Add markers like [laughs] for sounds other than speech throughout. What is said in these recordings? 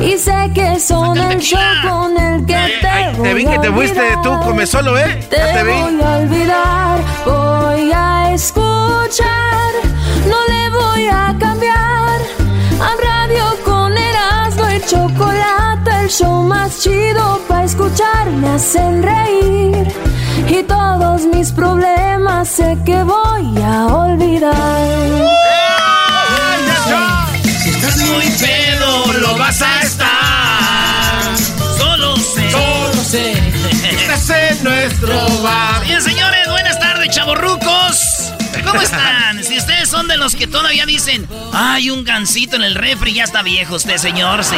Y sé que son el show con el que te Ay, voy te vi que te fuiste tú come solo, ¿eh? Te, Ya te vi. voy a olvidar, voy a escuchar, no le voy a cambiar. A radio con Erasmo y chocolate, el show más chido para escuchar, me hacen reír. Y todos mis problemas sé que voy a olvidar. Si estás muy pedo, lo vas a En nuestro bar. Bien, señores, buenas tardes, chavorrucos. ¿Cómo están? Si ustedes son de los que todavía dicen, hay un gancito en el refri, ya está viejo usted, señor, sí.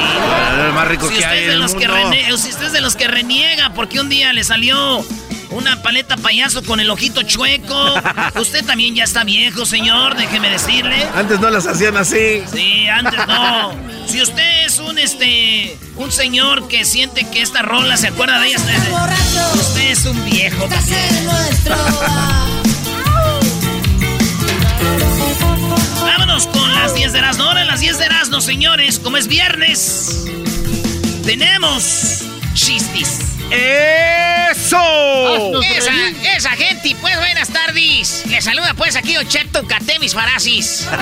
El más rico Si que usted, hay es en de el los que rene- si usted es de los que reniega porque un día le salió una paleta payaso con el ojito chueco, [laughs] usted también ya está viejo, señor, déjeme decirle. Antes no las hacían así. Sí, antes no. Si usted es un este un señor que siente que esta rola se acuerda de ella, usted, usted es un viejo. [laughs] Vámonos con las 10 de Erasmo. Ahora las 10 de Erasmo, señores, como es viernes, tenemos chistis. ¡Eso! Esa, esa gente, pues buenas tardes. Le saluda pues aquí Ocheto Catemis Farasis. [laughs]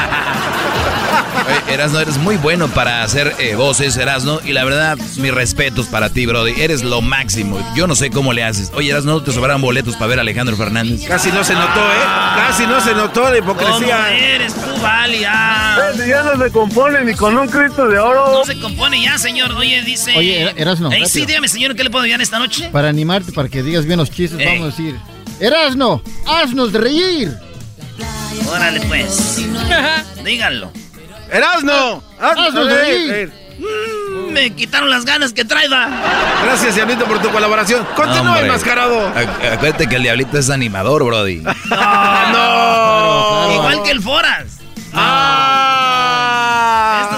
Oye, Erasno, eres muy bueno para hacer eh, voces, Erasno. Y la verdad, mis respetos para ti, Brody. Eres lo máximo. Yo no sé cómo le haces. Oye, Erasno, ¿no te sobraron boletos para ver a Alejandro Fernández? Casi no se notó, ¿eh? Casi no se notó la ¿Cómo hipocresía. eres tú, Vali? Ah. Ya no se compone ni con un Cristo de oro. No se compone ya, señor. Oye, dice. Oye, Er- Erasno, Ey, sí, dígame, señor, ¿qué le puedo ayudar esta noche? Para animarte, para que digas bien los chistes, Ey. vamos a decir: Erasno, haznos reír. Órale, pues. [laughs] Díganlo. ¡Erasno! ¡Haznos Haznos reír! reír. Mm, me quitaron las ganas que traiga. Gracias, Diablito, por tu colaboración. Continúa, Hombre. enmascarado. Ac- Acuérdate que el diablito es animador, Brody. ¡No! Igual que el Foras. ¡Ah!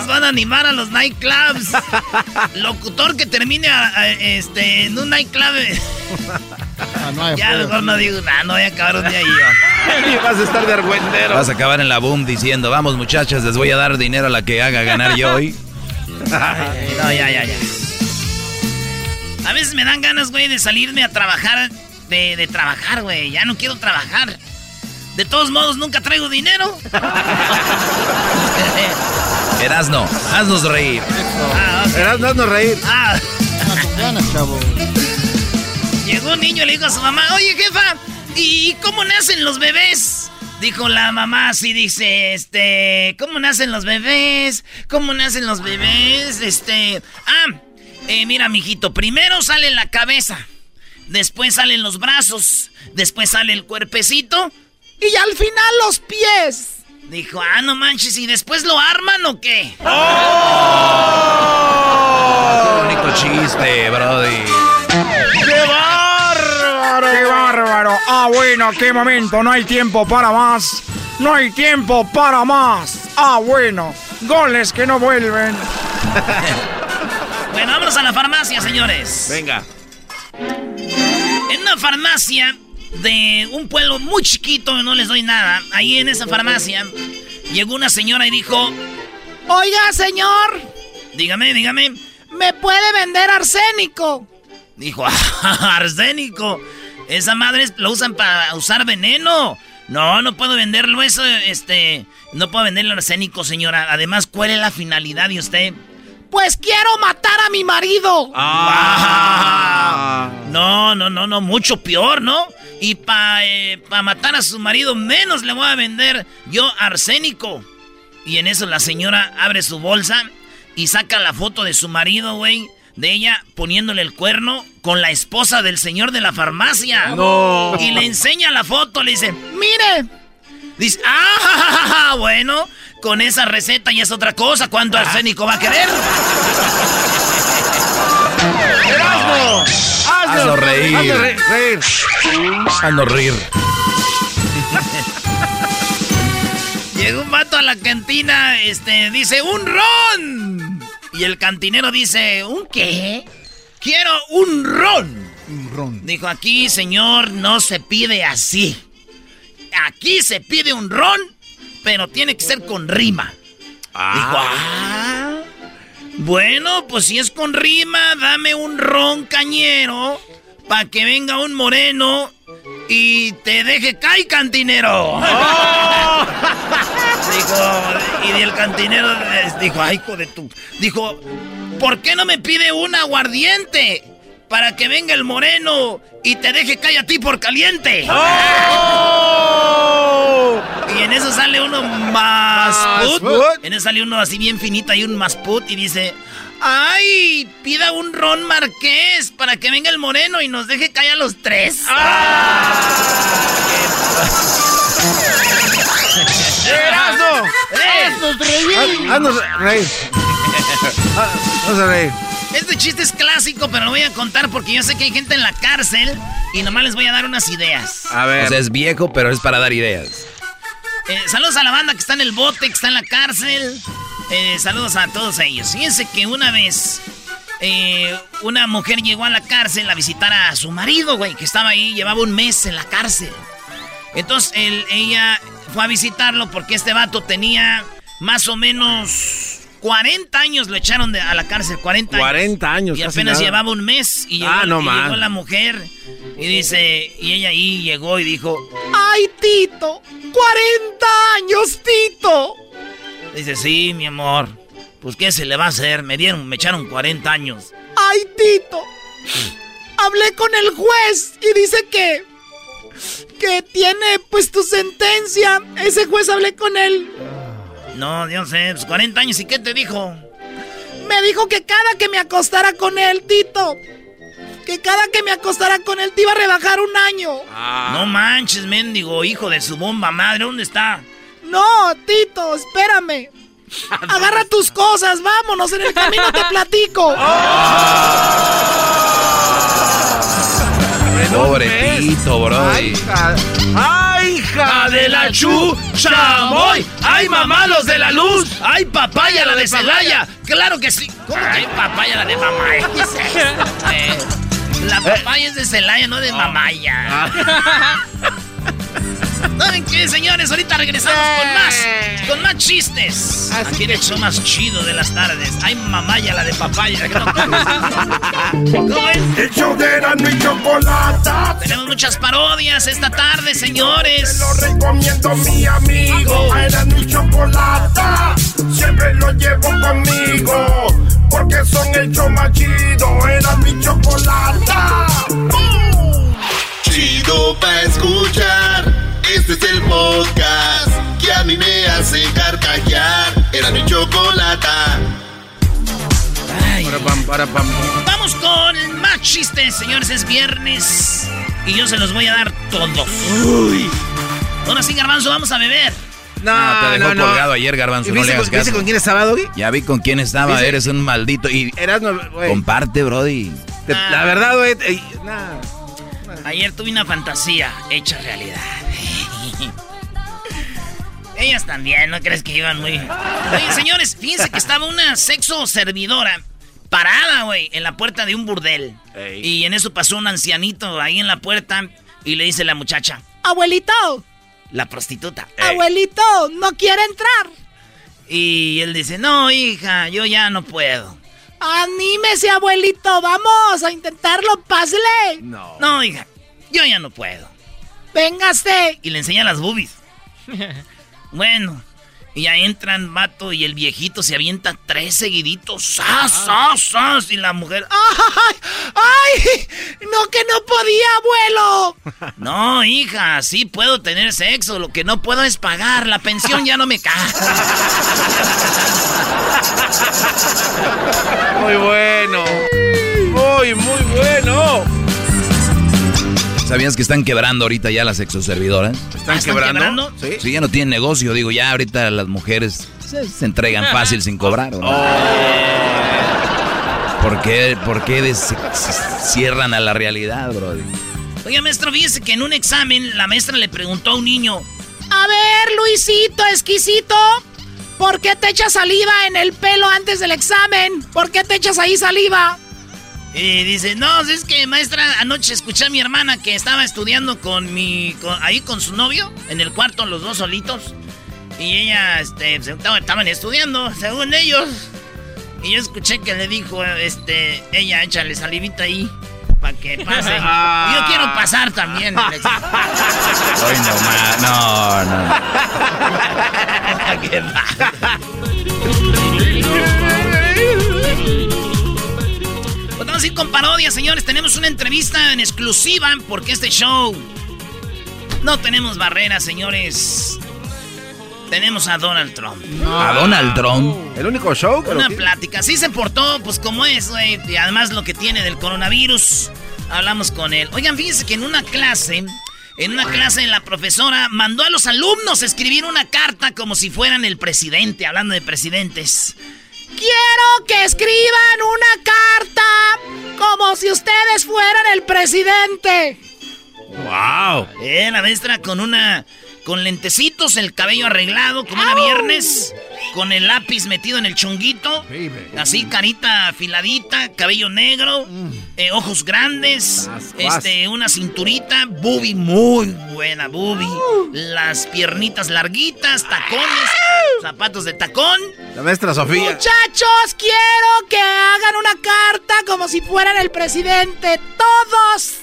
Van a animar a los nightclubs. [laughs] Locutor que termine a- a- este, en un nightclub. [laughs] Ah, no hay ya mejor no digo nada, no voy a acabar un día ahí. [laughs] vas a estar de argüendero. Vas a acabar en la boom diciendo, vamos muchachas, les voy a dar dinero a la que haga ganar yo hoy. No, ya, ya, ya. A veces me dan ganas, güey, de salirme a trabajar. De, de trabajar, güey. Ya no quiero trabajar. De todos modos, nunca traigo dinero. Erasno, haznos reír. Ah. Erasno, haznos reír. Ah, ganas, chavo. llegó un niño y le dijo a su mamá, oye, jefa, ¿y cómo nacen los bebés? Dijo la mamá así, dice, este, ¿cómo nacen los bebés? ¿Cómo nacen los bebés? Este, ah, eh, mira, mijito, primero sale la cabeza, después salen los brazos, después sale el cuerpecito y al final los pies. Dijo, ah, no manches, ¿y después lo arman o qué? Qué bonito chiste, Brody. ¡Qué bárbaro! ¡Qué bárbaro! Ah, bueno, qué momento. No hay tiempo para más. No hay tiempo para más. Ah, bueno. Goles que no vuelven. [laughs] Bueno, vámonos a la farmacia, señores. Venga. En una farmacia de un pueblo muy chiquito, no les doy nada, ahí en esa farmacia llegó una señora y dijo, Oiga, señor, dígame, dígame, ¿me puede vender arsénico? Dijo, "Ah, [laughs] arsénico, esa madre lo usan para usar veneno. No, no puedo venderlo eso, este, no puedo venderlo arsénico, señora. Además, ¿cuál es la finalidad de usted? Pues quiero matar a mi marido. Ah. [laughs] No, no, no, no, mucho peor, ¿no? Y para matar a su marido, menos le voy a vender yo arsénico. Y en eso la señora abre su bolsa y saca la foto de su marido, güey, de ella poniéndole el cuerno con la esposa del señor de la farmacia. No. Y le enseña la foto, le dice, mire. Dice, ah, [laughs] bueno, con esa receta ya es otra cosa. ¿Cuánto arsénico va a querer? [laughs] ¡Erasno! ¡Haznos reír. re- reír. Haznos reír. Llegó un vato a la cantina, este, dice, ¡un ron! Y el cantinero dice, ¿un qué? Quiero un ron. Un ron. Dijo, aquí, señor, no se pide así. Aquí se pide un ron, pero tiene que ser con rima. Dijo, ah. Bueno, pues si es con rima, dame un ron cañero para que venga un moreno y te deje caer, cantinero. [laughs] dijo, y el cantinero dijo, ay, hijo de tu. Dijo, ¿por qué no me pide un aguardiente? Para que venga el moreno y te deje caer a ti por caliente. En eso sale uno más put. En eso sale uno así bien finito y un más put y dice, ¡ay! Pida un ron marqués para que venga el moreno y nos deje caer a los tres. ¡Erasno! ¡Haznos reír! Haznos reír. Ah, Vamos a reír. Este chiste es clásico, pero lo voy a contar porque yo sé que hay gente en la cárcel y nomás les voy a dar unas ideas. A ver. O sea, es viejo, pero es para dar ideas. Eh, saludos a la banda que está en el bote, que está en la cárcel. Eh, saludos a todos ellos. Fíjense que una vez eh, una mujer llegó a la cárcel a visitar a su marido, güey, que estaba ahí, llevaba un mes en la cárcel. Entonces ella fue a visitarlo porque este vato tenía más o menos 40 años, lo echaron de- a la cárcel, 40 años. 40 años, Y apenas nada. llevaba un mes y llegó, Ah, no y llegó la mujer y dice, y ella ahí llegó y dijo, ¡Ay, Tito! ¡40 años, Tito! Dice, sí, mi amor. Pues, ¿qué se le va a hacer? Me dieron, me echaron 40 años. ¡Ay, Tito! Hablé con el juez y dice que... Que tiene, pues, tu sentencia. Ese juez hablé con él. No, yo sé, pues 40 años. ¿Y qué te dijo? Me dijo que cada que me acostara con él, Tito. Que cada que me acostara con él te iba a rebajar un año. No manches, mendigo, hijo de su bomba madre. ¿Dónde está? No, Tito, espérame. [laughs] Agarra tus cosas, vámonos, en el camino te platico. [laughs] Pobrecito, bro. ¡Ay, hija! ¡Ay, hija de la chu, chamoy. ¡Ay, mamá, los de la luz! ¡Ay, papaya, la de Celaya! ¡Claro que sí! ¿Cómo que hay papaya, la de mamaya? ¿Qué es esto? [laughs] Eh, La papaya es de Celaya, no de mamaya. [laughs] ¿Saben qué, señores? Ahorita regresamos con más, con más chistes. Aquí en el show más chido de las tardes. ¡Ay, mamaya, la de papaya! [laughs] ¿Cómo es? El show de Erasmo y Chocolata. Tenemos muchas parodias esta tarde, señores. Lo recomiendo mi amigo. Erasmo y Chocolata. Siempre lo llevo conmigo. Porque son el show más chido. Erasmo y Chocolata. ¡Bum! Chido pa' escuchar. Este es el podcast que a mí me hace carcajear. Era mi chocolata. Ay. Para pam, para pam. Vamos con más chistes, señores. Es viernes y yo se los voy a dar todos. Uy. Ahora sí, Garbanzo, vamos a beber. No, No, te dejó no, no. colgado ayer, Garbanzo. ¿Y No le ¿Viste, hagas con, viste caso. con quién estaba, Doggy? Ya vi con quién estaba. ¿Viste? Eres un maldito. Y Erasmo, güey. comparte, Brody. Te- Ah. La verdad, güey. nah. Ayer tuve una fantasía hecha realidad. Ellas también, ¿no crees que iban muy...? Oye, señores, fíjense que estaba una sexo servidora parada, güey, en la puerta de un burdel. Ey. Y en eso pasó un ancianito ahí en la puerta y le dice la muchacha, ¡Abuelito! La prostituta. ¡Abuelito! ¡No quiere entrar! Y él dice, no, hija, yo ya no puedo. Anímese, abuelito, vamos a intentarlo, pásele. No. No, hija, yo ya no puedo. Véngase. Y le enseña las boobies. [laughs] bueno, y ya entran vato y el viejito se avienta tres seguiditos. ¡Sas, sas, sas! Y la mujer. ¡Ay! ¡Ay! ¡No, que no podía, abuelo! [laughs] no, hija, sí puedo tener sexo. Lo que no puedo es pagar. La pensión ya no me cae. Muy bueno. Muy, muy bueno. ¿Sabías que están quebrando ahorita ya las exoservidoras? ¿Están, ¿están quebrando? quebrando? Sí. Sí, ya no tienen negocio. Digo, ya ahorita las mujeres se, se entregan fácil sin cobrar. ¿o no? ¿Por qué, por qué cierran a la realidad, Brody? Oye, maestro, fíjese que en un examen la maestra le preguntó a un niño: A ver, Luisito, exquisito, ¿por qué te echas saliva en el pelo antes del examen? ¿Por qué te echas ahí saliva? Y dice, no, es que maestra, anoche escuché a mi hermana que estaba estudiando con mi, ahí con su novio, en el cuarto, los dos solitos. Y ella, este, estaban estudiando, según ellos. Y yo escuché que le dijo, este, ella, échale salivita ahí para que pase. [laughs] yo quiero pasar también. Ay, [laughs] no, no, no. [laughs] ¿Qué vamos a ir con parodia, señores. Tenemos una entrevista en exclusiva porque este show no tenemos barreras, señores. Tenemos a Donald Trump. ¿A Donald Trump? El único show. Una plática. Sí se portó, pues como es, güey. Y además lo que tiene del coronavirus. Hablamos con él. Oigan, fíjense que en una clase, en una clase la profesora mandó a los alumnos a escribir una carta como si fueran el presidente, hablando de presidentes. Quiero que escriban una carta como si ustedes fueran el presidente. ¡Wow! Eh, la maestra con una con lentecitos, el cabello arreglado, como una viernes, con el lápiz metido en el chunguito, así carita afiladita, cabello negro, mm. eh, ojos grandes, este, una cinturita, bubi muy buena, bubi, las piernitas larguitas, tacones, zapatos de tacón. La maestra Sofía. Muchachos, quiero que hagan una carta como si fueran el presidente, todos.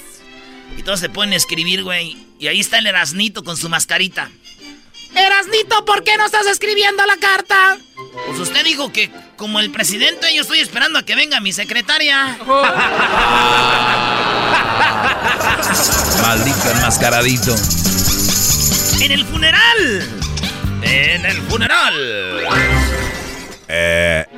Y todos se pueden escribir, güey. Y ahí está el Erasnito con su mascarita. Erasnito, ¿por qué no estás escribiendo la carta? Pues usted dijo que como el presidente yo estoy esperando a que venga mi secretaria. [laughs] Maldito enmascaradito. En el funeral. En el funeral. Eh,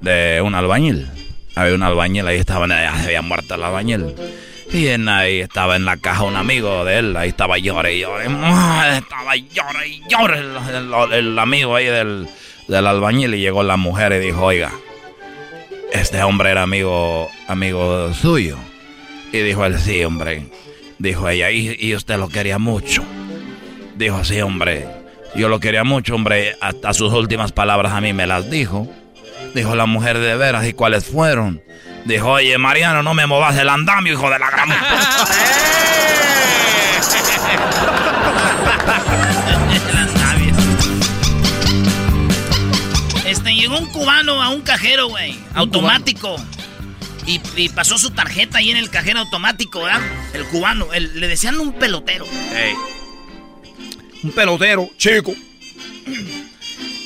de un albañil. Había un albañil, ahí estaba, ya se había muerto el albañil. Y en, ahí estaba en la caja un amigo de él, ahí estaba llore y llore. Estaba llore y llore el, amigo ahí del, del, albañil y llegó la mujer y dijo, oiga, este hombre era amigo, amigo suyo. Y dijo él, sí, hombre. Dijo ella, y, y usted lo quería mucho. Dijo, sí, hombre. Yo lo quería mucho, hombre. Hasta sus últimas palabras a mí me las dijo. Dijo la mujer de veras, ¿y cuáles fueron? Dijo, oye, Mariano, no me movas el andamio, hijo de la gran... [laughs] Este, llegó un cubano a un cajero, güey, automático. Y, pasó su tarjeta ahí en el cajero automático, ¿verdad? El cubano, le decían un pelotero. Hey un pelotero chico.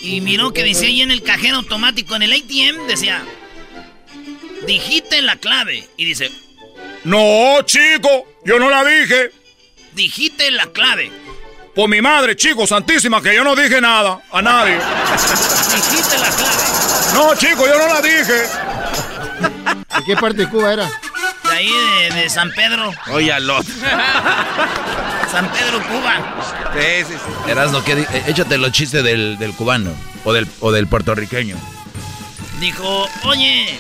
Y miró que decía ahí en el cajero automático, en el ATM, decía, dijiste la clave. Y dice, no, chico, yo no la dije. Dijiste la clave. Por mi madre, chico, santísima, que yo no dije nada a nadie. Dijiste la clave. No, chico, yo no la dije. ¿De qué parte de Cuba era? De ahí, de, San Pedro. Oye, los. San Pedro, Cuba. Sí, sí, sí. Erasno, ¿qué, eh, échate los chistes del, del cubano o del, o del puertorriqueño. Dijo, oye.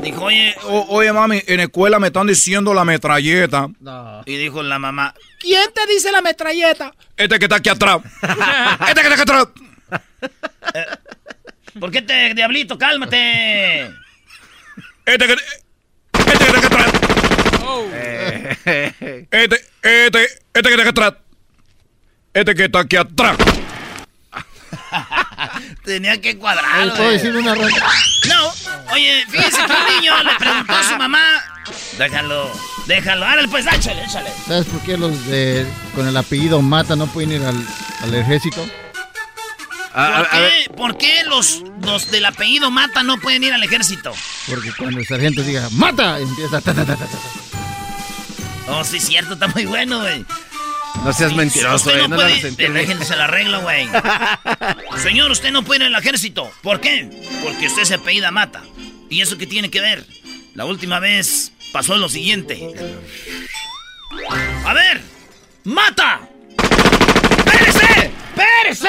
Dijo, oye. oye, mami, en escuela me están diciendo la metralleta. Y dijo la mamá, ¿quién te dice la metralleta? Este que está aquí atrás. [laughs] este que está aquí atrás. Eh, ¿Por qué te, diablito? Cálmate. Este que, este que está aquí atrás. Este, este, este que está atrás. Este que está aquí atrás. Tenía que cuadrarlo. ¿Puedo decir una No, oye, fíjese que un niño le preguntó a su mamá. Déjalo, déjalo. Ahora pues échale, échale. ¿Sabes por qué los de con el apellido Mata no pueden ir al, al ejército? ¿Por, qué, los, los del apellido Mata no pueden ir al ejército? Porque cuando el sargento diga ¡Mata! empieza ta, ta, ta, ta, Oh, sí, cierto, está muy bueno, güey. No seas mentiroso, usted no, puede... Déjense se la arreglo, güey. [laughs] Señor, usted no puede ir al ejército. ¿Por qué? Porque usted se apellida Mata. ¿Y eso qué tiene que ver? La última vez pasó lo siguiente. A ver, ¡Mata! ¡Pérese! ¡Pérese!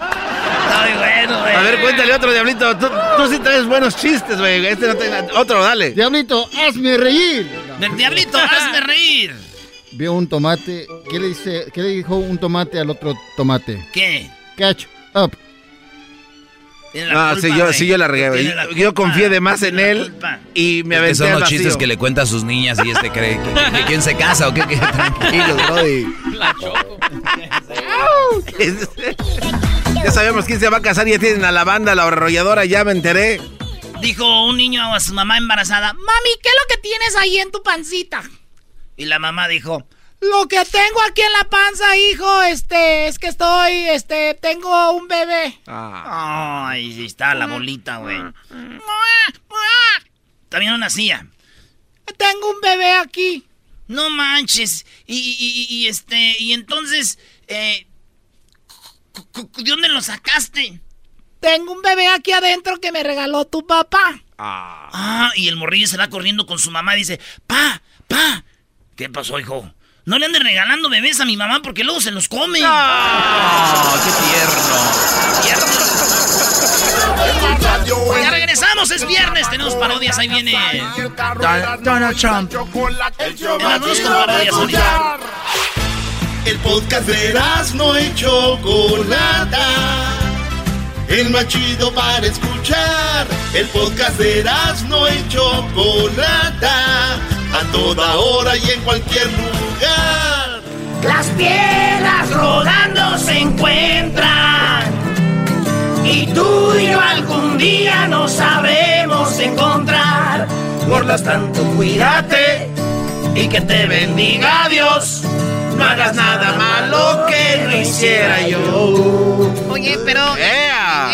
Ay, bueno, güey. A ver, cuéntale otro, Diablito. Tú, sí traes buenos chistes, güey. Este no te... Otro, dale. Diablito, hazme reír. Diablito, hazme reír. Vio un tomate. ¿Qué le, dice, ¿Qué le dijo un tomate al otro tomate? ¿Qué? Catch up. No, sí, yo, sí, yo la regué, Yo confié de más en él y me aventé Son los chistes que le cuenta a sus niñas y este cree que, quién se casa o qué. Tranquilo, La [laughs] ya sabemos quién se va a casar. Ya tienen a la banda, la arrolladora, ya me enteré. Dijo un niño a su mamá embarazada: Mami, ¿qué es lo que tienes ahí en tu pancita? Y la mamá dijo: lo que tengo aquí en la panza, hijo, este, es que estoy, este, tengo un bebé. Ah. Ay, está la bolita, güey. También no nacía. Tengo un bebé aquí. No manches. Y, y, este, y entonces, eh, ¿de dónde lo sacaste? Tengo un bebé aquí adentro que me regaló tu papá. Ah. ah, y el morrillo se va corriendo con su mamá y dice, pa, pa. ¿Qué pasó, hijo? No le anden regalando bebés a mi mamá porque luego se los come. ¡Ah! ¡Qué tierno! ¡Tierno! Ya regresamos, es viernes, tenemos parodias, ahí viene Donald Trump. El podcast de no y Chocolata. El más chido para escuchar. El podcast de no y Chocolata a toda hora y en cualquier lugar. Las piedras rodando se encuentran y tú y yo algún día nos sabremos encontrar. Por lo tanto, cuídate y que te bendiga Dios. No hagas nada malo que no hiciera yo. Oye, pero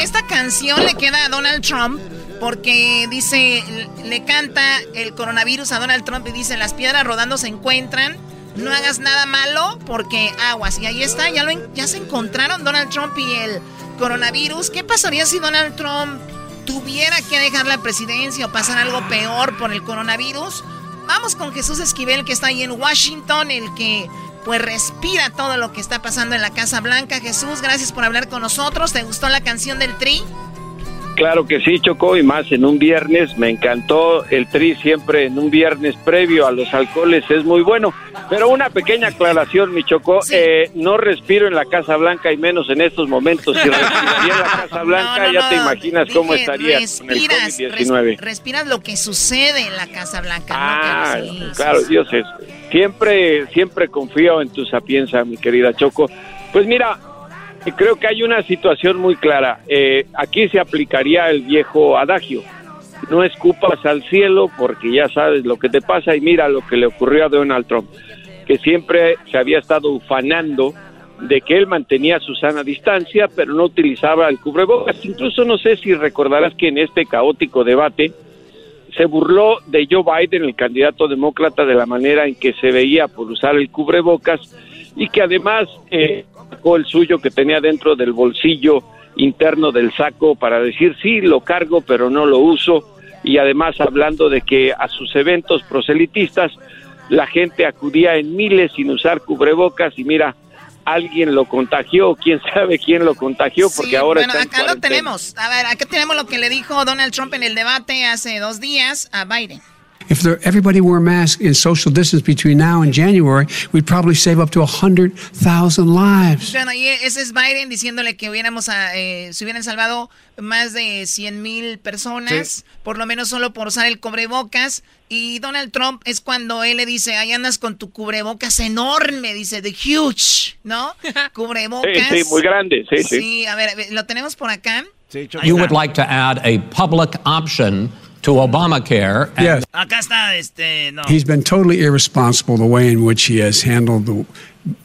esta canción le queda a Donald Trump porque dice, le canta el coronavirus a Donald Trump y dice, las piedras rodando se encuentran, no hagas nada malo porque aguas. Y ahí está, ya, lo, se encontraron Donald Trump y el coronavirus. ¿Qué pasaría si Donald Trump tuviera que dejar la presidencia o pasar algo peor por el coronavirus? Vamos con Jesús Esquivel que está ahí en Washington, el que pues respira todo lo que está pasando en la Casa Blanca. Jesús, gracias por hablar con nosotros. ¿Te gustó la canción del Tri? Claro que sí, Chocó, y más en un viernes. Me encantó el tri siempre en un viernes previo a los alcoholes, es muy bueno. Pero una pequeña aclaración, mi Chocó, eh, no respiro en la Casa Blanca y menos en estos momentos. Si respiraría en la Casa [laughs] Blanca, ya te imaginas cómo estaría con el COVID-19. respiras lo que sucede en la Casa Blanca. Ah, claro, Dios es. Siempre, siempre confío en tu sapienza, mi querida Choco. Pues mira, creo que hay una situación muy clara. Eh, aquí se aplicaría el viejo adagio. No escupas al cielo porque ya sabes lo que te pasa y mira lo que le ocurrió a Donald Trump, que siempre se había estado ufanando de que él mantenía su sana distancia, pero no utilizaba el cubrebocas. Incluso no sé si recordarás que en este caótico debate se burló de Joe Biden, el candidato demócrata, de la manera en que se veía por usar el cubrebocas y que además eh, sacó el suyo que tenía dentro del bolsillo interno del saco para decir sí, lo cargo, pero no lo uso. Y además hablando de que a sus eventos proselitistas la gente acudía en miles sin usar cubrebocas y mira, alguien lo contagió, quién [laughs] sabe quién lo contagió, porque ahora bueno, acá lo tenemos. A ver, acá tenemos lo que le dijo Donald Trump en el debate hace dos días a Biden. If there, everybody wore masks in social distance between now and January, we'd probably save up to 100,000 lives. Bueno, y ese es Biden diciéndole que hubiéramos, ah, eh, se hubieran salvado más de 100 mil personas, sí. por lo menos solo por usar el cubrebocas. Y Donald Trump es cuando él le dice, ahí andas con tu cubrebocas enorme, dice, the huge, ¿no? [laughs] Cubrebocas. Sí, sí, muy grande, sí, sí. Sí, a ver, lo tenemos por acá. Sí, you would like to add a public option to Obamacare. Yes. Acá está este, no. He's been totally irresponsible the way in which he has handled the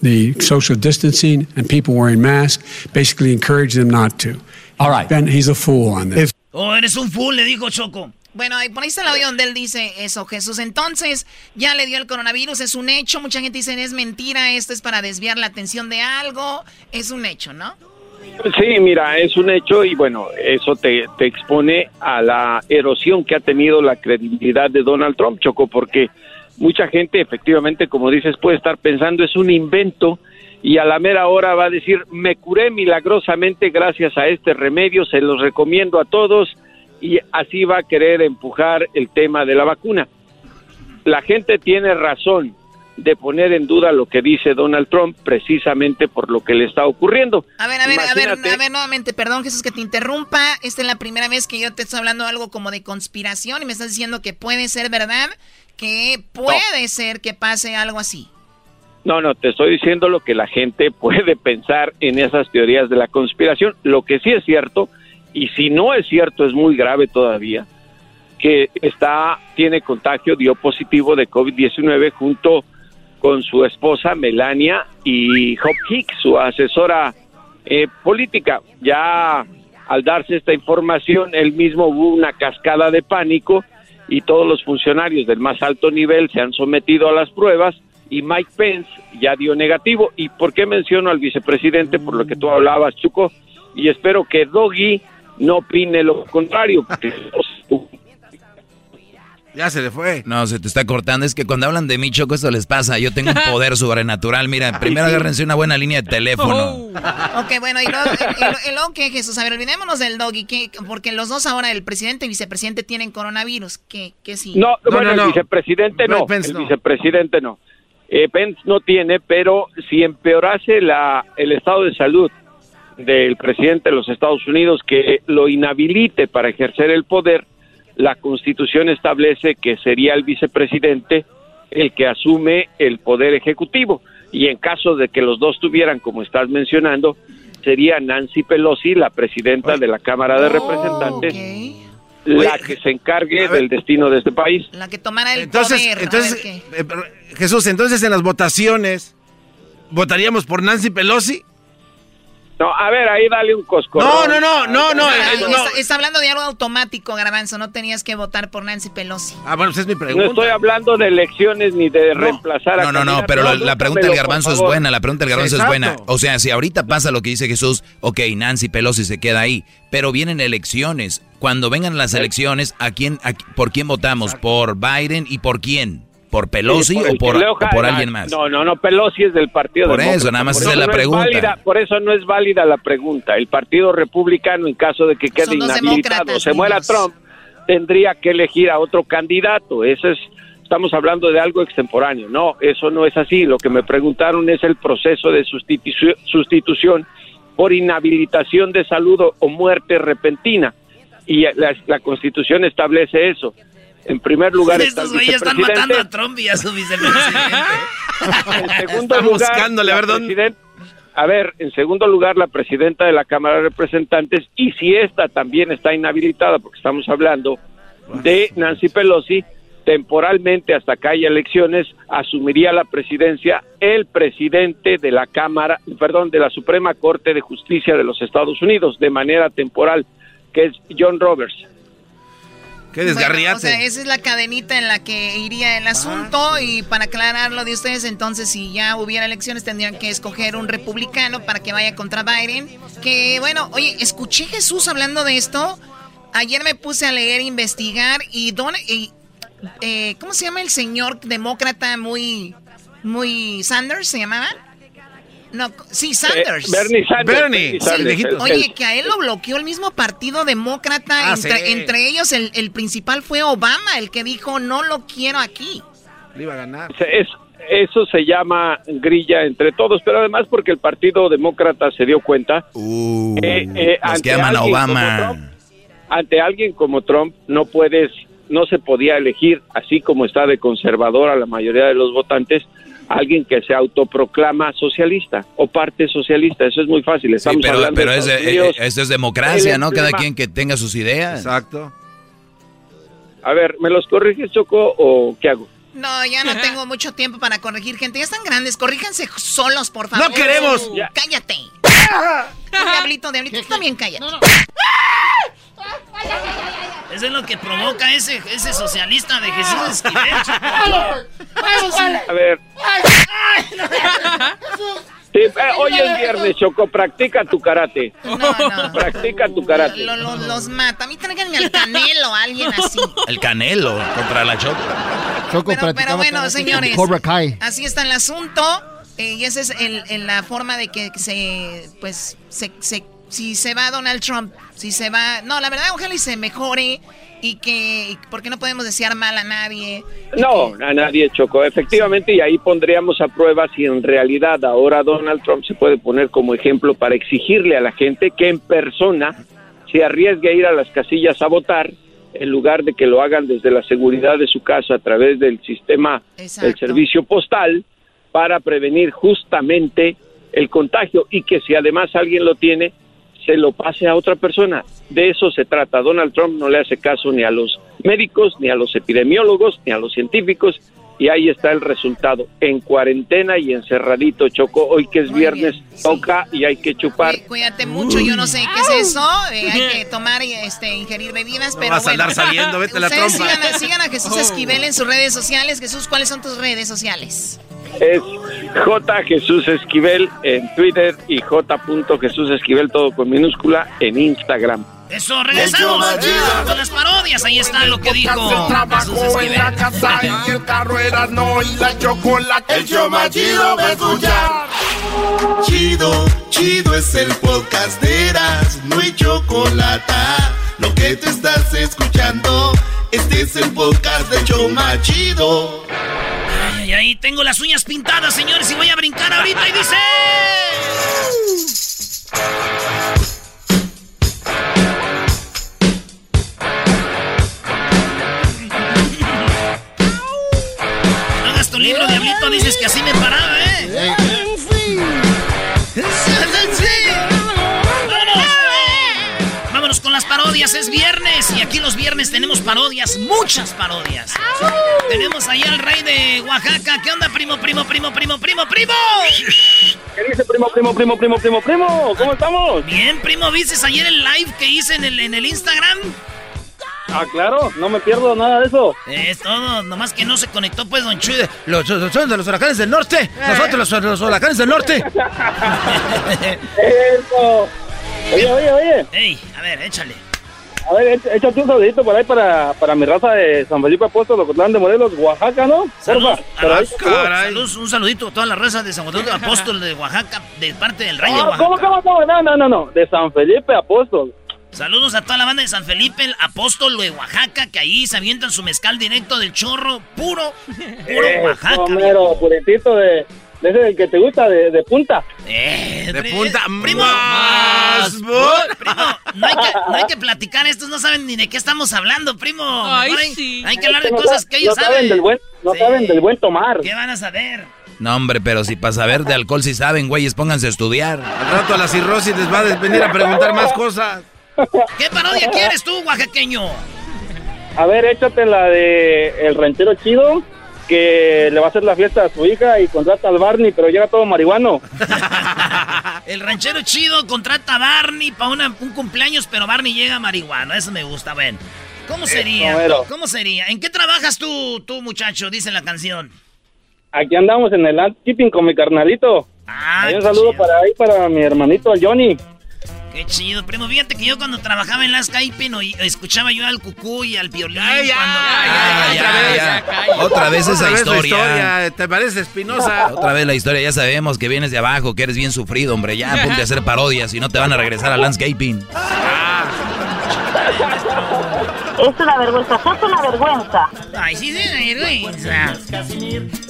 the social distancing and people wearing masks, basically encourage them not to. All right. Ben, he's a fool on this. Oh, eres un fool, le dijo Choco. Bueno, por ahí está el audio donde él dice eso, Jesús. Entonces, ya le dio el coronavirus, es un hecho. Mucha gente dice, es mentira, esto es para desviar la atención de algo. Es un hecho, ¿no? Sí, mira, es un hecho y bueno, eso te, te expone a la erosión que ha tenido la credibilidad de Donald Trump, Choco, porque mucha gente efectivamente, como dices, puede estar pensando es un invento y a la mera hora va a decir, me curé milagrosamente gracias a este remedio, se los recomiendo a todos y así va a querer empujar el tema de la vacuna. La gente tiene razón de poner en duda lo que dice Donald Trump precisamente por lo que le está ocurriendo. A ver, a ver, a ver, a ver, nuevamente, perdón Jesús que te interrumpa, esta es la primera vez que yo te estoy hablando algo como de conspiración y me estás diciendo que puede ser verdad, que puede ser que pase algo así. No, no, te estoy diciendo lo que la gente [laughs] puede pensar en esas teorías de la conspiración. Lo que sí es cierto, y si no es cierto, es muy grave todavía, que está, tiene contagio, dio positivo de COVID-19 junto con su esposa Melania y Hop Hicks, su asesora eh, política. Ya al darse esta información, él mismo hubo una cascada de pánico y todos los funcionarios del más alto nivel se han sometido a las pruebas y Mike Pence ya dio negativo. ¿Y por qué menciono al vicepresidente? Por lo que tú hablabas, Chuco, y espero que Doggy no opine lo contrario. [laughs] Ya se le fue. No, se te está cortando. Es que cuando hablan de mí, Choco, esto les pasa. Yo tengo un poder sobrenatural. Mira, primero agárrense una buena línea de teléfono. ok, bueno, y luego, ¿qué, Jesús? A ver, olvidémonos del doggy, porque los dos ahora, el presidente y vicepresidente, tienen coronavirus. ¿Qué, qué sí? No, bueno, el vicepresidente no. el vicepresidente no. Eh, Pence no tiene, pero si empeorase la, el estado de salud del presidente de los Estados Unidos, que lo inhabilite para ejercer el poder, la Constitución establece que sería el vicepresidente el que asume el poder ejecutivo y en caso de que los dos tuvieran, como estás mencionando, sería Nancy Pelosi, la presidenta de la Cámara de Representantes, la que se encargue del destino de este país. La que tomara el entonces, poder. Entonces, eh, Jesús, entonces en las votaciones, ¿votaríamos por Nancy Pelosi? No, a ver, ahí dale un cosco. No, no, no, no, no. Está, hablando de algo automático, Garbanzo. No tenías que votar por Nancy Pelosi. Ah, bueno, pues es mi pregunta. No estoy hablando de elecciones ni de reemplazar a No, no, no, pero la, pregunta del Garbanzo es buena. La pregunta del Garbanzo es buena. O sea, si ahorita pasa lo que dice Jesús, ok, Nancy Pelosi se queda ahí. Pero vienen elecciones. Cuando vengan las elecciones, ¿a quién, ¿por quién votamos? ¿Por Biden y por quién? ¿Por Pelosi o, por, alguien más? No, no, no, Pelosi es del Partido Por eso, nada más es la pregunta. por eso no es válida la pregunta. El Partido Republicano, en caso de que quede inhabilitado o se muera Trump, tendría que elegir a otro candidato. Eso es, estamos hablando de algo extemporáneo. No, eso no es así. Lo que me preguntaron es el proceso de sustitución por inhabilitación de salud o muerte repentina. Y la Constitución establece eso. En primer lugar está están matando a Trump y a su vicepresidente. [laughs] en segundo lugar, buscándole, a ver A ver, en segundo lugar, la presidenta de la Cámara de Representantes, y si esta también está inhabilitada, porque estamos hablando de Nancy Pelosi, temporalmente hasta que haya elecciones, asumiría la presidencia el presidente de la Cámara, perdón, de la Suprema Corte de Justicia de los Estados Unidos, de manera temporal, que es John Roberts. Qué desgarriate. o sea, esa es la cadenita en la que iría el asunto y para aclararlo de ustedes, entonces si ya hubiera elecciones tendrían que escoger un republicano para que vaya contra Biden. Que bueno, oye, escuché Jesús hablando de esto. Ayer me puse a leer, investigar y, don, eh, ¿cómo se llama el señor demócrata muy, muy Sanders se llamaba? No, sí, Sanders. Eh, Bernie Sanders. Bernie. Oye, que a él lo bloqueó el mismo partido demócrata. Ah, entre, ellos, el, principal fue Obama, el que dijo, no lo quiero aquí. Le iba a ganar. eso se llama grilla entre todos, pero además porque el partido demócrata se dio cuenta uh, eh, que aman a Obama. ante alguien como Trump no puedes, no se podía elegir, así como está de conservador a la mayoría de los votantes, alguien que se autoproclama socialista o parte socialista. Eso es muy fácil. Estamos pero, hablando pero es, eh, eso es democracia, ¿no? Cada quien que tenga sus ideas. Exacto. A ver, ¿me los corriges, Choco, o qué hago? No, ya no tengo mucho tiempo para corregir gente. Ya están grandes. Corríjanse solos, por favor. ¡No queremos! ¡Cállate! [laughs] diablito, diablito, tú también cállate. Eso es lo que provoca ese, ese socialista de Jesús Esquivel. A ver. Sí, eh, hoy es viernes, Choco, practica tu karate. No, no. Practica tu karate. Lo- lo- los mata. A mí tráiganme al canelo, alguien así. El canelo contra la Choco. Choco Pero, pero bueno, señores. Cobra Kai. Así está el asunto. eh, y esa es el- el- la forma de que se, pues, se, se- si se va Donald Trump, si se va, no, la verdad, ojalá y se mejore y que, porque no podemos desear mal a nadie. No, a nadie chocó, efectivamente, y ahí pondríamos a prueba si en realidad ahora Donald Trump se puede poner como ejemplo para exigirle a la gente que en persona se arriesgue a ir a las casillas a votar en lugar de que lo hagan desde la seguridad de su casa a través del sistema del servicio postal para prevenir justamente el contagio y que si además alguien lo tiene, se lo pase a otra persona. De eso se trata. Donald Trump no le hace caso ni a los médicos, ni a los epidemiólogos, ni a los científicos. Y ahí está el resultado. En cuarentena y encerradito, Choco. Hoy que es viernes, toca y hay que chupar. Cuídate mucho, yo no sé qué es eso. eh, hay que tomar y este, ingerir bebidas, pero vas a bueno. andar saliendo, vete a la Ustedes trompa. Sigan, a- sigan a Jesús Oh. Esquivel en sus redes sociales. Jesús, ¿cuáles son tus redes sociales? Es J Jesús Esquivel en Twitter y J. Jesús Esquivel, todo con minúscula, en Instagram. Eso, regresamos con las parodias. Ahí está lo que dijo Se Jesús trabajó en la casa y el carro era no y la chocolate. El show más chido va a escuchar. Chido, chido es el podcast de Eras, no hay chocolate. Lo que te estás escuchando, este es el podcast de más chido. Ay, ahí tengo las uñas pintadas, señores, y voy a brincar ahorita y dice... [laughs] Hagas tu libro, diablito, dices que así me paraba, ¿eh? Parodias, es viernes y aquí los viernes tenemos parodias, muchas parodias. Tenemos ahí al rey de Oaxaca. ¿Qué onda, primo, primo, primo, primo, primo, primo? ¿Qué dice, primo, primo, primo, primo, primo, primo? ¿Cómo estamos? Bien, primo, ¿viste ayer el live que hice en el, en el Instagram? Ah, claro, no me pierdo nada de eso. Es todo, nomás que no se conectó pues Don Chuy. de- Los, los, son de los huracanes del norte. Nosotros los, los huracanes del norte. [laughs] Eso. Oye, oye, oye. Ey, a ver, échale. A ver, éch- échate un saludito por ahí para, para mi raza de San Felipe Apóstol, Ocotlán de Morelos, Oaxaca, ¿no? Saludos, ahí. Saludos, un saludito a toda la raza de San de [laughs] Apóstol de Oaxaca, de parte del rey de Ah, Oaxaca. ¿Cómo, cómo, cómo? No, no, no, no, de San Felipe Apóstol. Saludos a toda la banda de San Felipe, el apóstol de Oaxaca, que ahí se avientan su mezcal directo del chorro, puro, puro Oaxaca. Eso, mero, puritito de, de ese del que te gusta, de, de punta. Eh, De punta primo, más, primo, no hay, que, no hay que platicar, estos no saben ni de qué estamos hablando, primo. Ay, hay, sí. hay que hablar de No cosas sa- que ellos no saben. saben. del buen, no Sí. saben del buen tomar. ¿Qué van a saber? No, hombre, pero si para saber de alcohol si saben, güeyes, pónganse a estudiar. Al rato a la cirrosis les va a venir a preguntar más cosas. ¿Qué parodia quieres tú, oaxaqueño? A ver, échate la de El Ranchero Chido, que le va a hacer la fiesta a su hija y contrata al Barney, pero llega todo marihuano. [laughs] El ranchero chido contrata a Barney para un cumpleaños, pero Barney llega marihuana. Eso me gusta, ven. ¿Cómo sería? ¿Cómo sería? ¿En qué trabajas tú, tú, muchacho? Dice la canción. Aquí andamos en el landscaping con mi carnalito. Ah, un saludo chido. para ahí, para mi hermanito, el Johnny. Qué chido, primo. Fíjate que yo cuando trabajaba en la Skype no, y- escuchaba yo al cucú y al violín. Ay, ya, cuando... Ah, ya, ya, ya. Otra vez esa Otra vez historia. historia. ¿Te parece espinosa? [laughs] Otra vez la historia, ya sabemos que vienes de abajo, que eres bien sufrido, hombre. Ya ponte a hacer parodias y no te van a regresar al landscaping. Es una vergüenza, es una vergüenza. Ay, sí, sí, vergüenza.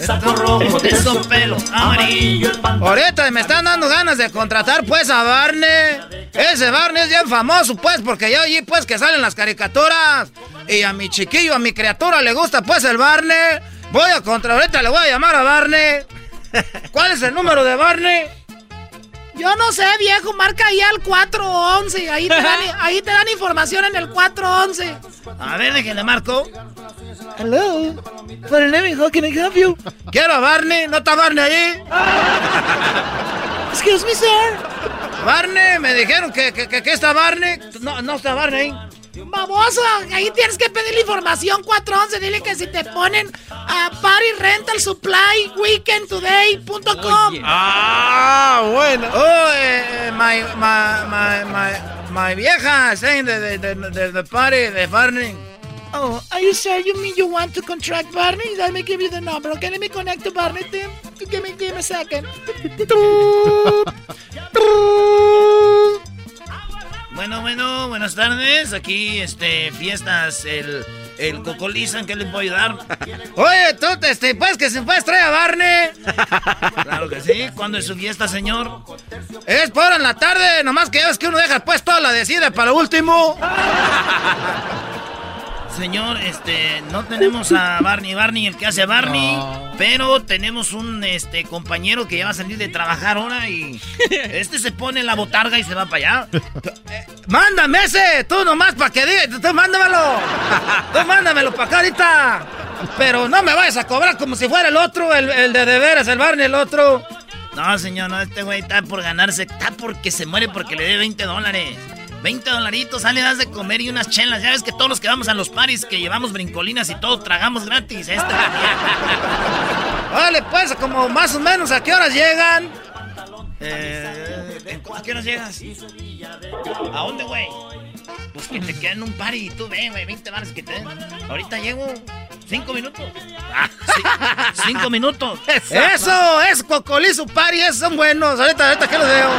Saco rojo de su pelo amarillo. Ahorita me están dando ganas de contratar pues a Barney. Ese Barney es bien famoso pues porque yo allí pues que salen las caricaturas. Y a mi chiquillo, a mi criatura le gusta pues el Barney. Voy a contra, ahorita le voy a llamar a Barney. [laughs] ¿Cuál es el número de Barney? Yo no sé, viejo, marca ahí al 411. Ahí te dan, [laughs] ahí te dan información en el 411. A ver, déjenle marco. Hello. Barney, how can I help you? Quiero a Barney. ¿No está Barney ahí? Excuse me, sir. Barney, me dijeron que, que, que, está Barney. No, no está Barney ahí. Baboso, ahí tienes que pedirle información 411. Dile que si te ponen a Party Rental Supply Weekendtoday.com. Ah, bueno. Oh, eh, my, my, my, my, my vieja saying the, the, party, the Barney. Oh, are you sure you mean you want to contract Barney? Let me give you the number, okay? Let me connect to Barney, Tim. Give me, give me a second. [laughs] Bueno, bueno, buenas tardes. Aquí, este, fiestas, el, el Cocolizan, ¿qué le puedo ayudar? Oye, tú, este, pues que se puede traer a Barney. Claro que sí. ¿Cuándo es su fiesta, señor? Es por en la tarde, nomás que ya ves que uno deja pues toda la decide para lo último. [laughs] Señor, este, no tenemos a Barney, Barney el que hace a Barney, pero tenemos un este compañero que ya va a salir de trabajar ahora y [laughs] este se pone la botarga y se va para allá. Mándame ese, tú nomás para que diga, tú mándamelo. [laughs] Tú mándamelo para acá ahorita. Pero no me vayas a cobrar como si fuera el otro, el, el de de veras, el Barney, el otro. No, señor, no, este güey está por ganarse, está porque se muere porque le dé 20 dólares. 20 dolaritos, sale, das de comer y unas chelas. Ya ves que todos los que vamos a los paris, que llevamos brincolinas y todo, tragamos gratis. Este. [laughs] vale, pues, como más o menos, ¿a qué horas llegan? Eh, ¿A qué horas llegas? ¿A dónde, güey? Pues que te queden un party y tú ve, güey, 20 bares que te den. Ahorita llego cinco minutos. Ah, sí, cinco minutos. [laughs] Eso, es cocolizo party, esos son buenos. Ahorita, ahorita que los veo.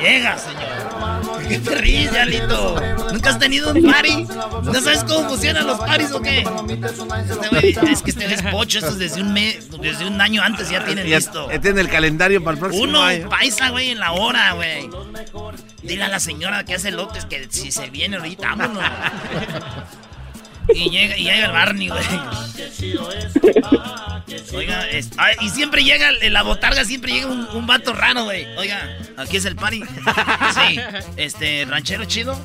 Llega, señor. ¿Qué te ríes, Alito? ¿Nunca has tenido un party? ¿No sabes cómo funcionan los paris o qué? Este es que este es pocho, eso es desde un mes, desde un año antes ya tienen listo. Ya tiene el calendario para el próximo Uno, paisa, güey, en la hora, güey. Dile a la señora que hace lotes que si se viene ahorita, vámonos. [laughs] Y llega, y llega el Barney, güey. Oiga, y siempre llega, en la botarga siempre llega un, un vato raro, güey. Oiga, aquí es el party. [laughs] Sí, este, ranchero chido.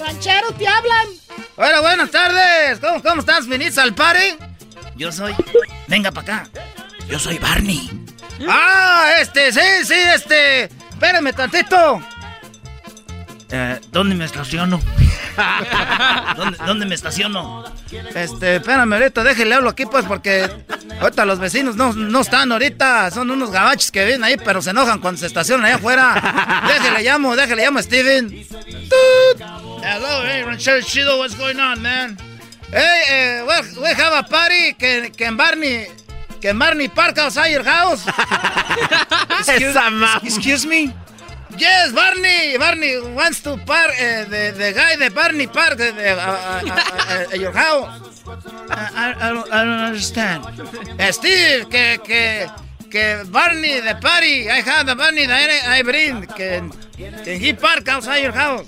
Ranchero, te hablan. Hola, buenas tardes. ¿Cómo, cómo estás? ¿Viniste al party? Yo soy. Venga para acá. Yo soy Barney. Ah, este, sí, sí, este. Espérame tantito. Eh, ¿Dónde me estaciono? [laughs] ¿Dónde, me estaciono? Este, espérame ahorita, déjele hablo aquí pues porque ahorita los vecinos no, no están ahorita, son unos gabachos que vienen ahí, pero se enojan cuando se estacionan allá afuera. [laughs] déjele llamo, déjele llamo a Steven. Hello, hey, Ranchero Chido, what's going on, man? Hey, uh, we, we have a party que, que en Barney, que en Barney Park outside your house. [laughs] excuse, excuse me. Yes, Barney. Barney wants to park. Uh, the, the guy, the Barney Park, uh, uh, uh your house. I, I, don't, I don't understand. Steve, que, que, que Barney, the party. I have the Barney that I bring. Can, can he park outside your house?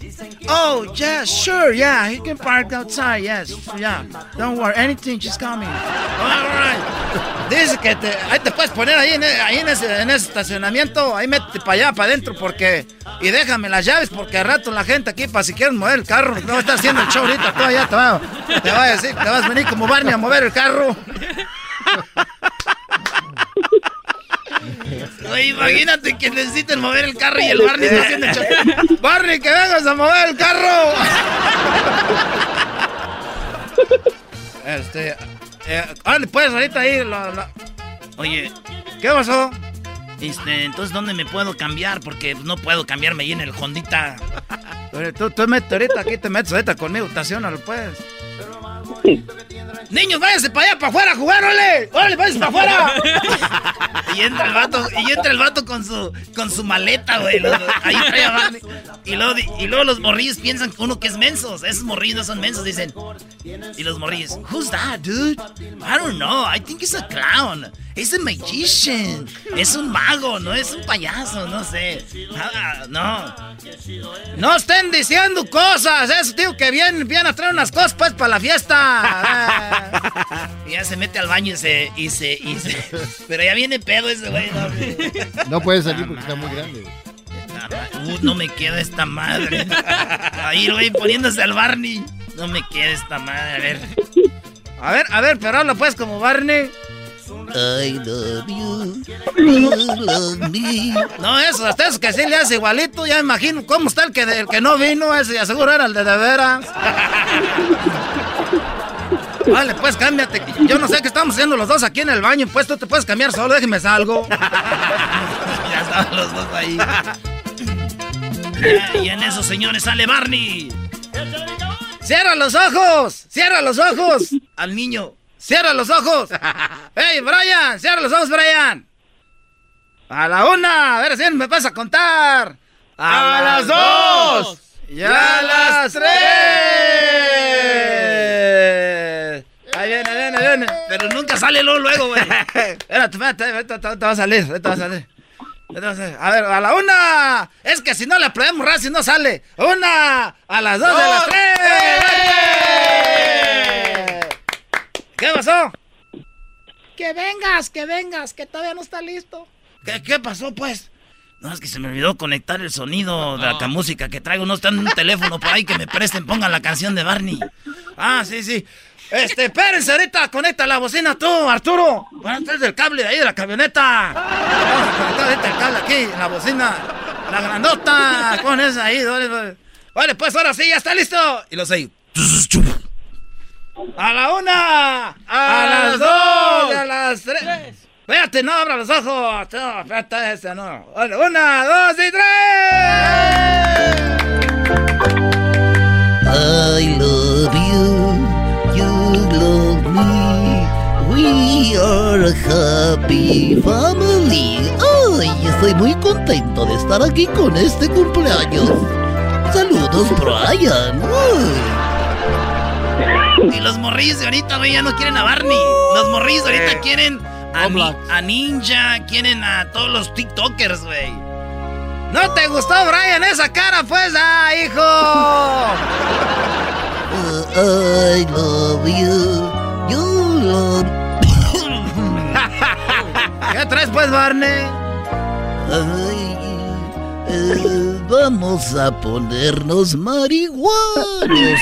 Oh, yeah, sure, yeah. He can park outside, yes. Yeah. Don't worry, anything, just me. All right. Dice que te, ahí te puedes poner ahí, en, ahí en, ese, en ese estacionamiento. Ahí métete para allá, para adentro, porque. Y déjame las llaves, porque al rato la gente aquí, para si quieren mover el carro, no está haciendo el show ahorita, tú allá te va, te va a decir, te vas a venir como Barney a mover el carro. Oye, imagínate que necesiten mover el carro y el Barney está haciendo show. Barney, que vengas a mover el carro. [laughs] este. Eh, pues ahorita ir. Oye, ¿qué pasó? Este, entonces, ¿dónde me puedo cambiar? Porque no puedo cambiarme ahí en el Hondita. [laughs] Oye, tú, tú metes ahorita, aquí te metes ahorita conmigo, estacionalo, pues. Niños, váyanse para allá, para afuera a jugar, órale. Órale, váyanse para afuera. [laughs] y entra el vato, y entra el vato con su, con su maleta, güey. Ahí trae a y luego, y luego los morrillos piensan que uno que es mensos. Esos morrillos no son mensos, dicen. Y los morrillos, who's that, dude? I don't know, I think it's a clown. Es un magician. Es un mago, no es un payaso, no sé. no. No estén diciendo cosas. Eso, tío, que vienen, vienen a traer unas cosas pues para la fiesta. Y [laughs] ya se mete al baño y se, y se, y se. [laughs] Pero ya viene pedo ese güey. No, puede salir porque está muy grande. Uh, no me queda esta madre. Ahí, güey, poniéndose al Barney. No me quede esta madre, a ver. A ver, a ver, pero habla pues como Barney. I love you, you love me. No, eso, hasta eso que sí le hace igualito. Ya me imagino cómo está el que, el que no vino. Ese, aseguro era el de de veras. [laughs] Vale, pues cámbiate. Yo no sé qué estamos haciendo los dos aquí en el baño. Pues tú te puedes cambiar solo, déjeme salgo. [laughs] ya estaban los dos ahí. [laughs] y en eso, señores, sale Barney. ¡Cierra los ojos! ¡Cierra los ojos! Al niño. ¡Cierra los ojos! ¡Ey, Brian! ¡Cierra los ojos, Brian! A la una, a ver si me vas a contar. A, las dos. Y a las tres. Ahí viene, viene, viene. Pero nunca sale luego, luego, güey. [laughs] espérate, espérate, te va a salir, te va a salir. A ver, a la una. Es que si no le aprendemos si no sale. Una, a las dos, a las tres. ¿Qué pasó? Que vengas, que vengas, que todavía no está listo. ¿Qué, qué pasó, pues? No, es que se me olvidó conectar el sonido de la música que traigo. No está en un teléfono por ahí que me presten, pongan la canción de Barney. Ah, sí, sí. Este, espérense ahorita, conecta la bocina tú, Arturo. Bueno, el cable de ahí de la camioneta. Vamos a conectar el cable aquí, en la bocina. La grandota. Pon esa ahí, vale, vale. pues ahora sí, ya está listo. Y los seis. A la una, a, las dos, a las tres. Espérate, no abra los ojos. No, espérate, ese no. Una, dos y tres. I love We are a happy family. Ay, estoy muy contento de estar aquí con este cumpleaños. Saludos, Brian. Y los morrillos de ahorita, güey, ya no quieren a Barney. Los morrillos de ahorita quieren a, Ninja, quieren a todos los TikTokers, güey. ¿No te gustó, Brian, esa cara, pues? ¡Ah, hijo! [laughs] Uh, I love you. You love... ¿Qué traes, pues, Barney? Ay, eh, vamos a ponernos marihuanos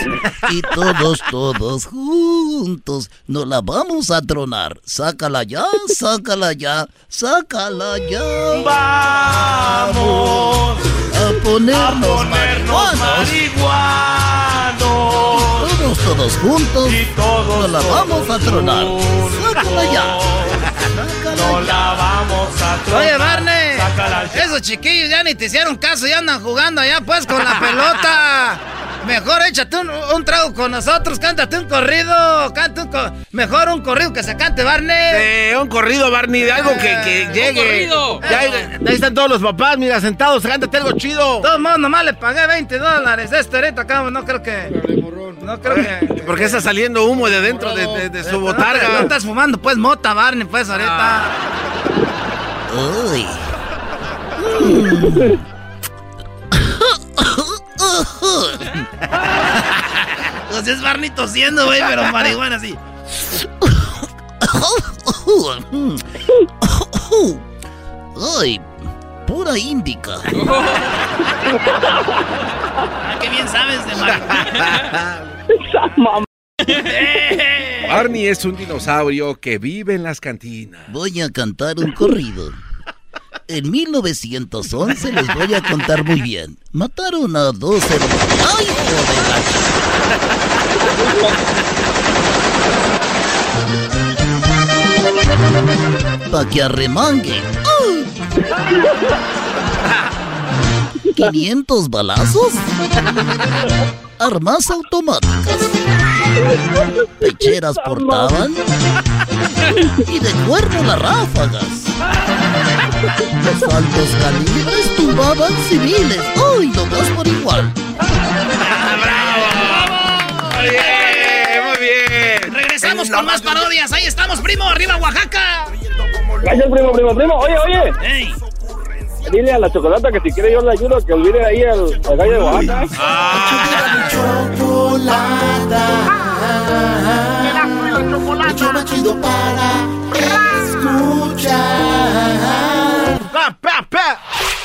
y todos, todos juntos nos la vamos a tronar. Sácala ya, sácala ya, sácala ya. Vamos a ponernos, marihuanos. Todos, todos juntos y todos, nos la vamos a tronar. Sácala ya. No la vamos a. Oye, Barney. Esos chiquillos ya ni te hicieron caso, ya andan jugando allá pues con la [laughs] pelota. Mejor échate un, trago con nosotros, cántate un corrido, canta un mejor un corrido que se cante, Barney. Sí, un corrido, Barney, de algo que, que llegue. Ya, ahí están todos los papás, mira, sentados, cántate algo chido. Todo mundo nomás le pagué 20 dólares. Este ahorita acá, no creo que. No creo que. Porque está saliendo humo de dentro de, de, su botarga. No, estás fumando, pues, mota, Barney, pues, ahorita. Uy. [laughs] pues [laughs] es Barney tosiendo, güey, pero marihuana sí. Ay, pura índica. ah, qué bien sabes de marihuana. Barney es un dinosaurio que vive en las cantinas. Voy a cantar un corrido. En 1911 les voy a contar muy bien. Mataron a dos hermanos. ¡Ay, joder! Pa' que arremangue. 500 balazos. Armas automáticas. Pecheras portaban. Y de cuerno las ráfagas. Los altos calibres tumbaban civiles. ¡Uy, no más por igual! ¡Bravo! Muy bien, muy bien. Regresamos con más parodias. Ahí estamos, primo. Arriba, Oaxaca. Gracias, primo, primo, primo. Oye, oye. Hey. Dile a la chocolata que si quiere yo le ayudo a que olvide ahí al, al gallo de Oaxaca. Ah. Chocolata. El show más chido para escuchar.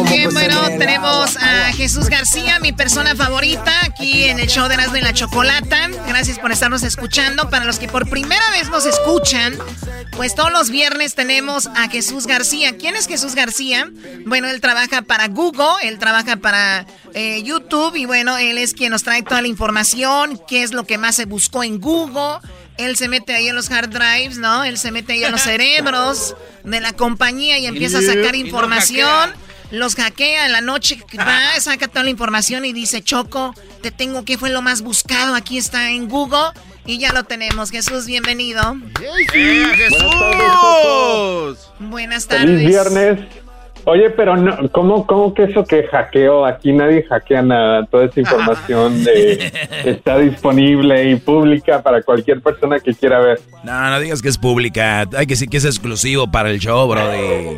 Bien, bueno, tenemos a Jesús García, mi persona favorita, aquí en el show de Erasmo y la Chocolata. Gracias por estarnos escuchando. Para los que por primera vez nos escuchan, pues todos los viernes tenemos a Jesús García. ¿Quién es Jesús García? Bueno, él trabaja para Google, él trabaja para eh, YouTube y bueno, él es quien nos trae toda la información, qué es lo que más se buscó en Google. Él se mete ahí en los hard drives, ¿no? Él se mete ahí en los [laughs] cerebros de la compañía y empieza a sacar información los hackea en la noche, va, [laughs] saca toda la información y dice, Choco, te tengo que fue lo más buscado, aquí está en Google y ya lo tenemos. Jesús, bienvenido. ¡Eh, Jesús! Buenas tardes. Feliz viernes. Oye, pero no, ¿cómo, ¿cómo que eso que hackeo? Aquí nadie hackea nada. Toda esa información de, [laughs] está disponible y pública para cualquier persona que quiera ver. No, no digas que es pública. Hay que decir que es exclusivo para el show, brody.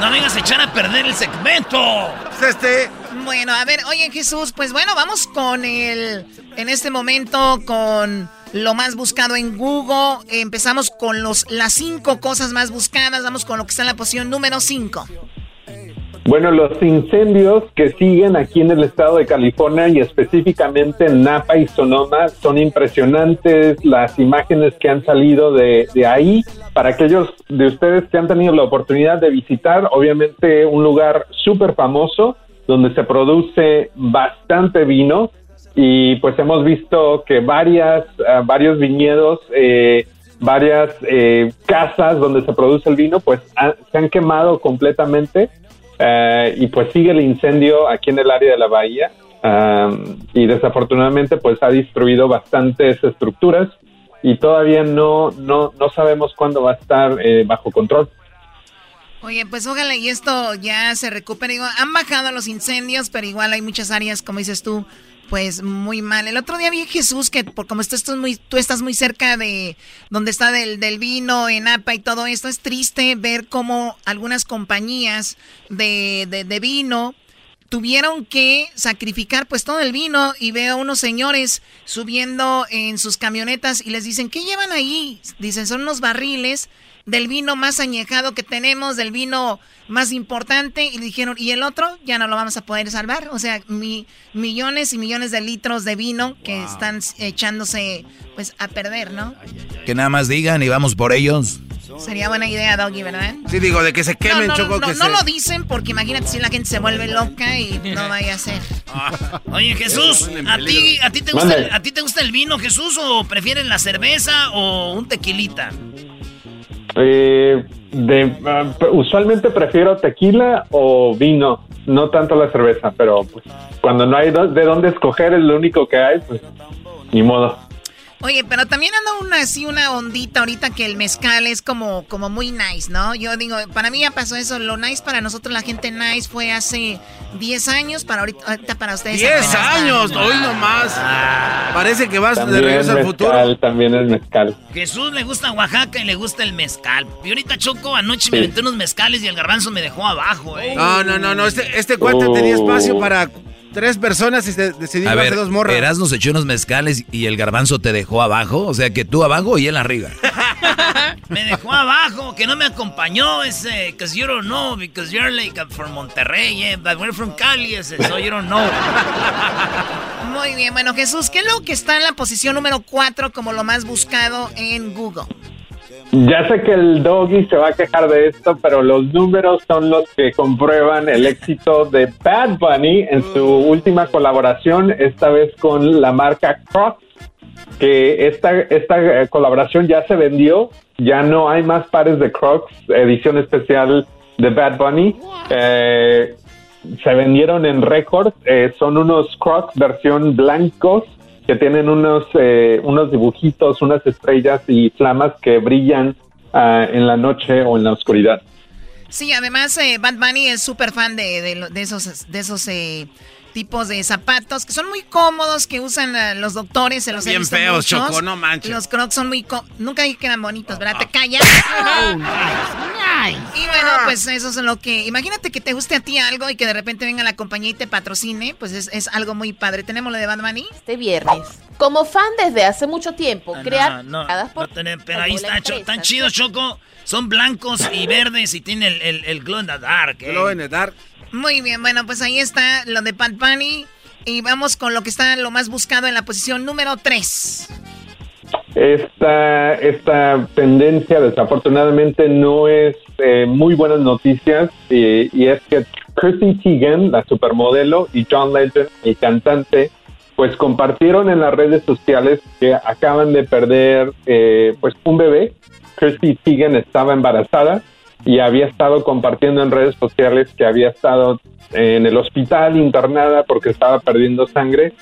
No vengas a echar a perder el segmento. Este. Bueno, a ver, oye Jesús, pues bueno, vamos con el, en este momento con lo más buscado en Google. Empezamos con los, las cinco cosas más buscadas. Vamos con lo que está en la posición número cinco. Bueno, los incendios que siguen aquí en el estado de California y específicamente en Napa y Sonoma son impresionantes las imágenes que han salido de, ahí. Para aquellos de ustedes que han tenido la oportunidad de visitar, obviamente un lugar súper famoso donde se produce bastante vino y pues hemos visto que varias, uh, varios viñedos, eh, varias eh, casas donde se produce el vino, pues se han quemado completamente Uh, y pues sigue el incendio aquí en el área de la bahía um, y desafortunadamente pues ha destruido bastantes estructuras y todavía no, no, no sabemos cuándo va a estar eh, bajo control. Oye, pues ojalá y esto ya se recupere. Han bajado los incendios, pero igual hay muchas áreas, como dices tú, pues muy mal. El otro día vi Jesús que por como estás muy, tú estás muy cerca de donde está del, del, vino en APA y todo esto, es triste ver cómo algunas compañías de, de, de, vino tuvieron que sacrificar pues todo el vino y veo a unos señores subiendo en sus camionetas y les dicen, ¿qué llevan ahí? Dicen, son unos barriles del vino más añejado que tenemos, del vino más importante, y dijeron, ¿y el otro? Ya no lo vamos a poder salvar. O sea, mi, millones y millones de litros de vino que wow. están echándose pues a perder, ¿no? Que nada más digan y vamos por ellos. Sería buena idea, Doggy, ¿verdad? Sí, digo, de que se quemen, no, no, Choco. No, que no se... lo dicen porque imagínate si la gente se vuelve loca y no vaya a ser. Ah. [laughs] Oye, Jesús, ¿a ti, a, ti te gusta el, ¿a ti te gusta el vino, Jesús, o prefieres la cerveza o un tequilita? Eh, de, uh, usualmente prefiero tequila o vino, no tanto la cerveza, pero pues, cuando no hay de dónde escoger, es lo único que hay, pues ni modo. Oye, pero también anda una así una ondita ahorita que el mezcal es como, como muy nice, ¿no? Yo digo, para mí ya pasó eso, lo nice para nosotros la gente nice fue hace 10 años, para ahorita, ahorita para ustedes. 10 años, hoy nomás. Ah, Parece que vas de regreso al futuro. Mezcal, también es mezcal. Jesús le gusta Oaxaca y le gusta el mezcal. Y ahorita Choco anoche sí. me aventé unos mezcales y el garbanzo me dejó abajo, eh. No, no, no, no, este, este cuate uh. tenía espacio para tres personas y se decidió a ver, dos morras. Erasmo se echó unos mezcales y el garbanzo te dejó abajo. O sea que tú abajo y él arriba. [laughs] me dejó abajo, que no me acompañó ese. Because you don't know, because you're like from Monterrey, yeah, but we're from Cali, ese, so you don't know. Muy bien, bueno, Jesús, ¿qué es lo que está en la posición número 4 como lo más buscado en Google? Ya sé que el doggy se va a quejar de esto, pero los números son los que comprueban el éxito de Bad Bunny en su última colaboración, esta vez con la marca Crocs, que esta, esta colaboración ya se vendió, ya no hay más pares de Crocs, edición especial de Bad Bunny. Eh, se vendieron en récord, eh, son unos Crocs versión blancos que tienen unos, eh, unos dibujitos, unas estrellas y flamas que brillan uh, en la noche o en la oscuridad. Sí, además eh, Bad Bunny es súper fan de, de, de, esos, de esos eh, tipos de zapatos que son muy cómodos, que usan uh, los doctores, se los Bien he visto feos, muchos. Choco, no manches. Los crocs son muy... Nunca dije que eran bonitos, ¿verdad? ¿Te callas? Oh, nice, nice. Y bueno, pues eso es lo que... Imagínate que te guste a ti algo y que de repente venga la compañía y te patrocine, pues es, es algo muy padre. ¿Tenemos lo de Bad Bunny? Este viernes. Como fan desde hace mucho tiempo, Ah, crear... no, no, creadas por- no pero ahí está, empresa. tan chidos, Choco. Son blancos y verdes y tienen el, el, el glow in the dark. eh. Glow in the dark. Muy bien, bueno, pues ahí está lo de Bad Bunny. Y vamos con lo que está lo más buscado en la posición número 3. Esta, esta tendencia desafortunadamente no es eh, muy buenas noticias y, es que Chrissy Teigen, la supermodelo, y John Legend, el cantante, pues compartieron en las redes sociales que acaban de perder eh, pues un bebé. Chrissy Teigen estaba embarazada y había estado compartiendo en redes sociales que había estado en el hospital internada porque estaba perdiendo sangre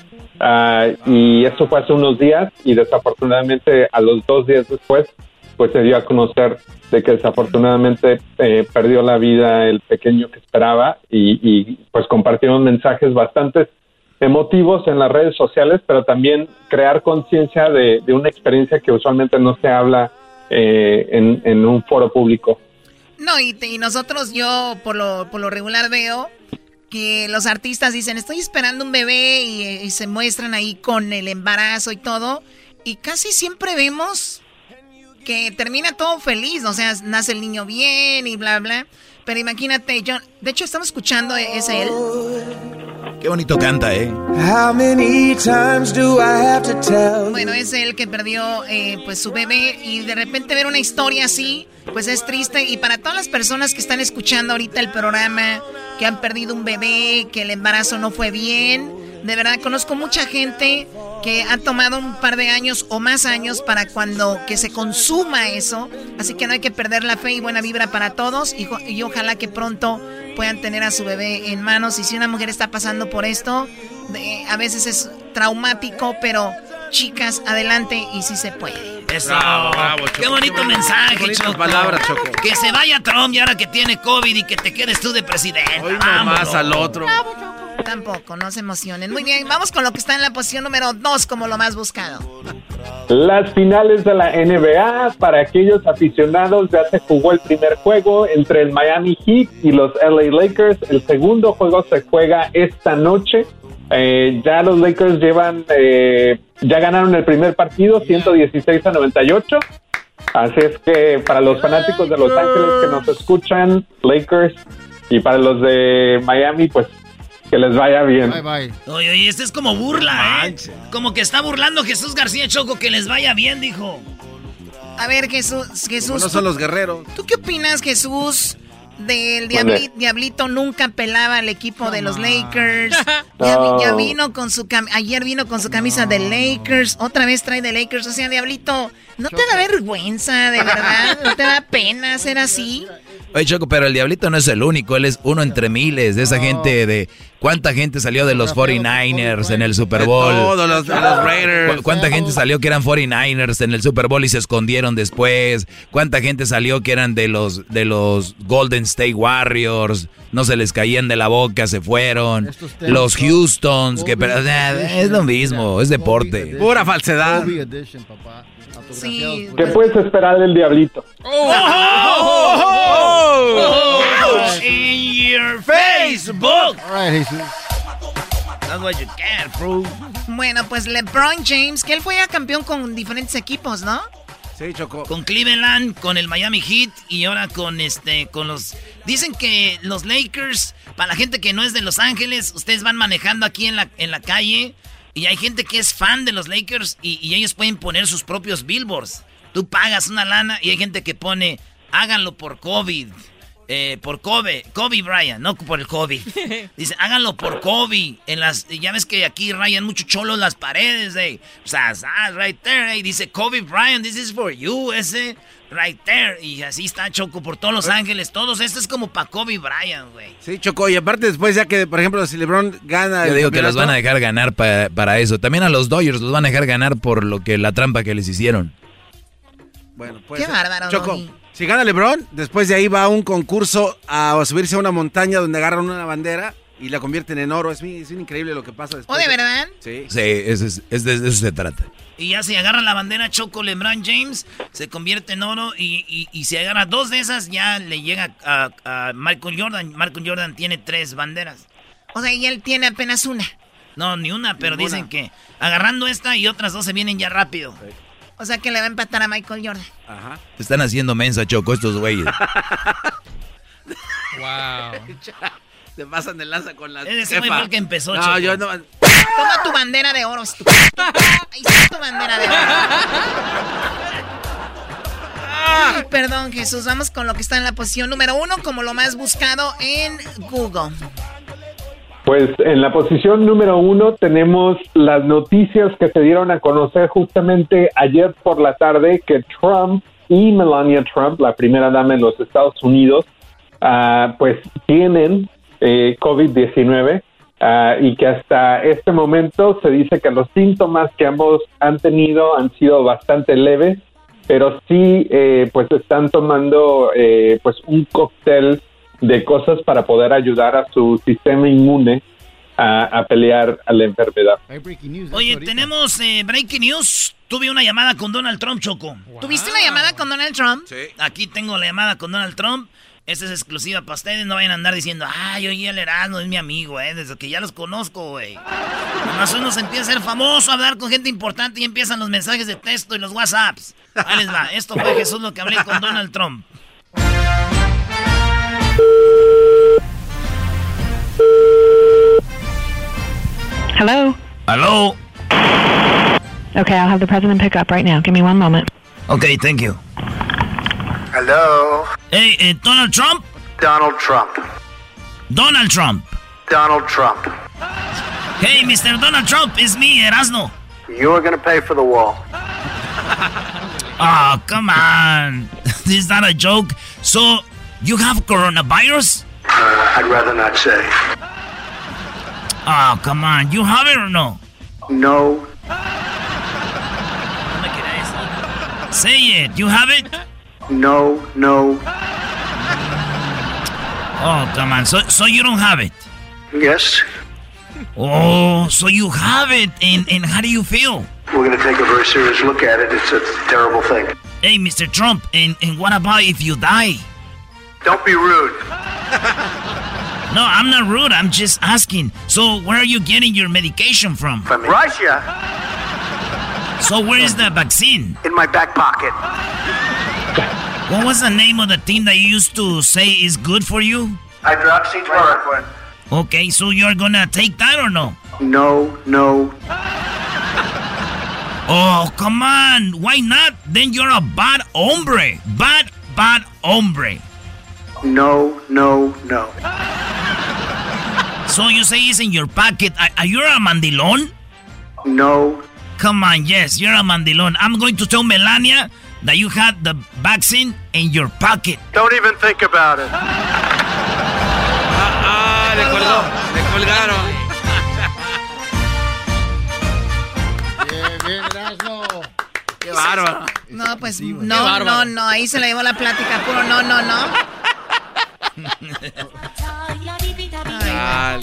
Ah, y eso fue hace unos días y desafortunadamente a los dos días después pues se dio a conocer de que desafortunadamente eh, perdió la vida el pequeño que esperaba y, y, pues compartieron mensajes bastante emotivos en las redes sociales pero también crear conciencia de, una experiencia que usualmente no se habla eh, en un foro público. No, y, te- y nosotros, yo por lo, por lo regular veo que los artistas dicen, estoy esperando un bebé y, y se muestran ahí con el embarazo y todo. Y casi siempre vemos que termina todo feliz, o sea, nace el niño bien y bla, bla. Pero imagínate, yo, de hecho estamos escuchando, es él. Qué bonito canta, ¿eh? How many times do I have to tell? Bueno, es él que perdió eh, pues su bebé y de repente ver una historia así, pues es triste. Y para todas las personas que están escuchando ahorita el programa, que han perdido un bebé, que el embarazo no fue bien, de verdad conozco mucha gente que ha tomado un par de años o más años para cuando que se consuma eso. Así que no hay que perder la fe y buena vibra para todos y, y ojalá que pronto puedan tener a su bebé en manos. Y si una mujer está pasando por esto, de- a veces es traumático, pero chicas, adelante y sí se puede. Eso. Bravo, bravo, Choco. Qué bonito Qué mensaje, bonitas Choco. palabras, Choco. Que se vaya Trump y ahora que tiene COVID y que te quedes tú de presidente. Hoy nomás al otro. Tampoco, no se emocionen. Muy bien, vamos con lo que está en la posición número 2 como lo más buscado. Las finales de la NBA, para aquellos aficionados, ya se jugó el primer juego entre el Miami Heat y los LA Lakers. El segundo juego se juega esta noche. Eh, ya los Lakers llevan, eh, ya ganaron el primer partido, 116 a 98. Así es que para los fanáticos de Los Ángeles que nos escuchan, Lakers, y para los de Miami, pues que les vaya bien. bye. Oye, oye, este es como burla, ¿eh? Como que está burlando Jesús García Choco que les vaya bien, dijo. A ver, Jesús, Jesús. no son los guerreros. ¿Tú qué opinas, Jesús, del Mande. Diabli- Diablito nunca pelaba al equipo de los Lakers? [laughs] Ya, No. vi- ya vino con su cam- ayer vino con su camisa de Lakers, otra vez trae de Lakers, o sea, Diablito, ¿no te da vergüenza, de verdad? ¿No te da pena ser así? Oye, Choco, pero el Diablito no es el único, él es uno entre miles de esa gente de... ¿Cuánta gente salió de los 49ers en el Super Bowl? De todos los, de los Raiders. ¿Cu- ¿Cuánta gente salió que eran 49ers en el Super Bowl y se escondieron después? ¿Cuánta gente salió que eran de los de los Golden State Warriors? No se les caían de la boca, se fueron. Los Houstons, que pero, o sea, edition. es lo mismo, es deporte. Pura falsedad. Kobe edition, papá. Autografiados Sí. ¿Qué puedes esperar del Diablito? Ouch in your Facebook. All right, Jesus. That's what you get, bro. Bueno, pues LeBron James, que él fue ya campeón con diferentes equipos, ¿no? Sí, Choco. Con Cleveland, con el Miami Heat y ahora con este, con los. Dicen que los Lakers, para la gente que no es de Los Ángeles, ustedes van manejando aquí en la, en la calle y hay gente que es fan de los Lakers y, y ellos pueden poner sus propios billboards. Tú pagas una lana y hay gente que pone, háganlo por COVID. eh, por Kobe, Kobe Bryant, no por el COVID. [laughs] Dice, háganlo por Kobe. En las, ya ves que aquí rayan mucho cholo las paredes, eh. O sea, ah, right there, eh. Dice Kobe Bryant, this is for you, ese, right there. Y así está Choco por todos Los Ángeles, todos. Esto es como para Kobe Bryant, güey. Sí, Choco. Y aparte después ya que, por ejemplo, si LeBron gana Yo el digo que los van a dejar ganar pa- para eso. También a los Dodgers los van a dejar ganar por lo que la trampa que les hicieron. Bueno, pues. Qué bárbaro, Choco, Doggy. si gana LeBron, después de ahí va a un concurso a subirse a una montaña donde agarran una bandera y la convierten en oro. Es, es increíble lo que pasa después. ¿O de verdad? Sí. Sí, es, es, de, eso se trata. Y ya si agarra la bandera Choco LeBron James, se convierte en oro. Y, y, si agarra dos de esas, ya le llega a, Michael Jordan. Michael Jordan tiene tres banderas. O sea, y él tiene apenas una. No, ni una, pero dicen que agarrando esta y otras dos se vienen ya rápido. O sea que le va a empatar a Michael Jordan. Ajá. Están haciendo mensa, Choco, estos güeyes. [laughs] wow. [laughs] Se pasan de lanza con la Ese fue el que empezó, No, yo no... Toma tu bandera de oro, estúpido. Ahí está tu bandera de oro. Ay, perdón, Jesús. Vamos con lo que está en la posición número uno como lo más buscado en Google. Pues en la posición número uno tenemos las noticias que se dieron a conocer justamente ayer por la tarde que Trump y Melania Trump, la primera dama en los Estados Unidos, uh, pues tienen eh, COVID-19 ah, y que hasta este momento se dice que los síntomas que ambos han tenido han sido bastante leves, pero sí eh, pues están tomando eh, pues un cóctel de cosas para poder ayudar a su sistema inmune a, pelear a la enfermedad. Oye, tenemos eh, breaking news. Tuve una llamada con Donald Trump, Choco. ¿Tuviste una llamada con Donald Trump? Sí. Aquí tengo la llamada con Donald Trump. Esta es exclusiva para ustedes. No vayan a andar diciendo, ay, oye, el Erasmo es mi amigo, ¿eh? Desde que ya los conozco, güey. Además uno se empieza a ser famoso, a hablar con gente importante y empiezan los mensajes de texto y los WhatsApps. Ahí les va. Esto fue Jesús lo que hablé con Donald Trump. Hello. Hello. Okay, I'll have the president pick up right now. Give me one moment. Okay, thank you. Hello. Hey, uh, Donald Trump? Donald Trump. Donald Trump. Donald Trump. Hey, Mr. Donald Trump, it's me, Erasno. You're gonna pay for the wall. oh, come on. [laughs] this is not a joke. So, you have coronavirus? Uh, I'd rather not say. Oh, come on. You have it or no? No. Say it. You have it? No, no. Oh, come on. So, so you don't have it? Yes. Oh, so you have it. And, and how do you feel? We're going to take a very serious look at it. It's a terrible thing. Hey, Mr. Trump, and, and what about if you die? Don't be rude. [laughs] No, I'm not rude. I'm just asking. So, where are you getting your medication from? From Russia. So, where is the vaccine? In my back pocket. What was the name of the thing that you used to say is good for you? Hydroxychloroquine. Okay, so you're gonna take that or no? No, no. Oh, come on. Why not? Then you're a bad hombre. Bad, bad hombre. No, no, no. So you say it's in your pocket. Are, are you a mandilon? No. Come on, yes, you're a mandilon. I'm going to tell Melania that you had the vaccine in your pocket. Don't even think about it. ah, ah le colgó, le colgaron. Bien, bien, Erasmo. Qué bárbaro. No, pues no, no, no, ahí se le llevó la plática, puro no, no, no. [laughs]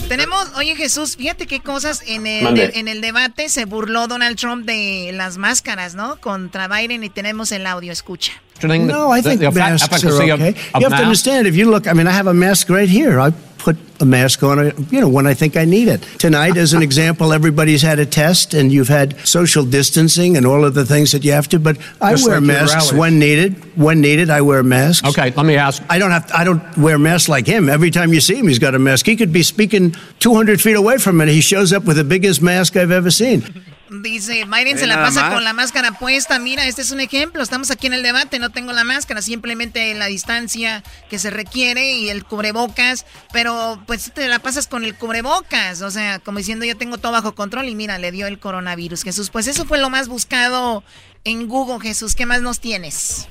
tenemos, oye Jesús, fíjate qué cosas en el, en el debate se burló Donald Trump de las máscaras, ¿no? Contra Biden y tenemos el audio, escucha. No, I think masks are okay. You have to understand, if you look, I mean, I have a mask right here. I put a mask on, you know, when I think I need it. Tonight, as an [laughs] example, everybody's had a test and you've had social distancing and all of the things that you have to, but I Just wear like masks when needed. When needed, I wear masks. Okay, let me ask. I don't have, to, I don't wear masks like him. Every time you see him, he's got a mask. He could be speaking 200 feet away from me. He shows up with the biggest mask I've ever seen. Dice, Biden se la pasa con la máscara puesta. Mira, este es un ejemplo. Estamos aquí en el debate, no tengo la máscara, simplemente la distancia que se requiere y el cubrebocas. Pero pues te la pasas con el cubrebocas. O sea, como diciendo, yo tengo todo bajo control y mira, le dio el coronavirus. Jesús, pues eso fue lo más buscado en Google, Jesús. ¿Qué más nos tienes?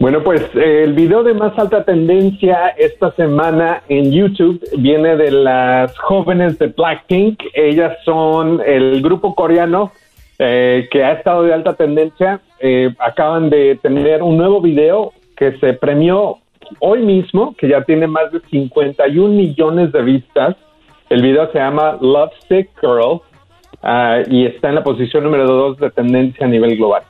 Bueno, pues eh, el video de más alta tendencia esta semana en YouTube viene de las jóvenes de Blackpink. Ellas son el grupo coreano eh, que ha estado de alta tendencia. Eh, acaban de tener un nuevo video que se premió hoy mismo, que ya tiene más de 51 millones de vistas. El video se llama Love Sick Girl ah, y está en la posición número 2 de tendencia a nivel global.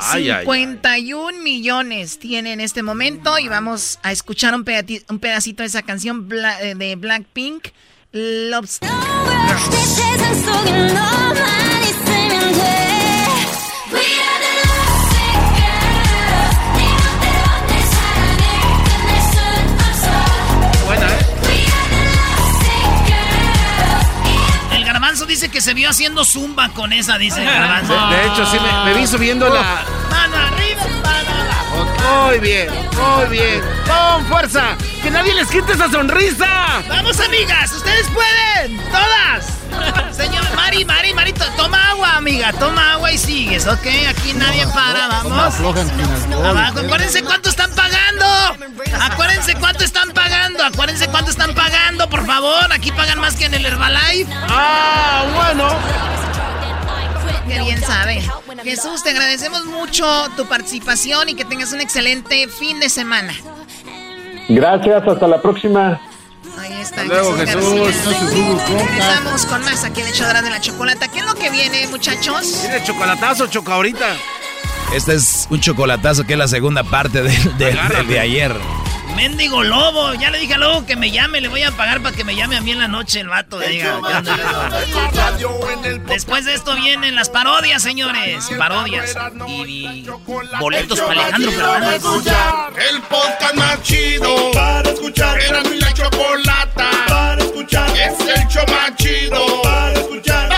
51 millones tiene en este momento y vamos a escuchar un, un pedacito de esa canción eh, de Blackpink, Love dice que se vio haciendo zumba con esa, dice Garbanzo. De, hecho, sí, me, vi subiendo la... Mano arriba, mano abajo. Muy bien, muy bien. Con fuerza. Que nadie les quite esa sonrisa. Vamos, amigas. Ustedes pueden. Todas. [laughs] Señor Mari, Mari, Marito, toma agua, amiga. Toma agua y sigues, ¿ok? Aquí nadie para, vamos. Abajo. Acuérdense cuánto están pagando. Acuérdense cuánto están pagando. Acuérdense cuánto están pagando, por favor. Aquí pagan más que en el Herbalife. Ah, bueno. Qué bien sabe. Jesús, te agradecemos mucho tu participación y que tengas un excelente fin de semana. Gracias, hasta la próxima. Ahí está Luego, Jesús. Empezamos con más aquí en el de la Chocolata. ¿Qué es lo que viene, muchachos? ¿Tiene chocolatazo, choca ahorita? Este es un chocolatazo que es la segunda parte del de ayer. Mendigo lobo. Ya le dije a lobo que me llame. Le voy a pagar para que me llame a mí en la noche el vato. Diga, Después de esto vienen las parodias, señores. Parodias. Y, boletos para Alejandro Fernández. El podcast más chido. Para escuchar. Era mi la chocolata. Para escuchar. Es el show más chido. Para escuchar.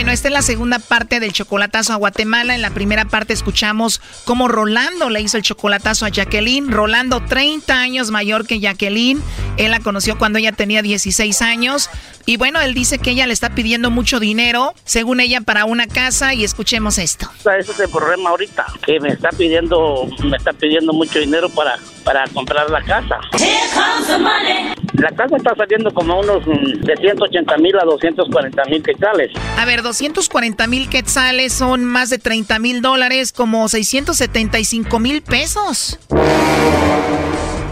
Bueno, esta es la segunda parte del chocolatazo a Guatemala. En la primera parte escuchamos cómo Rolando le hizo el chocolatazo a Jacqueline. Rolando, 30 años mayor que Jacqueline. Él la conoció cuando ella tenía 16 años. Y bueno, él dice que ella le está pidiendo mucho dinero, según ella, para una casa. Y escuchemos esto. Ese es el problema ahorita, que me está pidiendo, me está pidiendo mucho dinero para, para comprar la casa. La casa está saliendo como unos de 180 mil a 240 mil quetzales. A ver, 240 mil quetzales son más de 30 mil dólares, como 675 mil pesos.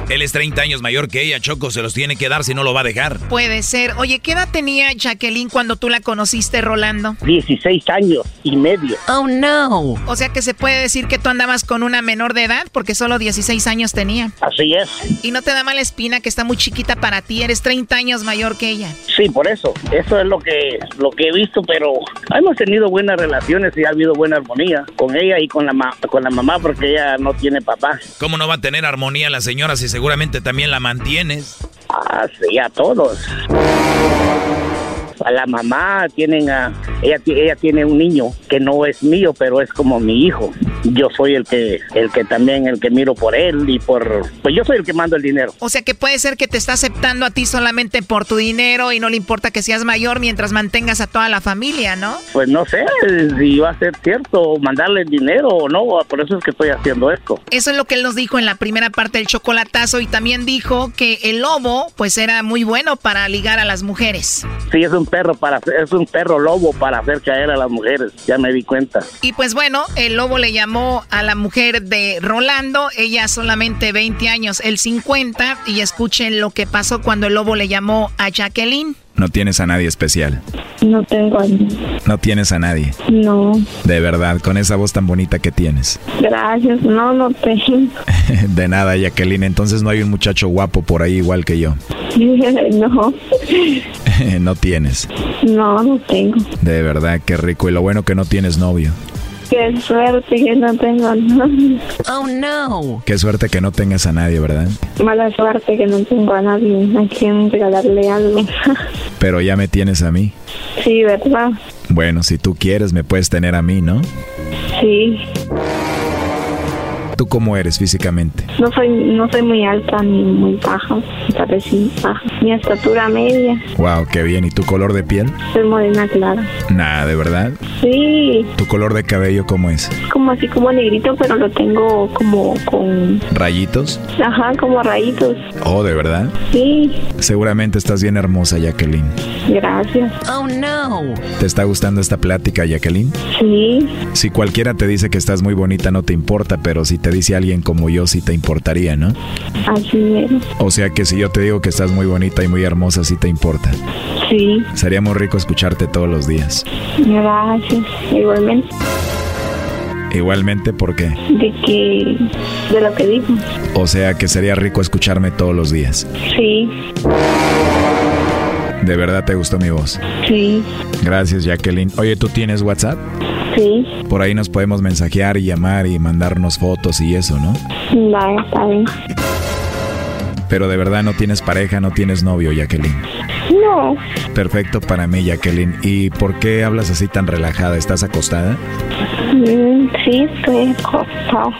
Él es 30 años mayor que ella, Choco, se los tiene que dar si no lo va a dejar. Puede ser. Oye, ¿qué edad tenía Jacqueline cuando tú la conociste, Rolando? 16 años y medio. Oh, no. O sea que se puede decir que tú andabas con una menor de edad porque solo 16 años tenía. Así es. Y no te da mala espina que está muy chiquita para ti, eres 30 años mayor que ella. Sí, por eso. Eso es lo que, lo que he visto, pero hemos tenido buenas relaciones y ha habido buena armonía con ella y con la, con la mamá porque ella no tiene papá. ¿Cómo no va a tener armonía la señora si se seguramente también la mantienes. Ah, sí, a todos a la mamá, tienen a, ella, ella tiene un niño que no es mío, pero es como mi hijo. Yo soy el que, el que también, el que miro por él y por, pues yo soy el que mando el dinero. O sea que puede ser que te está aceptando a ti solamente por tu dinero y no le importa que seas mayor mientras mantengas a toda la familia, ¿no? Pues no sé si va a ser cierto mandarle el dinero o no, por eso es que estoy haciendo esto. Eso es lo que él nos dijo en la primera parte del chocolatazo y también dijo que el lobo pues era muy bueno para ligar a las mujeres. Sí, es un perro para es un perro lobo para hacer caer a las mujeres, ya me di cuenta. Y pues bueno, el lobo le llamó a la mujer de Rolando, ella solamente 20 años, el 50, y escuchen lo que pasó cuando el lobo le llamó a Jacqueline. No tienes a nadie especial. No tengo a nadie. No tienes a nadie. No. De verdad, con esa voz tan bonita que tienes. Gracias, no, no tengo. [laughs] De nada, Jacqueline. Entonces no hay un muchacho guapo por ahí igual que yo. [laughs] no. [laughs] no tienes. No, no tengo. De verdad, qué rico. Y lo bueno que no tienes novio. Qué suerte que no tengo a nadie. Oh no. Qué suerte que no tengas a nadie, ¿verdad? Mala suerte que no tengo a nadie a quien regalarle algo. [laughs] Pero ya me tienes a mí. Sí, ¿verdad? Bueno, si tú quieres, me puedes tener a mí, ¿no? Sí. ¿Tú cómo eres físicamente? No soy, no soy muy alta ni muy baja, tal vez sí baja. Mi estatura media. Wow, qué bien. ¿Y tu color de piel? Soy morena clara. Nada, ¿de verdad? Sí. ¿Tu color de cabello cómo es? Como así como negrito, pero lo tengo como con... ¿Rayitos? Ajá, como rayitos. Oh, ¿de verdad? Sí. Seguramente estás bien hermosa, Jacqueline. Gracias. Oh, no. ¿Te está gustando esta plática, Jacqueline? Sí. Si cualquiera te dice que estás muy bonita, no te importa, pero si te dice alguien como yo, sí te importaría, ¿no? Así es. O sea que si yo te digo que estás muy bonita y muy hermosa, sí te importa. Sí. Sería muy rico escucharte todos los días. Gracias. Igualmente. Igualmente, ¿por qué? De que... De lo que dijo. O sea que sería rico escucharme todos los días. Sí. ¿De verdad te gustó mi voz? Sí. Gracias, Jacqueline. Oye, ¿tú tienes WhatsApp? Sí. Por ahí nos podemos mensajear y llamar y mandarnos fotos y eso, ¿no? Vale, está bien. Pero de verdad no tienes pareja, no tienes novio, Jacqueline. No. Perfecto para mí, Jacqueline. ¿Y por qué hablas así tan relajada? ¿Estás acostada? Mm, sí, estoy acostado.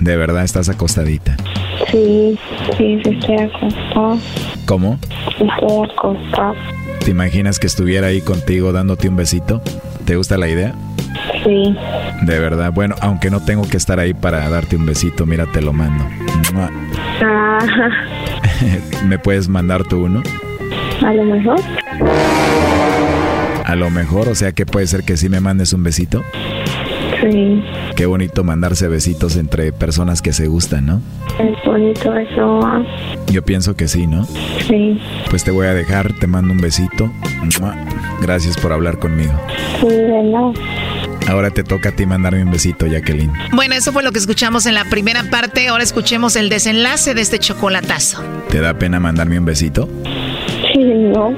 De verdad estás acostadita. Sí, sí, sí, estoy acostado. ¿Cómo? Estoy acostado. ¿Te imaginas que estuviera ahí contigo dándote un besito? ¿Te gusta la idea? Sí. De verdad, bueno, aunque no tengo que estar ahí para darte un besito, mira, te lo mando. Ah, [laughs] ¿Me puedes mandar tú uno? a lo mejor. A lo mejor, o sea que puede ser que sí me mandes un besito. Sí. Qué bonito mandarse besitos entre personas que se gustan, ¿no? Es bonito eso. ah. Yo pienso que sí, ¿no? Sí. Pues te voy a dejar, te mando un besito. Gracias por hablar conmigo. Sí. Ahora te toca a ti mandarme un besito, Jacqueline. Bueno, eso fue lo que escuchamos en la primera parte. Ahora escuchemos el desenlace de este chocolatazo. ¿Te da pena mandarme un besito? Sí, no.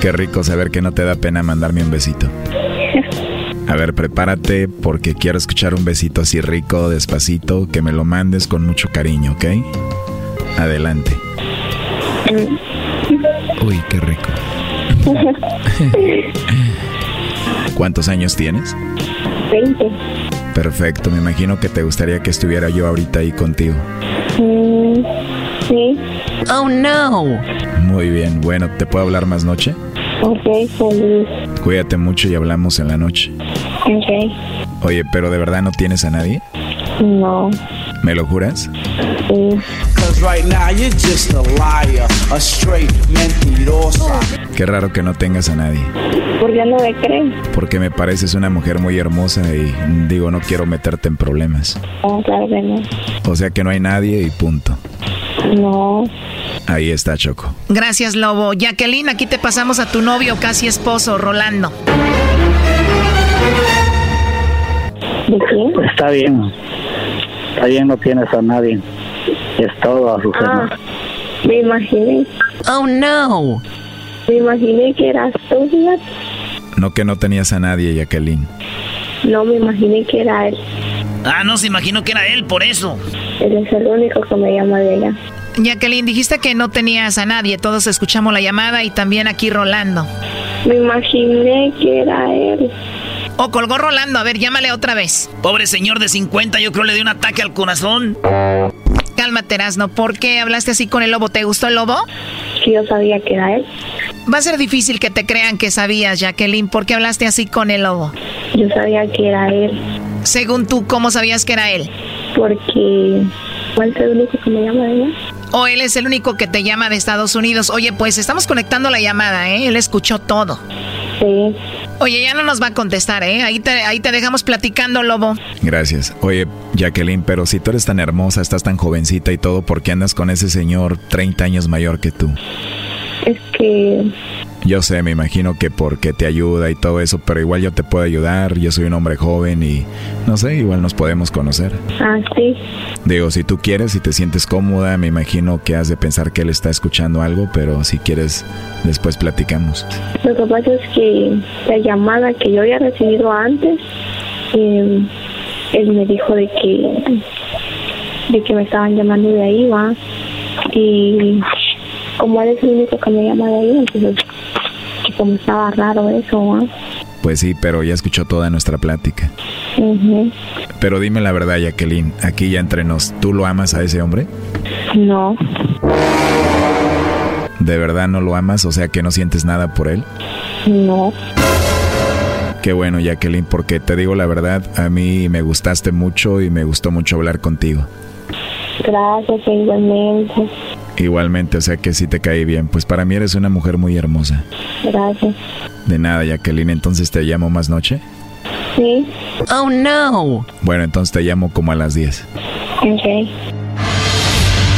Qué rico saber que no te da pena mandarme un besito. A ver, prepárate porque quiero escuchar un besito así rico, despacito, que me lo mandes con mucho cariño, ¿ok? Adelante. Uy, qué rico. [laughs] ¿Cuántos años tienes? 20. Perfecto, me imagino que te gustaría que estuviera yo ahorita ahí contigo. Mm, sí. Oh, no. Muy bien, bueno, ¿te puedo hablar más noche? Ok, feliz. Cuídate mucho y hablamos en la noche. Ok. Oye, pero ¿de verdad no tienes a nadie? No. ¿Me lo juras? Sí. Qué raro que no tengas a nadie. ¿Por qué no me creen? Porque me pareces una mujer muy hermosa y digo, no quiero meterte en problemas. No, claro que no. O sea que no hay nadie y punto. No. Ahí está Choco. Gracias, Lobo. Jacqueline, aquí te pasamos a tu novio, casi esposo, Rolando. ¿De quién? Pues está bien. Está bien, no tienes a nadie. Es todo, Azucena. Ah, me imaginé. Oh, no. Me imaginé que eras tú, fíjate. No que no tenías a nadie, Jacqueline. No, me imaginé que era él. Ah, no, se imaginó que era él, por eso. Él es el único que me llama de allá. Jacqueline, dijiste que no tenías a nadie. Todos escuchamos la llamada y también aquí Rolando. Me imaginé que era él. O colgó Rolando. A ver, llámale otra vez. Pobre señor de 50, yo creo le dio un ataque al corazón. Cálmate, Erasno. ¿Por qué hablaste así con el lobo? ¿Te gustó el lobo? Sí, yo sabía que era él. Va a ser difícil que te crean que sabías, Jacqueline. ¿Por qué hablaste así con el lobo? Yo sabía que era él. Según tú, ¿cómo sabías que era él? Porque... ¿Cuál es el único que me llama de allá? O él es el único que te llama de Estados Unidos. Oye, pues estamos conectando la llamada, ¿eh? Él escuchó todo. Sí. Oye, ya no nos va a contestar, ¿eh? Ahí te, ahí te dejamos platicando, Lobo. Gracias. Oye, Jacqueline, pero si tú eres tan hermosa, estás tan jovencita y todo, ¿por qué andas con ese señor 30 años mayor que tú? Es que... Yo sé, me imagino que porque te ayuda y todo eso, pero igual yo te puedo ayudar, yo soy un hombre joven y no sé, igual nos podemos conocer. Ah, sí. Digo, si tú quieres, si te sientes cómoda, me imagino que has de pensar que él está escuchando algo, pero si quieres, después platicamos. Lo que pasa es que la llamada que yo había recibido antes, eh, él me dijo de que de que me estaban llamando de ahí, va. Y como él es el único que me llama de ahí, entonces como estaba raro eso. Pues sí, pero ya escuchó toda nuestra plática. Pero dime la verdad, Jacqueline, aquí ya entre nos, ¿tú lo amas a ese hombre? No. ¿De verdad no lo amas? O sea, que no sientes nada por él. No. Qué bueno, Jacqueline, porque te digo la verdad, a mí me gustaste mucho y me gustó mucho hablar contigo. Gracias, igualmente. Igualmente, o sea que sí te caí bien. Pues para mí eres una mujer muy hermosa. Gracias. De nada, Jacqueline, entonces te llamo más noche. Sí. Oh no. Bueno, entonces te llamo como a las 10. Ok.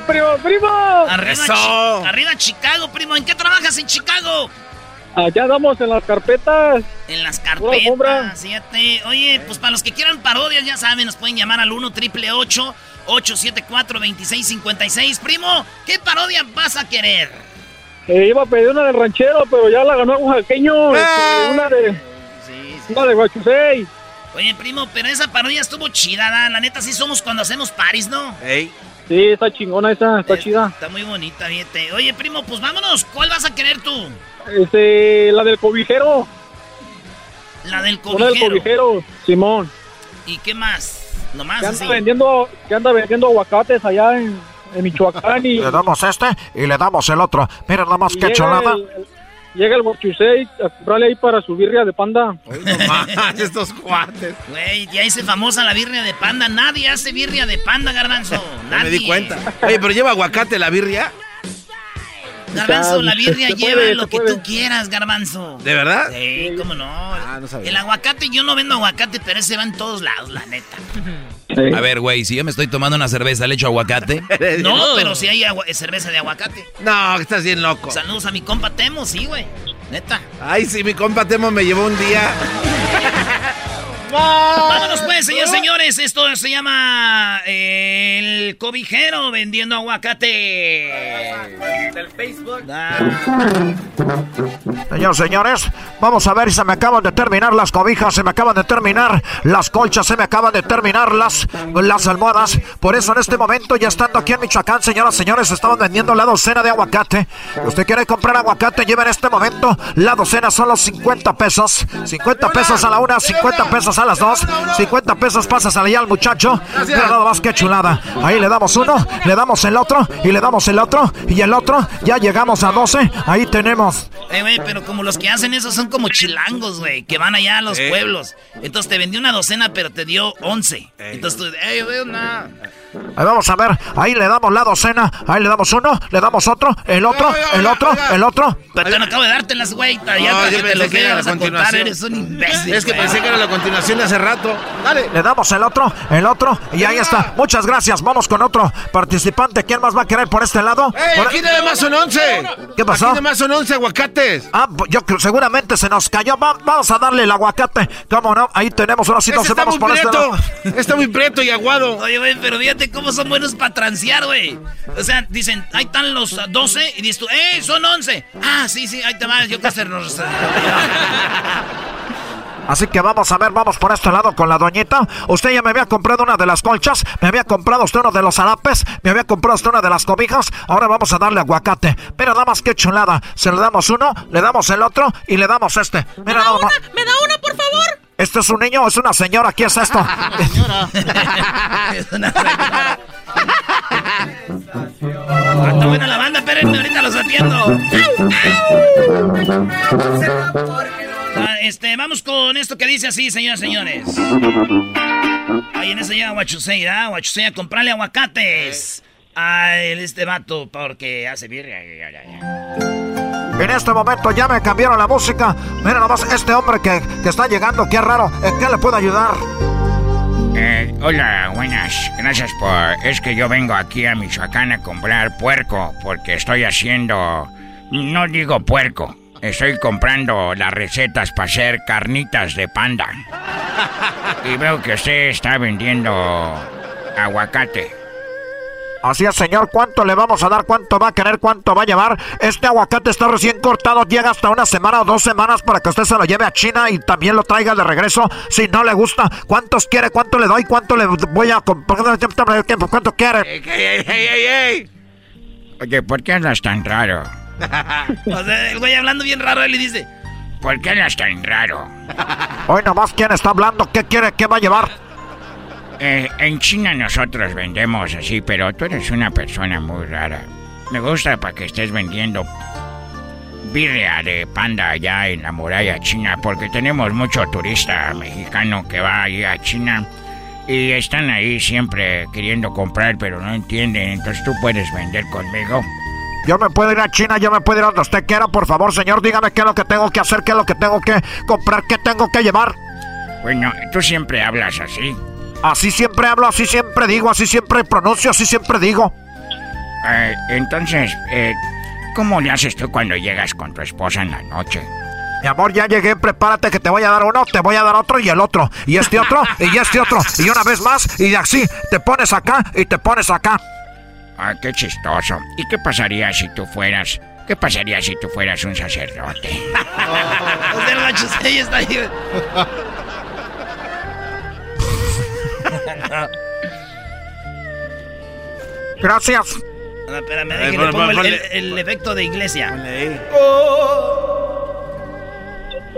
Primo, primo, primo. Arriba. Chi- arriba Chicago, primo. ¿En qué trabajas en Chicago? Allá damos en las carpetas. En las carpetas, fíjate. Oye, pues para los que quieran parodias, ya saben, nos pueden llamar al 1 triple 874 2656 Primo, ¿qué parodia vas a querer? Eh, iba a pedir una del ranchero, pero ya la ganó un oaxaqueño. este, una de. Una de Guachusei. Oye, primo, pero esa parodia estuvo chida, ¿da? la neta sí somos cuando hacemos paris, ¿no? Sí, está chingona esa, está chida. Está muy bonita, fíjate. Oye, primo, pues vámonos, ¿cuál vas a querer tú? Este, la del cobijero. La del Una del cobijero. cobijero, Simón. ¿Y qué más? Nomás Que así. anda vendiendo, que anda vendiendo aguacates allá en, en Michoacán y. Le damos este y le damos el otro. Miren nada más que chulada. el- el- Llega el Guachusei a comprarle ahí para su birria de panda. [laughs] estos cuates. Güey, ya hice famosa la birria de panda. Nadie hace birria de panda, garbanzo. Nadie. me di cuenta. Oye, pero lleva aguacate la birria. Garbanzo, la birria Se lleva puede, lo que puede. tú quieras, garbanzo. ¿De verdad? Sí, cómo no. Ah, no sabía. El aguacate, yo no vendo aguacate, pero ese va en todos lados, la neta. A ver, güey, si yo me estoy tomando una cerveza, ¿le echo aguacate? [laughs] No, pero si hay agua- cerveza de aguacate. No, estás bien loco. Saludos a mi compa Temo, sí, güey. Neta. Ay, sí, mi compa Temo me llevó un día. [laughs] Vámonos pues, señores, señores. Esto se llama eh, El Cobijero vendiendo aguacate. Del Facebook. Señores, señores, vamos a ver si se me acaban de terminar las cobijas, se me acaban de terminar las colchas, se me acaban de terminar las, las almohadas. Por eso en este momento, ya estando aquí en Michoacán, señoras, señores, estamos vendiendo la docena de aguacate. Usted quiere comprar aguacate, lleva en este momento la docena, son los 50 pesos. 50 pesos a la una, 50 pesos a las dos, 50 pesos pasas allá al muchacho. Mira nada más que chulada. Ahí le damos uno, le damos el otro, y le damos el otro, y el otro. Ya llegamos a 12, ahí tenemos. Eh, güey, pero como los que hacen eso son como chilangos, güey, que van allá a los Eh. pueblos. Entonces te vendió una docena, pero te dio 11. Entonces tú, ey, güey, una. Ahí vamos a ver, ahí le damos la docena, ahí le damos uno, le damos otro, el otro, el otro, el otro. Pero te no acabo de dártelas, güey. Ya No, para yo que te los que era vayas la a contar, continuación. eres un imbécil. Es que güey. pensé que era la continuación hace rato. Dale. Le damos el otro, el otro, y ahí está. Muchas gracias, vamos con otro participante. ¿Quién más va a querer por este lado? ¡Ey, Por- aquí nada más son 11! ¿Qué pasó? Aquí nada más son 11 aguacates. Ah, pues yo creo, seguramente se nos cayó. Va- vamos a darle el aguacate. ¿Cómo no? Ahí tenemos una Ese situación. está Vamos muy por este lado. [laughs] Está muy prieto y aguado. Oye, güey, pero fíjate cómo son buenos para transear, güey. O sea, dicen, ahí están los ah, 12 y dices tú, ¡eh, son 11! Ah, sí, sí, ahí te vas, yo que nos... [laughs] Así que vamos a ver, vamos por este lado con la doñita. Usted ya me había comprado una de las colchas, me había comprado usted uno de los zarapes, me había comprado usted una de las cobijas. Ahora vamos a darle aguacate. Mira nada más que chulada. Se le damos uno, le damos el otro y le damos este. Mira nada más. ¿Me da una, por favor? ¿Este es un niño o es una señora? ¿Qué es esto? [laughs] [laughs] es una señora. Está buena la banda, espérenme, ahorita los atiendo. Ah, este, vamos con esto que dice así, señoras y señores. Ahí en ese llega Huachusei, ¿ah? Huachusei a comprarle aguacates. a este vato porque hace birria. En este momento ya me cambiaron la música. Mira nomás este hombre que, que está llegando, qué raro. ¿En qué le puedo ayudar? Eh, hola, buenas. Gracias por... Es que yo vengo aquí a Michoacán a comprar puerco porque estoy haciendo... No digo puerco. Estoy comprando las recetas para hacer carnitas de panda. [laughs] Y veo que usted está vendiendo aguacate. Así es, señor. ¿Cuánto le vamos a dar? ¿Cuánto va a querer? ¿Cuánto va a llevar? Este aguacate está recién cortado. Llega hasta una semana o dos semanas para que usted se lo lleve a China y también lo traiga de regreso. Si no le gusta, ¿cuántos quiere? ¿Cuánto le doy? ¿Cuánto le voy a comprar? ¿Cuánto quiere? ¡Ey, ey, ey, ey! Oye, ¿por qué andas tan raro? [laughs] o sea, el güey hablando bien raro, él le dice... ¿Por qué andas tan raro? [laughs] Hoy nomás, ¿quién está hablando? ¿Qué quiere? ¿Qué va a llevar? Eh, en China nosotros vendemos así, pero tú eres una persona muy rara. Me gusta para que estés vendiendo birria de panda allá en la muralla china, porque tenemos mucho turista mexicano que va ahí a China y están ahí siempre queriendo comprar, pero no entienden. Entonces tú puedes vender conmigo. Yo me puedo ir a China, yo me puedo ir a donde usted quiera, por favor, señor, dígame qué es lo que tengo que hacer, qué es lo que tengo que comprar, qué tengo que llevar. Bueno, tú siempre hablas así. Así siempre hablo, así siempre digo, así siempre pronuncio, así siempre digo. Eh, entonces, eh, ¿cómo le haces tú cuando llegas con tu esposa en la noche? Mi amor, ya llegué, prepárate que te voy a dar uno, te voy a dar otro y el otro, y este otro, y este otro, y una vez más, y así, te pones acá y te pones acá. Ah, qué chistoso. ¿Y qué pasaría si tú fueras, qué pasaría si tú fueras un sacerdote? [laughs] oh, está ahí. Gracias. No, espérame, que le pongo el, el, efecto de iglesia.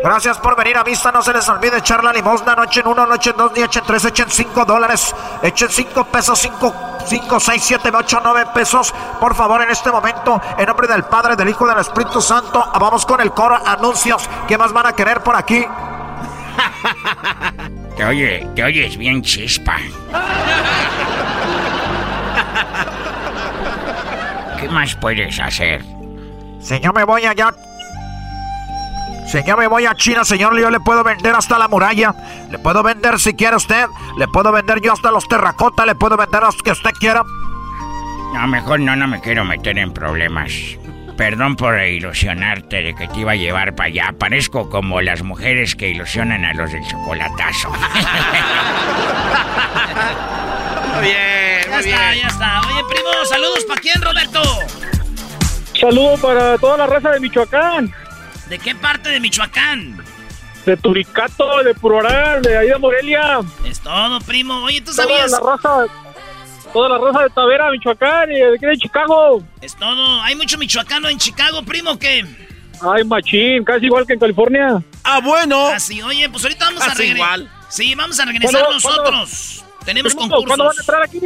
Gracias por venir a vista. No se les olvide echar la limosna. No echen uno, no echen dos, ni echen tres, echen cinco dólares. Echen cinco pesos, cinco, cinco, seis, siete, ocho, nueve pesos. Por favor, en este momento, en nombre del Padre, del Hijo y del Espíritu Santo, vamos con el coro anuncios. ¿Qué más van a querer por aquí? [laughs] Te oye, te oyes bien chispa. [laughs] ¿Qué más puedes hacer? Señor, me voy allá. Señor, me voy a China, señor. Yo le puedo vender hasta la muralla. Le puedo vender si quiere usted. Le puedo vender yo hasta los terracotas. Le puedo vender hasta que usted quiera. No, mejor no, no me quiero meter en problemas. Perdón por ilusionarte de que te iba a llevar para allá. Parezco como las mujeres que ilusionan a los del chocolatazo. [laughs] muy bien, ya está, ya está. Oye, primo, saludos para quién, Roberto. Saludos para toda la raza de Michoacán. ¿De qué parte de Michoacán? De Turicato, de Puroral, de ahí de Morelia. Es todo, primo. Oye, ¿tú sabías? Toda la raza toda la raza de Tavera, Michoacán y de aquí de Chicago. Es todo. ¿Hay mucho michoacano en Chicago, primo, qué? Ay, machín, casi igual que en California. Ah, bueno. Ah, sí, oye, pues ahorita vamos a regresar. igual. Sí, vamos a regresar nosotros. Tenemos concursos. ¿Cuándo van a entrar aquí?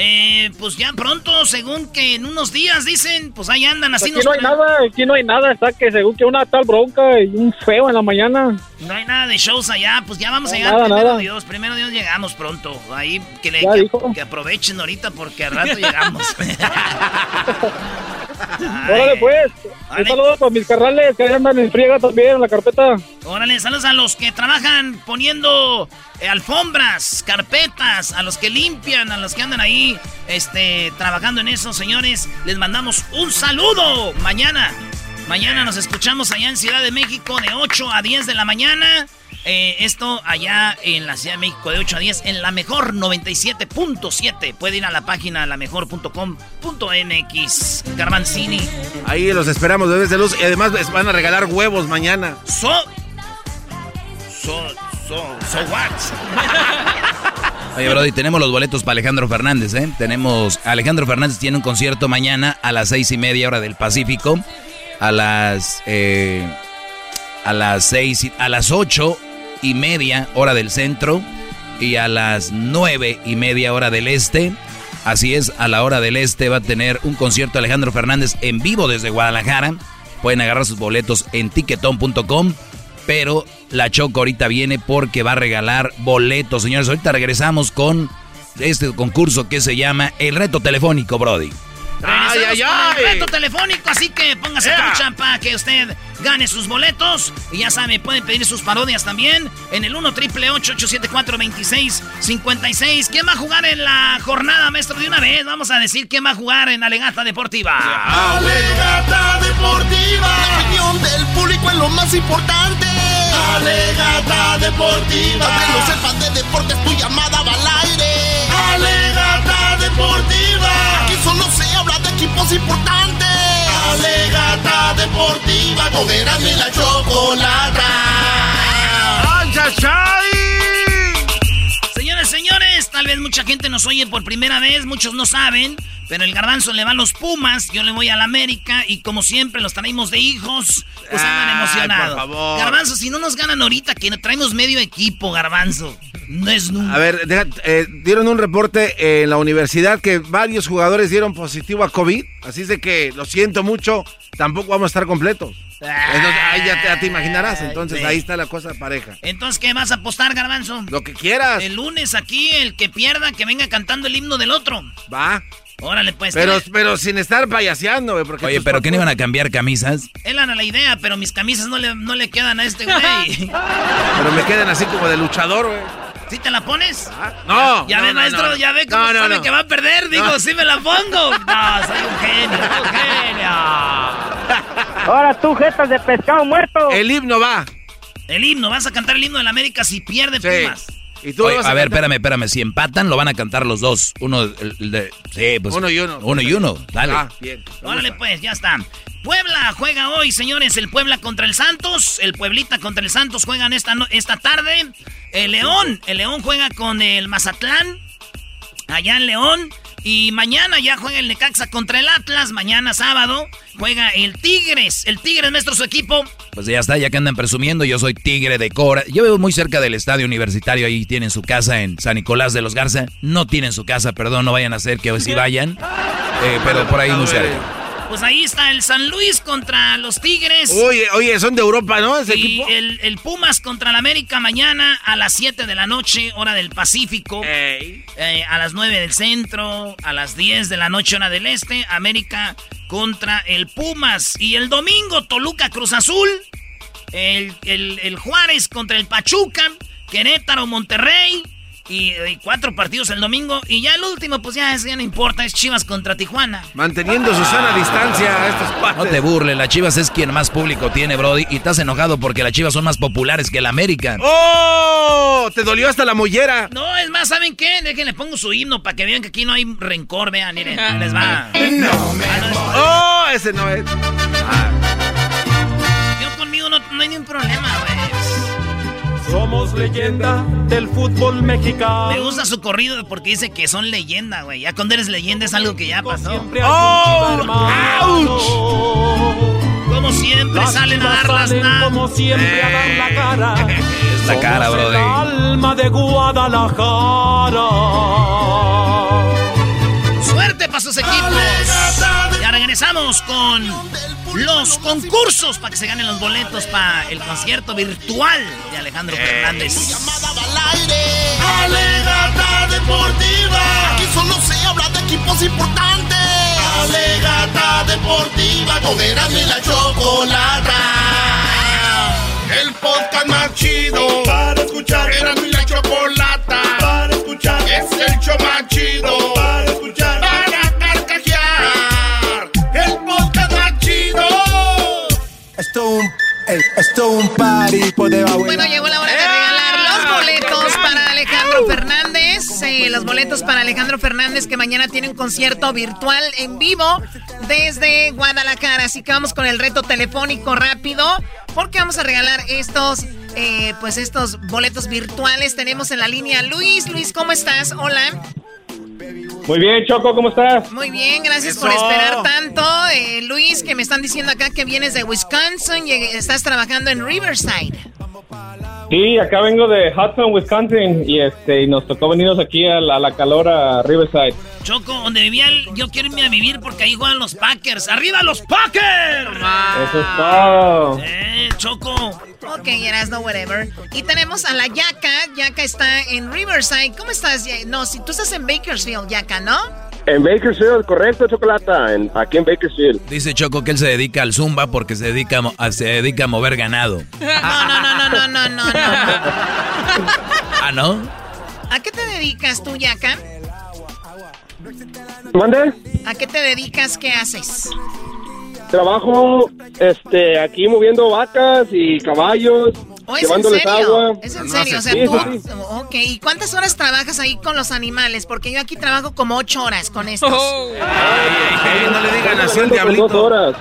Eh, pues ya pronto, según que en unos días dicen, pues ahí andan así. Aquí no hay nada, aquí no hay nada, está que según que una tal bronca y un feo en la mañana. No hay nada de shows allá, pues ya vamos a llegar primero Dios, primero Dios llegamos pronto. Ahí que, le, que, aprovechen ahorita porque al rato llegamos. [laughs] [laughs] Órale pues, un saludo para mis carrales que andan en friega también en la carpeta. Órale, saludos a los que trabajan poniendo eh, alfombras, carpetas, a los que limpian, a los que andan ahí este, trabajando en eso, señores. Les mandamos un saludo mañana. Mañana nos escuchamos allá en Ciudad de México de 8 a 10 de la mañana. Eh, esto allá en la Ciudad de México de 8 a 10 en la mejor 97.7. Puede ir a la página lamejor.com.mx. Garbanzini. Ahí los esperamos, bebés de luz. Y además van a regalar huevos mañana. So. So. So. So what? [laughs] Oye, Brody, tenemos los boletos para Alejandro Fernández, ¿eh? Tenemos. Alejandro Fernández tiene un concierto mañana a las seis y media hora del Pacífico. A las. Eh, a las seis. A las ocho y media hora del centro y a las nueve y media hora del este. Así es, a la hora del este va a tener un concierto Alejandro Fernández en vivo desde Guadalajara. Pueden agarrar sus boletos en tiquetón.com. Pero la Choco ahorita viene porque va a regalar boletos, señores. Ahorita regresamos con este concurso que se llama El Reto Telefónico, Brody. Ay, ay, ay. El reto telefónico, así que póngase yeah. trucha para que usted gane sus boletos. Y ya sabe, pueden pedir sus parodias también en el 1 triple 874 2656 ¿Quién va a jugar en la jornada, maestro? De una vez, vamos a decir quién va a jugar en Alegata Deportiva. Alegata Deportiva. La opinión del público es lo más importante. Alegata Deportiva. Que no sepas de deportes, tu llamada va al aire. Alegata Deportiva. Aquí solo se habla de equipos importantes. Alegata Deportiva. Con y la chocolata. Señores, señores, tal vez mucha gente nos oye por primera vez, muchos no saben, pero el garbanzo le va a los Pumas, yo le voy a la América y como siempre los traemos de hijos, pues andan emocionados. por favor. Garbanzo, si no nos ganan ahorita, que traemos medio equipo, garbanzo. No es nunca. A ver, deja- eh, dieron un reporte en la universidad que varios jugadores dieron positivo a COVID, así es de que lo siento mucho, tampoco vamos a estar completos. Entonces, ahí ya te, ya te imaginarás, entonces sí. ahí está la cosa pareja. Entonces, ¿qué vas a apostar, garbanzo? Lo que quieras. El lunes aquí, el que pierda, que venga cantando el himno del otro. Va. Órale, pues. Pero, ¿qué- pero sin estar payaseando, güey. Porque Oye, ¿pero qué no iban a cambiar camisas? Él era la idea, pero mis camisas no le, no le quedan a este güey. [laughs] Pero me quedan así como de luchador, güey. ¿Sí te la pones? No. Ya no, ve, no, maestro, no. ya ve cómo No, no, sabe no. que va a perder. Digo, No. sí me la pongo. No, soy un genio, un genio. Ahora tú, jetas de pescado muerto. El himno va. El himno, vas a cantar el himno de la América si pierde Pumas. Y Oye, a, ver, espérame, espérame. Si empatan, lo van a cantar los dos. Uno, el- el de. Sí, pues. Uno y uno. Uno y uno. Dale. Ah, bien. Órale, pues, ya está. Puebla juega hoy, señores. El Puebla contra el Santos. El Pueblita contra el Santos juegan esta, esta tarde. El León. El León juega con el Mazatlán. Allá en León. Y mañana ya juega el Necaxa contra el Atlas. Mañana sábado juega el Tigres. El Tigres, nuestro su equipo. Pues ya está, ya que andan presumiendo, yo soy Tigre de Cora. Yo vivo muy cerca del estadio universitario, ahí tienen su casa en San Nicolás de los Garza. No tienen su casa, perdón, no vayan a hacer que sí vayan. Eh, pero por ahí muy cerca. Pues ahí está el San Luis contra los Tigres. Oye, oye, son de Europa, ¿no? Ese y equipo. el, el Pumas contra el América mañana a las 7 de la noche, hora del Pacífico. Eh, a las 9 del centro, a las 10 de la noche, hora del este. América contra el Pumas. Y el domingo, Toluca Cruz Azul. El, el- el Juárez contra el Pachuca. Querétaro Monterrey. Y, y cuatro partidos el domingo. Y ya el último, pues ya, ese ya no importa, es Chivas contra Tijuana. Manteniendo su sana distancia a estos No cuates. te burles, la Chivas es quien más público tiene, Brody. Y estás enojado porque las Chivas son más populares que el América. ¡Oh! Te dolió hasta la mollera. No, es más, ¿saben qué? Déjenle pongo su himno para que vean que aquí no hay rencor, vean, miren, les va. ¡Oh! Ese no es. Yo conmigo no, no hay ningún problema, güey. Somos leyenda del fútbol mexicano. Me gusta su corrido porque dice que son leyenda, güey. Ya cuando eres leyenda es algo que ya pasó. Como siempre Las salen a dar las salen na- como siempre a dar la cara. Es [laughs] la cara, el alma de Guadalajara. Regresamos con los concursos para que se ganen los boletos para el concierto virtual de Alejandro Fernández. Alegata Deportiva. Aquí solo se habla de equipos importantes. Alegata Deportiva. Con y la Chocolata. El podcast más chido. Para escuchar. Erasmo y la Chocolata. Para escuchar. Es el show más chido. Esto un party por debajo. Bueno, llegó la hora de regalar los boletos para Alejandro Fernández. eh, los boletos para Alejandro Fernández que mañana tiene un concierto virtual en vivo desde Guadalajara. Así que vamos con el reto telefónico rápido porque vamos a regalar estos, eh, pues estos boletos virtuales. Tenemos en la línea Luis. Luis, ¿cómo estás? Hola. Muy bien, Choco, ¿cómo estás? Muy bien, gracias por esperar tanto. Eh, Luis, que me están diciendo acá que vienes de Wisconsin y estás trabajando en Riverside. Sí, acá vengo de Hudson, Wisconsin, y este y nos tocó venirnos aquí a la, a la calor a Riverside. Choco, donde vivía el, yo quiero irme a vivir porque ahí juegan los Packers. ¡Arriba los Packers! Eso es todo. Eh, Choco. Ok, no whatever. Y tenemos a la Yaka. Yaka está en Riverside. ¿Cómo estás? No, si tú estás en Bakersfield, Yaka, ¿no? En Bakersfield, correcto, Chocolata, en, aquí en Bakersfield. Dice Choco que él se dedica al zumba porque se dedica a, se dedica a mover ganado. [laughs] No, no, no, no, no, no, no. [laughs] ¿Ah, no? ¿A qué te dedicas tú, Yaka? ¿Mande? ¿A qué te dedicas? ¿Qué haces? Trabajo este, aquí moviendo vacas y caballos. ¿O es en serio? Es en serio, o sea, tú... Ok, ¿y cuántas horas trabajas ahí con los animales? Porque yo aquí trabajo como ocho horas con estos. Oh. Ay, no le digan así al diablito. Dos horas.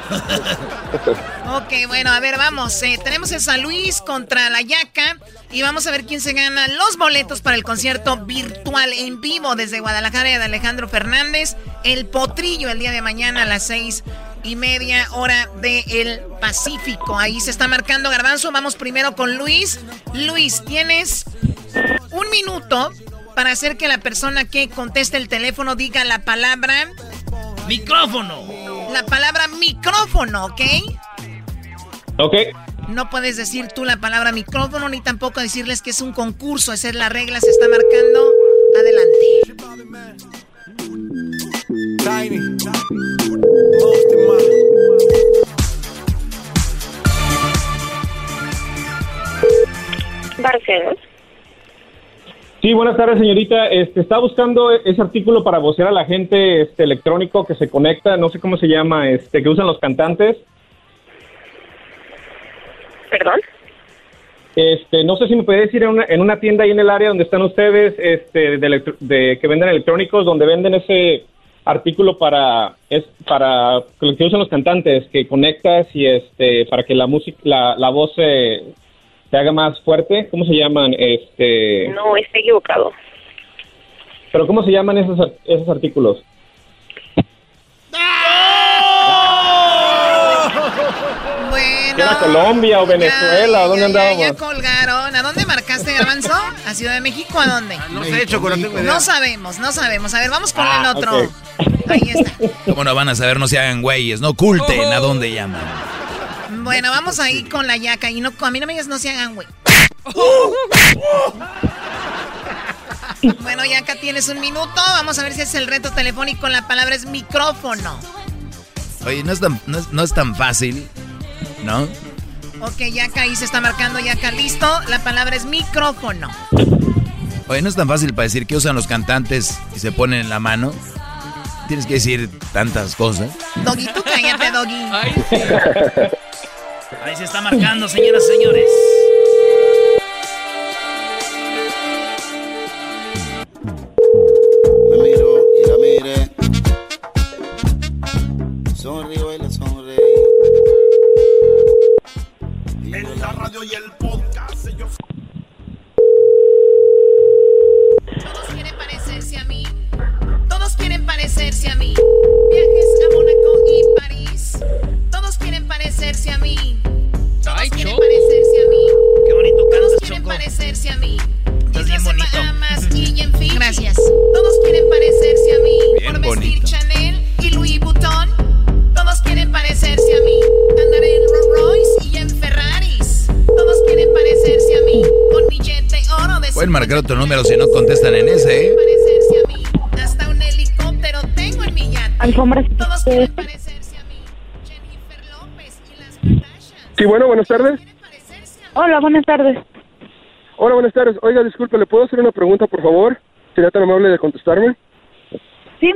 ok, bueno, a ver, vamos. Eh, tenemos el San Luis contra la Yaca y vamos a ver quién se gana los boletos para el concierto virtual en vivo desde Guadalajara de Alejandro Fernández. El Potrillo el día de mañana a las seis y media hora del Pacífico. Ahí se está marcando Garbanzo. Vamos primero con Luis. Luis, tienes un minuto para hacer que la persona que conteste el teléfono diga la palabra micrófono. La palabra micrófono, ¿ok? Ok. No puedes decir tú la palabra micrófono ni tampoco decirles que es un concurso. Esa es la regla, se está marcando. Adelante. Tiny. Sí, buenas tardes, señorita. Este, está buscando ese artículo para vocear a la gente este, electrónico que se conecta, no sé cómo se llama, este, que usan los cantantes. ¿Perdón? Este, no sé si me puede decir en una, en una tienda ahí en el área donde están ustedes, este, de, que venden electrónicos, donde venden ese artículo para es para que usan los cantantes, que conectas y este para que la música, la, la voz se, se, haga más fuerte. ¿Cómo se llaman? Este. No, está equivocado. Pero cómo se llaman esos esos artículos? ¿Era Colombia o Venezuela? ¿A dónde andábamos? Ya, colgaron. ¿A dónde marcaste, Garbanzo? ¿A Ciudad de México? ¿A dónde? no sé, Choco, no. No sabemos, no sabemos. A ver, vamos con el ah, otro. Ahí está. ¿Cómo no van a saber? No se hagan güeyes, no oculten a dónde llaman. Bueno, vamos ahí con la yaca. Y no, a mí no me digas no se hagan güey. [laughs] bueno, Yaca, tienes un minuto. Vamos a ver si es el reto telefónico. La palabra es micrófono. Oye, no es tan, no es tan fácil ¿no? Ok, ya ahí se está marcando, ya acá listo. La palabra es micrófono. Oye, no es tan fácil para decir que usan los cantantes y se ponen en la mano. Tienes que decir tantas cosas. Doggy, tú cállate, Doggy. [laughs] Ahí se está marcando, señoras y señores. Me miro y la mire. Sonrío En la radio y el podcast ellos... Todos quieren parecerse a mí. Todos quieren parecerse a mí. Viajes a Mónaco y París. Todos quieren parecerse a mí. Todos Ay, quieren parecerse a mí. Qué bonito Todos quieren parecerse a mí. Estás bien bonito. y en fin. Gracias. Todos quieren parecerse a mí. Bien por vestir bonito. Chanel marcar otro número si no contestan en ese, ¿eh? Parecerse a mí. Hasta un helicóptero tengo en mi yate. Todos quieren parecerse a mí. Jennifer López y las Kardashians. Sí, bueno, buenas tardes. Hola, buenas tardes. Hola, buenas tardes. Oiga, disculpe, ¿le puedo hacer una pregunta, por favor? ¿Sería tan amable de contestarme? Sí.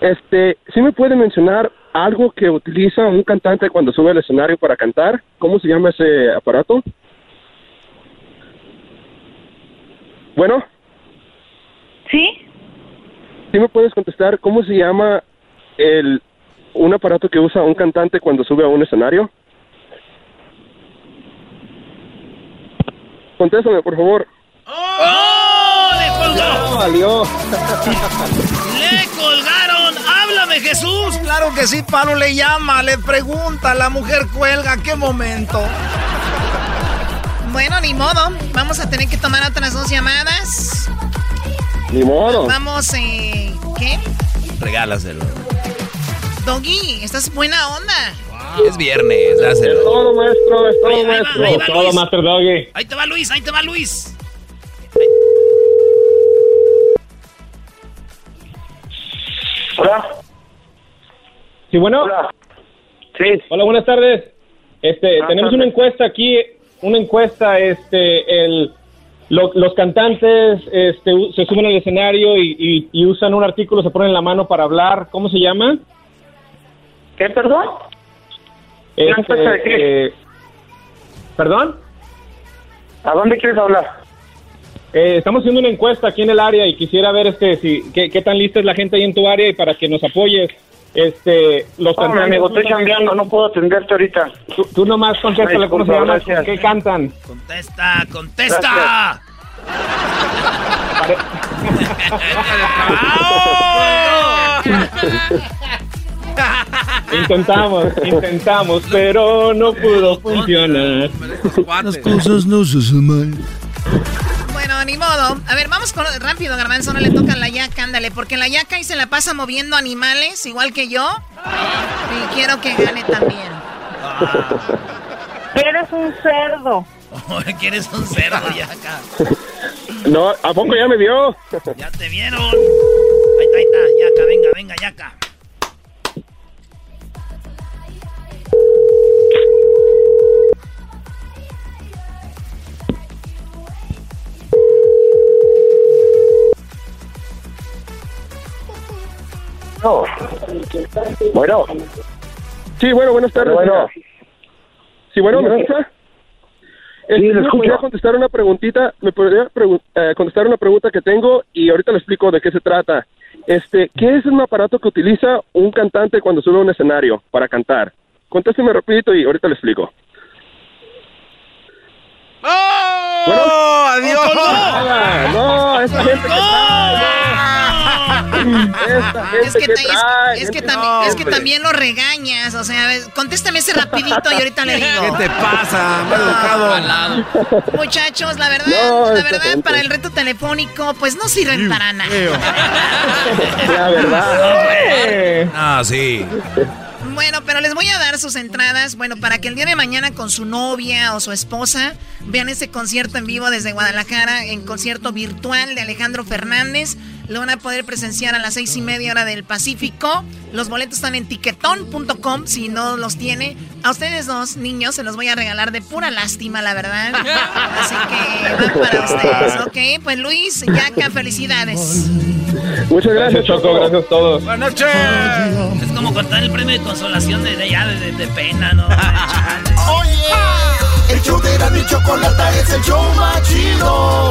Este, ¿sí me puede mencionar algo que utiliza un cantante cuando sube al escenario para cantar? ¿Cómo se llama ese aparato? Bueno. ¿Sí? ¿Sí me puedes contestar cómo se llama el un aparato que usa un cantante cuando sube a un escenario? Contéstame, por favor. ¡Oh! ¡Le colgó! ¡Valió! [laughs] ¡Le colgaron! ¡Háblame, Jesús! Claro que sí, Pablo le llama, le pregunta, la mujer cuelga, ¿qué momento? Bueno, ni modo. Vamos a tener que tomar otras dos llamadas. Ni modo. Vamos, eh, ¿qué? Regálaselo. Doggy, estás buena onda. Es viernes, dáselo. Es todo, maestro, es todo, maestro. ahí va todo. Master Doggy. Ahí te va Luis, ahí te va Luis. Hola. Sí, bueno. Hola. Sí. Hola, buenas tardes. Este, tenemos una encuesta aquí, una encuesta, este, el, lo- los cantantes, este, se suben al escenario y, y- y usan un artículo, se ponen la mano para hablar. ¿Cómo se llama? ¿Qué, perdón? ¿Una Este, encuesta de qué? eh, ¿Perdón? ¿A dónde quieres hablar? Eh, estamos haciendo una encuesta aquí en el área y quisiera ver este si qué, qué tan lista es la gente ahí en tu área y para que nos apoyes. Este, los mi cantantes. amigo, estoy cambiando, no puedo atenderte ahorita. Tú, tú nomás contéstale cómo se llama, qué cantan. Contesta, contesta. [laughs] Intentamos, intentamos, pero no pudo funcionar. Las cosas no se mal. Bueno, ni modo. A ver, vamos con, rápido, Garbanzo. No le toca a la yaca, ándale. Porque la yaca ahí se la pasa moviendo animales, igual que yo. Y quiero que gane también. Eres un cerdo. [laughs] que eres un cerdo, [laughs] Yaca. No, ¿a poco ya me vio? Ya te vieron. Ahí está, ahí está. Yaca, venga, venga, Yaca. No. Bueno. Sí, bueno, buenas tardes. Bueno. Sí, bueno, ¿me Sí. escucha? Sí, Este, ¿Me escucho. podría contestar una preguntita? ¿Me podría eh, contestar una pregunta que tengo y ahorita le explico de qué se trata? Este, ¿qué es un aparato que utiliza un cantante cuando sube a un escenario para cantar? Contésteme rapidito y ahorita le explico. ¡Oh! ¡Adiós! Nada, no, esa gente que Esta gente Es que, es- trae, es que, también, es que hombre. también lo regañas. O sea, contéstame ese rapidito y ahorita le digo. [laughs] ¿Qué te pasa? Mal educado. Muchachos, la verdad, No, la verdad, para el reto telefónico, pues no sirven para nada. [laughs] La verdad. [laughs] Ah, sí. Bueno, pero les voy a dar sus entradas, bueno, para que el día de mañana con su novia o su esposa vean ese concierto en vivo desde Guadalajara, en concierto virtual de Alejandro Fernández. Lo van a poder presenciar a las seis y media hora del Pacífico. Los boletos están en tiquetón.com si no los tiene. A ustedes dos niños se los voy a regalar de pura lástima, la verdad. Así que van para ustedes, ¿ok? Pues Luis, Yaca, felicidades. Muchas gracias, Choco. Gracias a todos. Buenas noches. Es como contar el premio de consolación de, de, ya, de, de- pena, ¿no? [laughs] Oye, el show de y Chocolata es el show más chido.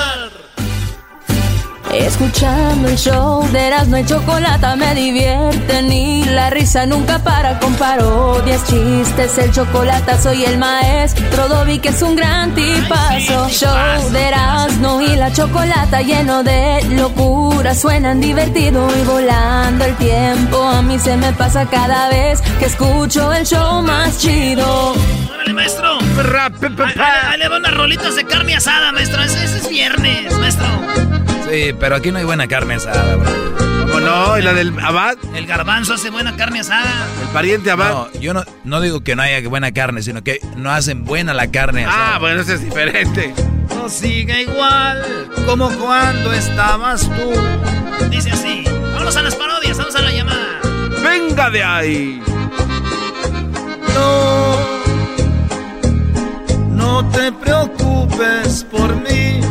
Escuchando el show de Erasmo y Chocolata me divierten y la risa nunca para con parodias, chistes, el chocolate soy el maestro Dobby que es un gran tipazo. Show de Erasmo y la Chocolata lleno de locura, suenan divertido y volando el tiempo. A mí se me pasa cada vez que escucho el show más chido. ¡Órale, maestro! Ahí, ahí- ahí le va unas rolitas de carne asada, maestro. Ese, ese es viernes, maestro. Sí, pero aquí no hay buena carne asada, bro. ¿Cómo no? ¿Y la del Abad? El garbanzo hace buena carne asada. El pariente Abad. No, yo no, no digo que no haya buena carne, sino que no hacen buena la carne asada. Ah, bueno, eso es diferente. No sigue igual como cuando estabas tú. Dice así. Vámonos a las parodias, vamos a la llamada. Venga de ahí. No, no te preocupes por mí.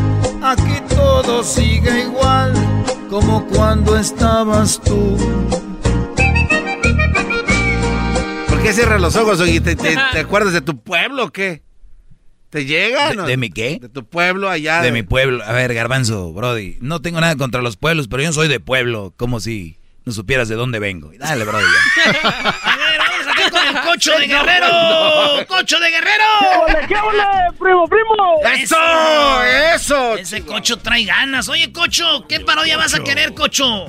Todo sigue igual como cuando estabas tú. ¿Por qué cierras los ojos, Oye? ¿Te, te, [laughs] te acuerdas de tu pueblo o qué? ¿Te llega? ¿De, no? de mi qué? De tu pueblo allá. De mi pueblo. A ver, Garbanzo, Brody. No tengo nada contra los pueblos, pero yo no soy de pueblo. Como si no supieras de dónde vengo. Dale, Brody. [laughs] ya. A ver, vamos acá con el [laughs] cocho de guerrero! ¡Cocho de guerrero! ¡Qué ole, primo, primo! ¡Eso! ¡Eso! Ese cocho trae ganas. Oye, cocho, ¿qué parodia vas a querer, cocho?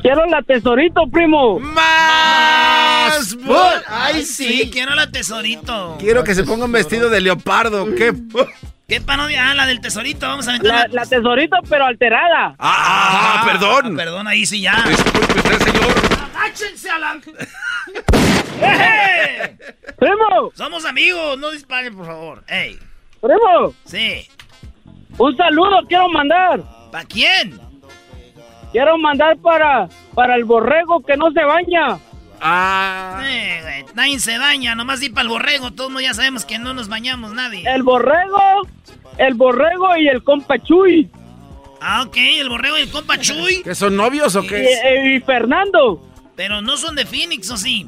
Quiero la tesorito, primo. ¡Más! ¡Ay, sí! Quiero la tesorito. Quiero que se ponga un vestido de leopardo. ¿Qué? ¿Qué parodia? Ah, la del tesorito. Vamos a aventar La, la tesorito, pero alterada. Ah, perdón. Ah, perdón, ahí sí ya. Disculpe usted, señor. ¡Agáchense a la... [laughs] ¡Primo! Somos amigos, no disparen, por favor. ¡Ey! ¡Primo! Sí. Un saludo quiero mandar. ¿Para quién? Quiero mandar para, para el borrego que no se baña. Ah. Eh, güey, nadie se baña, nomás di para el borrego. Todos ya sabemos que no nos bañamos nadie. El borrego, el borrego y el compa Chuy. Ah, ok, el borrego y el compa Chuy. ¿Que son novios o Y, qué? eh, y Fernando. Pero no son de Phoenix, ¿o sí?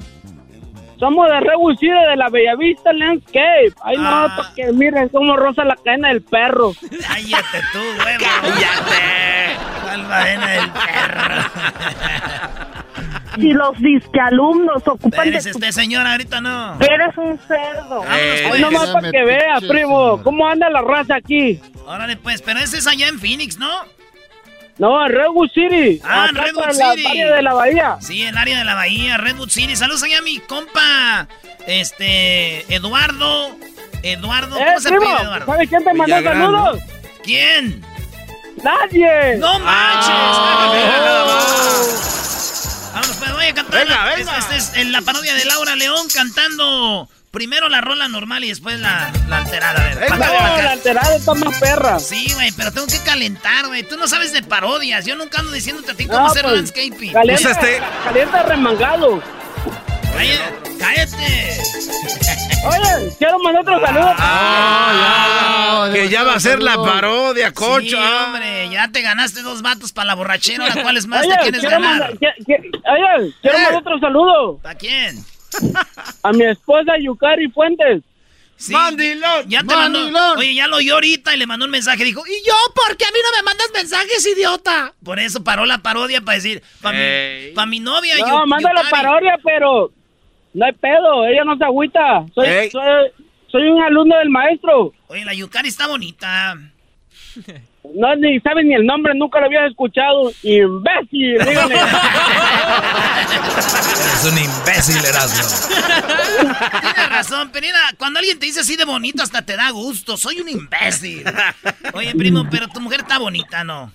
Somos de Rebucide de la Bellavista Landscape. Ay, Ah. no, para que miren cómo rosa la cadena del perro. Cállate tú, [laughs] huevo. Cállate. ¿Cuál cadena del perro? Y los disquealumnos ocupan de Espérese tu... señora, ahorita no. Eres un cerdo. Hoy pues. nomás para que vea, primo, cómo anda la raza aquí. Órale, pues, pero ese es allá en Phoenix, ¿no? No, en Redwood City. Ah, Redwood para la City. área de la bahía. Sí, el área de la bahía, Redwood City. Saludos allá a mi compa, este, Eduardo. Eduardo, Eh, ¿cómo se primo, pide Eduardo? ¿sabes quién te mandó saludos? ¿Quién? Nadie. ¡No manches! Ah, mira nada Vamos, pues voy a cantar. Venga, la, venga. Esta es en la parodia de Laura León cantando primero la rola normal y después la, la alterada. A ver, No, la la alterada está más perra. Sí, güey, pero tengo que calentar, güey. Tú no sabes de parodias. Yo nunca ando diciéndote a ti cómo No, hacer pues, landscaping. Calienta, Usa este- calienta remangado. Cállate. cállate. Oye, quiero mandar otro saludo. Ah, que ya va a ser la parodia, cocho. Sí, Ah. hombre, ya te ganaste dos vatos para la borrachera. Ahora, ¿cuáles más Oye, te quieres quiero ganar? que- que- oye, quiero Eh. mandar otro saludo ¿Para quién? A mi esposa Yukari Fuentes. Sí, Mandilón, Ya te mandó. Oye, ya lo oyó ahorita y le mandó un mensaje. Dijo, ¿y yo por qué a mí no me mandas mensajes, idiota? Por eso paró la parodia para decir, para mi, pa' mi novia. No, Yu- manda la Yukari". parodia, pero no hay pedo, ella no se agüita. Soy, soy, soy un alumno del maestro. Oye, la Yukari está bonita. [laughs] No, ni sabes ni el nombre, nunca lo había escuchado. Imbécil, dígale. Eres [laughs] un imbécil, Erasmo. Tienes razón, pero mira, cuando alguien te dice así de bonito, hasta te da gusto. Soy un imbécil. Oye, primo, pero tu mujer está bonita, ¿no?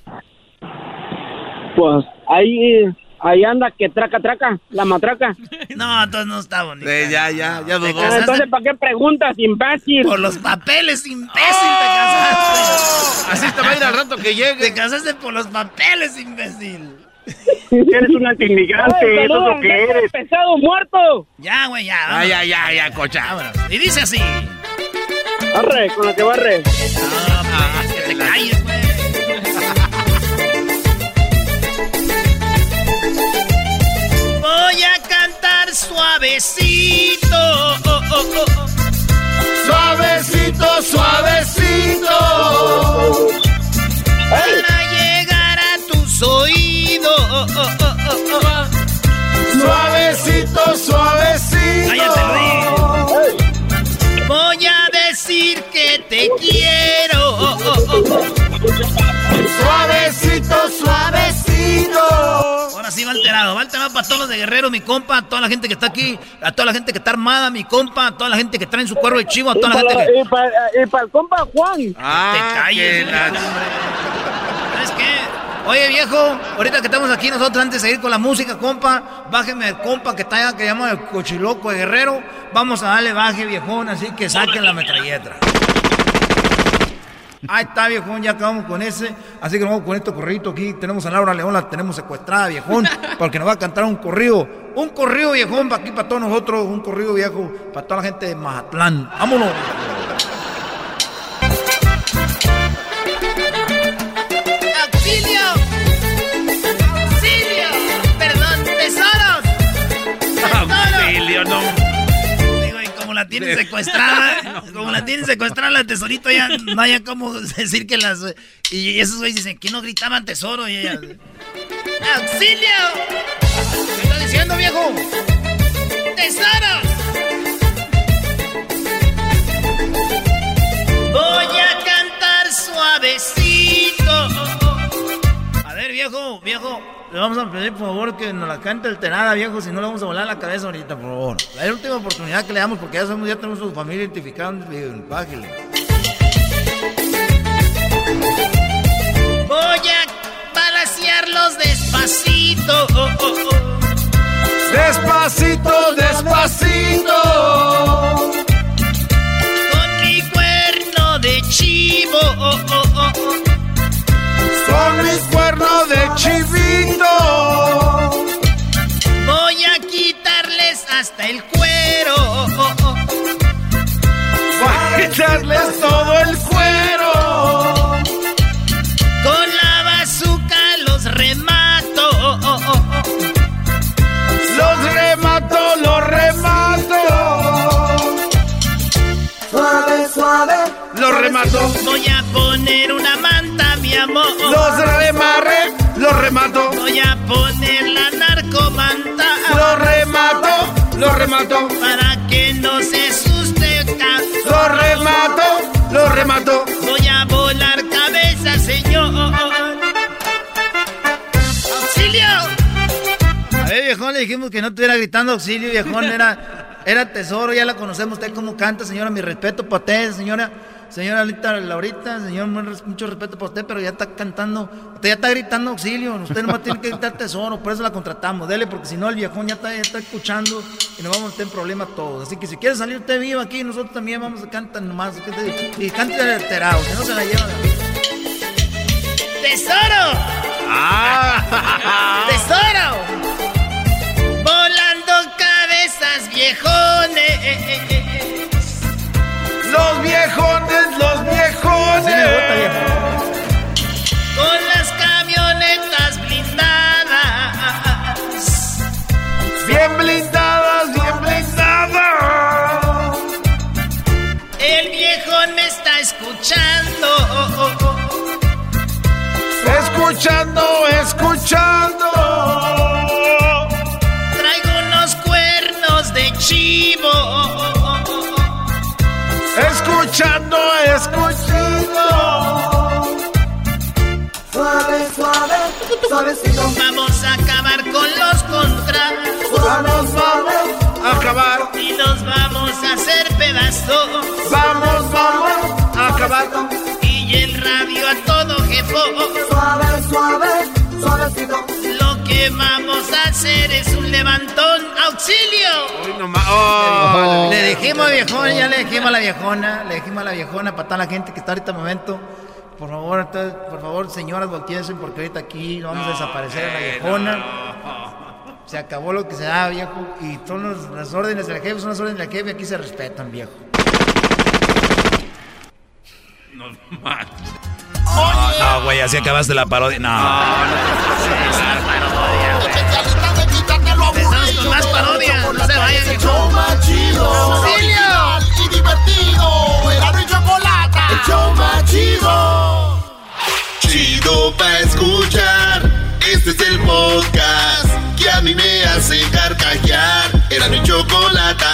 pues ahí, ahí anda que traca, traca, la matraca. [laughs] No, entonces no está bonita. Eh, ya, ya, ya Te dudó. casaste Entonces, ¿para qué preguntas, imbécil? por los papeles, imbécil, te casaste. Así te va a ir al rato que Te llegue. casaste por los papeles, imbécil. Eres un antimigrante, eso es lo que eres. pesado muerto! Ya, güey, ya. Vámonos. ya, ya, ya, cocha. Vámonos. Y dice así. Arre, con la que barre. No, pues, que te calles, güey. Voy a cantar suavecito. oh, oh, oh. Suavecito, suavecito. Para llegar a tus oídos. oh, oh, oh, oh, oh. Suavecito, suavecito. Cállate, Luis. Voy a decir que te quiero. Suavecito, suavecito. Ahora sí va alterado, va alterado para todos los de Guerrero, mi compa, a toda la gente que está aquí, a toda la gente que está armada, mi compa, a toda la gente que trae en su cuervo de chivo, a Y toda la para, gente que... y para- y para el compa Juan. Ah, te calles, que güey, la- hombre. ¿Sabes qué? Oye, viejo, ahorita que estamos aquí nosotros, antes de seguir con la música, compa, bájeme el compa que está allá, que llama el cochiloco de Guerrero. Vamos a darle baje, viejón, así que saquen la metralleta. Ahí está, viejón, ya acabamos con ese. Así que nos vamos con este corrido aquí. Tenemos a Laura León, la tenemos secuestrada, viejón, [laughs] porque nos va a cantar un corrido. Un corrido, viejón, para aquí, para todos nosotros. Un corrido, viejo, para toda la gente de Mazatlán. ¡Vámonos! ¡Auxilio! ¡Auxilio! ¡Perdón, tesoros! Auxilio, no tienen secuestrada, [laughs] como no, la tienen secuestrada la tesorito, ya no haya como [laughs] decir que las... Y esos güeyes dicen, ¿quién no gritaban tesoro? Y ella... ¡Auxilio! ¿Qué está diciendo, viejo? ¡Tesoro! Voy a cantar suavecito. A ver, viejo, viejo. Le vamos a pedir, por favor, que nos la cante alterada, viejo. Si no, le vamos a volar la cabeza ahorita, por favor. La última oportunidad que le damos, porque ya, somos, ya tenemos su familia identificada. Bájale. Voy a balancearlos despacito. Despacito, despacito. Con mi cuerno de chivo. Con mi cuerno de chivito. Voy a quitarles hasta el cuero. Voy a quitarles todo el cuero. Con la bazooka los remato. Los remato, los remato. Suave, suave. Los remato. Voy a poner una mi amor. Los remarre, los remato. Voy a poner la narcomanta. Los remato, los remato. Para que no se asuste. Los remato, los remato. Voy a volar cabeza, señor. ¡Auxilio! A ver, viejón, le dijimos que no estuviera gritando auxilio, viejón. Era, era tesoro, ya la conocemos. Usted cómo canta, señora. Mi respeto para usted, señora. Señora Alita Laurita, señor, mucho respeto para usted, pero ya está cantando, usted ya está gritando auxilio, usted nomás tiene que gritar tesoro, por eso la contratamos, dele, porque si no el viejón ya está, escuchando y nos vamos a en problemas todos. Así que si quiere salir usted vivo aquí, nosotros también vamos a cantar nomás, y cante alterado, que no se la lleva ¡Tesoro! Todo jefo. Suave, suave, suavecito. Lo que vamos a hacer es un levantón. ¡Auxilio! Uy, no ma- oh. Le dijimos a viejona, ya le dijimos a la viejona, le dijimos a la viejona para toda la gente que está ahorita en el momento. Por favor, entonces, por favor, señoras, volteense porque ahorita aquí no vamos a desaparecer a la viejona. Se acabó lo que se da, viejo. Y todas las órdenes del jefe son las órdenes del jefe, aquí se respetan, viejo. No manches. No, güey, así acabaste la parodia. No. Más no se vayan, El viejo. show más chido. ¡Auxilio! Y divertido. Era mi chocolate. El show más chido. Chido pa' escuchar. Este es el podcast que a mí me hace carcajear. Era mi chocolate.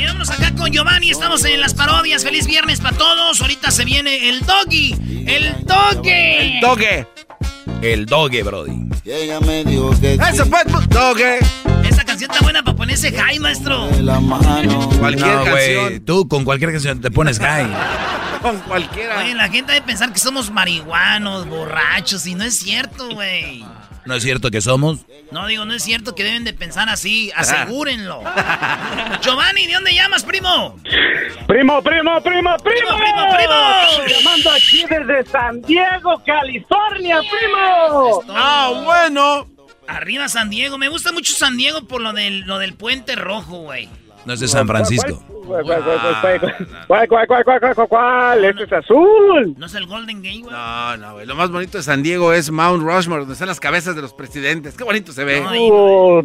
Y vámonos acá con Giovanni, estamos en las parodias. Feliz viernes para todos. Ahorita se viene el doggy. El doggy. Doge. El doge, Brody. Y ella me dijo que Eso fue Doge. Esa canción está buena para ponerse high, maestro. de la mano. Cualquier No, güey. canción. Tú con cualquier canción te pones high. [laughs] Con cualquiera. Oye, la gente debe pensar que somos marihuanos, borrachos, y no es cierto, güey. ¿No es cierto que somos? No, digo, no es cierto que deben de pensar así. Asegúrenlo. [laughs] Giovanni, ¿de dónde llamas, primo? Primo, primo, primo, primo. Primo, primo, primo. Llamando aquí desde San Diego, California, primo. Ah, bueno. Arriba San Diego. Me gusta mucho San Diego por lo del, lo del puente rojo, güey. No es de San Francisco. ¿Cuál? ¿Cuál, cuál, cuál, cuál, Este es azul. No es el Golden Gate, güey. No, no, güey. Lo más bonito de San Diego es Mount Rushmore, donde están las cabezas de los presidentes. Qué bonito se ve. No,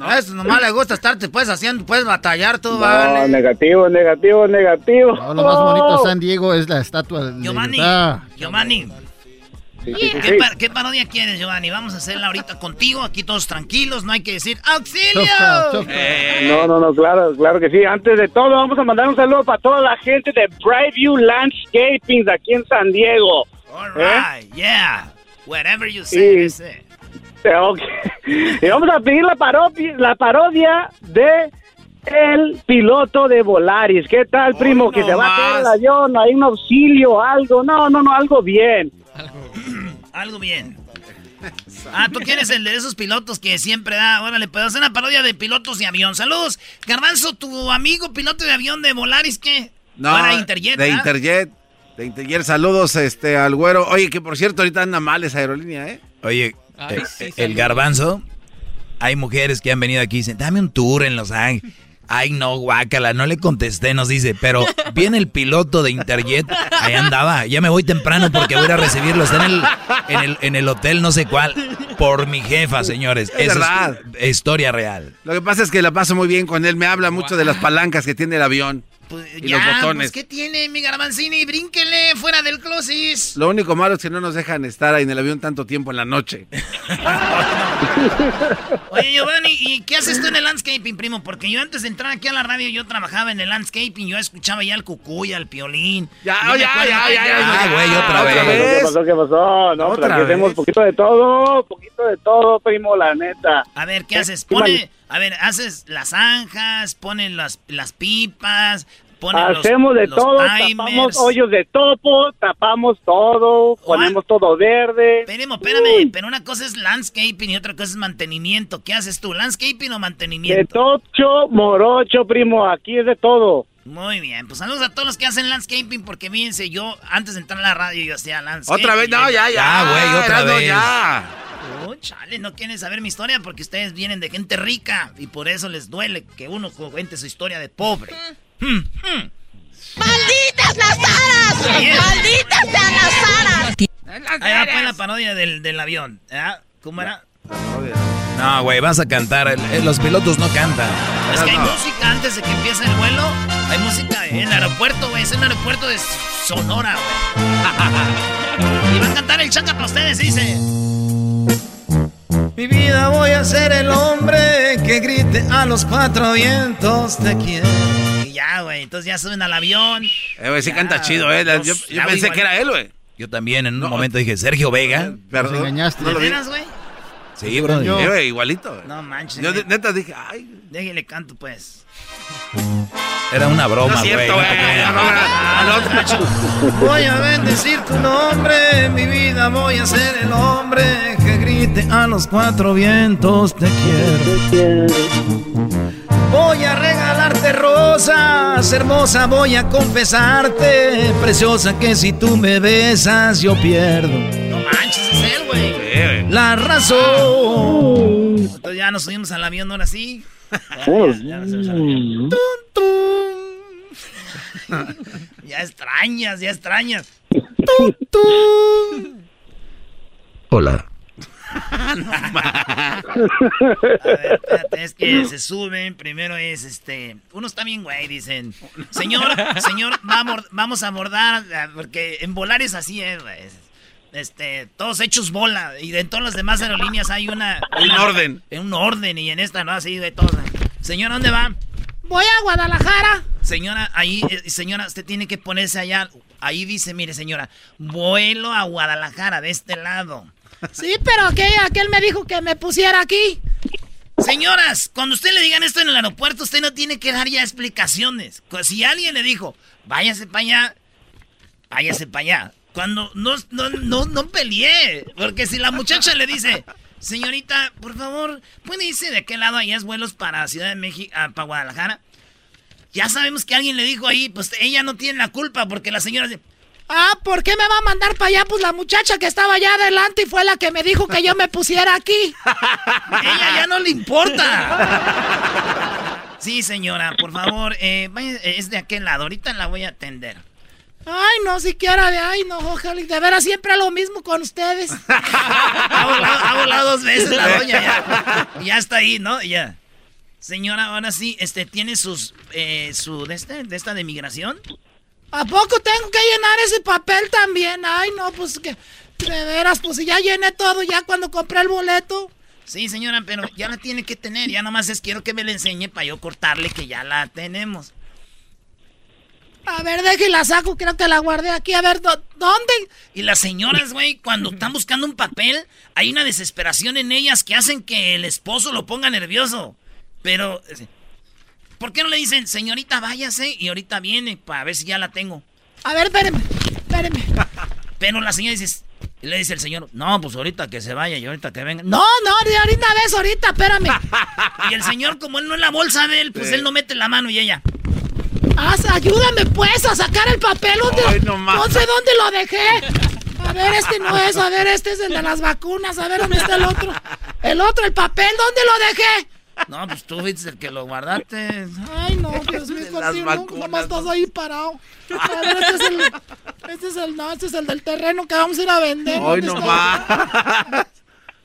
no eso nomás le gusta estar, te puedes haciendo, puedes batallar tú, vale. No, negativo, negativo, negativo. No, lo más bonito de San Diego es la estatua de Giovanni. Giovanni sí, sí, ¿Qué, par- qué parodia quieres, Giovanni? Vamos a hacerla ahorita contigo, aquí todos tranquilos, no hay que decir ¡Auxilio! No, no, no, claro, claro que sí. Antes de todo, vamos a mandar un saludo para toda la gente de Brightview Landscaping de aquí en San Diego. All ¿Eh? right, yeah. Whatever you say, Y- ese. Ok. Y vamos a pedir la parodia, la parodia de el piloto de Volaris. ¿Qué tal, primo? que se va a caer el avión, hay un auxilio, algo. No, no, no, algo bien. [clears throat] Algo bien. Ah, tú quieres el de esos pilotos que siempre da. Órale, puedo hacer una parodia de pilotos de avión. Saludos. Garbanzo, tu amigo piloto de avión de Volaris, ¿qué? No, Para Interjet, de. Interjet. De Interjet, saludos este, al güero. Oye, que por cierto, ahorita anda mal esa aerolínea, ¿eh? Oye, eh, el garbanzo, hay mujeres que han venido aquí y dicen, dame un tour en Los Ángeles. Ay, no, guácala, no le contesté, nos dice, pero viene el piloto de Interjet, ahí andaba, ya me voy temprano porque voy a ir a recibirlo, está en el, en el, en el hotel no sé cuál, por mi jefa, señores. Es Esa verdad. es historia real. Lo que pasa es que la paso muy bien con él. Me habla mucho de las palancas que tiene el avión y ya, los botones. pues, ¿qué tiene, mi Garbanzini? Brínquele fuera del closet. Lo único malo es que no nos dejan estar ahí en el avión tanto tiempo en la noche. [laughs] Oye, Giovanni, ¿y qué haces tú en el landscaping, primo? Porque yo antes de entrar aquí a la radio, yo trabajaba en el landscaping, yo escuchaba ya al cucuy, al piolín. Ya, ya, ya, ya, ya, Ah, güey, otra ¿Qué vez. pasó? ¿Qué pasó? No, Otra vez. poquito de todo, poquito de todo, primo, la neta. A ver, ¿qué haces? Sí, Pone, a ver, haces las zanjas, pones las, las pipas, pones los- Hacemos de los todo, timers. tapamos hoyos de topo, tapamos todo, ponemos todo verde. Espérame, espérame, pero una cosa es landscaping y otra cosa es mantenimiento. ¿Qué haces tú, landscaping o De mantenimiento? tocho, morocho, primo, aquí es de todo. Muy bien, pues saludos a todos los que hacen landscaping porque fíjense, yo antes de entrar a la radio yo hacía landscaping. Otra vez, no, ya, ya. Ya, güey, otra vez. ya. Oh, chale, no quieren saber mi historia porque ustedes vienen de gente rica y por eso les duele que uno cuente su historia de pobre. Hmm, hmm. ¡Malditas las aras! Bien. ¡Malditas sean las aras! Ahí va pues la parodia del, del avión. ¿ah? ¿Cómo era? No, güey, vas a cantar, los pilotos no cantan. Es que hay música antes de que empiece el vuelo. Hay música en el aeropuerto, güey. Es el aeropuerto de Sonora, güey. [laughs] Y va a cantar el chaca para ustedes, dice. Mi vida voy a ser el hombre que grite a los cuatro vientos te quiero. Y ya, güey. Entonces ya suben al avión. Eh, güey, sí canta chido, ¿eh? Yo, los- yo ya, pensé que era él, güey. Yo también en un momento dije, Sergio Vega. Perdón. engañaste. No lo ¿De veras, güey? Sí, bro. Eh, güey, igualito. güey. No manches. Yo güey. neta dije, ay. Déjale canto, pues. Era una broma, No es güey. cierto, güey. creas. No, no, no, no. Voy a bendecir tu nombre, mi vida voy a ser el hombre que grite a los cuatro vientos te quiero. Voy a regalarte rosas, hermosa, voy a confesarte, preciosa que si tú me besas yo pierdo. Manches, es él, güey. La razón. Entonces ya nos subimos al avión ahora sí. Ya, ya, ya nos subimos al avión. Tun, tun. [laughs] ya extrañas, ya extrañas. Tun, tun. Hola. [laughs] A ver, espérate, es que se suben. Primero es este. Uno está bien, güey. Dicen, señor, señor, vamos, vamos a abordar. Porque en volar es así, es, güey. Este, todos hechos bola. Y en todas las demás aerolíneas hay una. Un una- orden. Un orden. Y en esta no, así de todos. Señor, ¿dónde va? Voy a Guadalajara. Señora, ahí, eh, señora, usted tiene que ponerse allá. Ahí dice, mire, señora, vuelo a Guadalajara, de este lado. Sí, pero aquel, aquel me dijo que me pusiera aquí. Señoras, cuando usted le digan esto en el aeropuerto, usted no tiene que dar ya explicaciones. Si alguien le dijo, váyase para allá, váyase para allá. Cuando no, no, no, no peleé. Porque si la muchacha le dice, señorita, por favor, ¿puede irse de qué lado allá es vuelos para Ciudad de México, ah, para Guadalajara? Ya sabemos que alguien le dijo ahí, pues ella no tiene la culpa porque la señora dice, Ah, ¿por qué me va a mandar para allá? Pues la muchacha que estaba allá adelante y fue la que me dijo que yo me pusiera aquí. [laughs] ella ya no le importa. [laughs] Sí, señora, por favor, eh, vaya, eh, es de aquel lado, ahorita la voy a atender. Ay, no, siquiera de ay, no, ojalá. De veras siempre lo mismo con ustedes. [laughs] Ha volado, ha volado dos veces la doña ya. Ya está ahí, ¿no? Ya. Señora, ahora sí, este, ¿tiene sus, eh, su, de este, de esta de migración? ¿A poco tengo que llenar ese papel también? Ay, no, pues que De veras, pues ya llené todo ya cuando compré el boleto. Sí, señora, pero ya la tiene que tener. Ya nomás es quiero que me la enseñe para yo cortarle que ya la tenemos. A ver, deje la saco, creo que la guardé aquí. A ver, ¿dónde? Y las señoras, güey, cuando están buscando un papel, hay una desesperación en ellas que hacen que el esposo lo ponga nervioso. Pero, ¿por qué no le dicen, señorita, váyase y ahorita viene para ver si ya la tengo? A ver, espéreme, espéreme. [laughs] Pero la señora dice, le dice el señor, no, pues ahorita que se vaya y ahorita que venga. No, no, ahorita ves, ahorita, espérame. [laughs] y el señor, como él no es la bolsa de él, pues él no mete la mano y ella. Haz, ayúdame pues a sacar el papel. ¿Dónde, no, sé dónde lo dejé. A ver, este no es, a ver, este es el de las vacunas. A ver, ¿dónde está el otro? El otro, el papel, ¿dónde lo dejé? No, pues tú fuiste el que lo guardaste. Ay, no, Dios mío, no, nomás estás ahí parado. A ver, este es el, este es el, no, este es el del terreno que vamos a ir a vender. Ay, no más.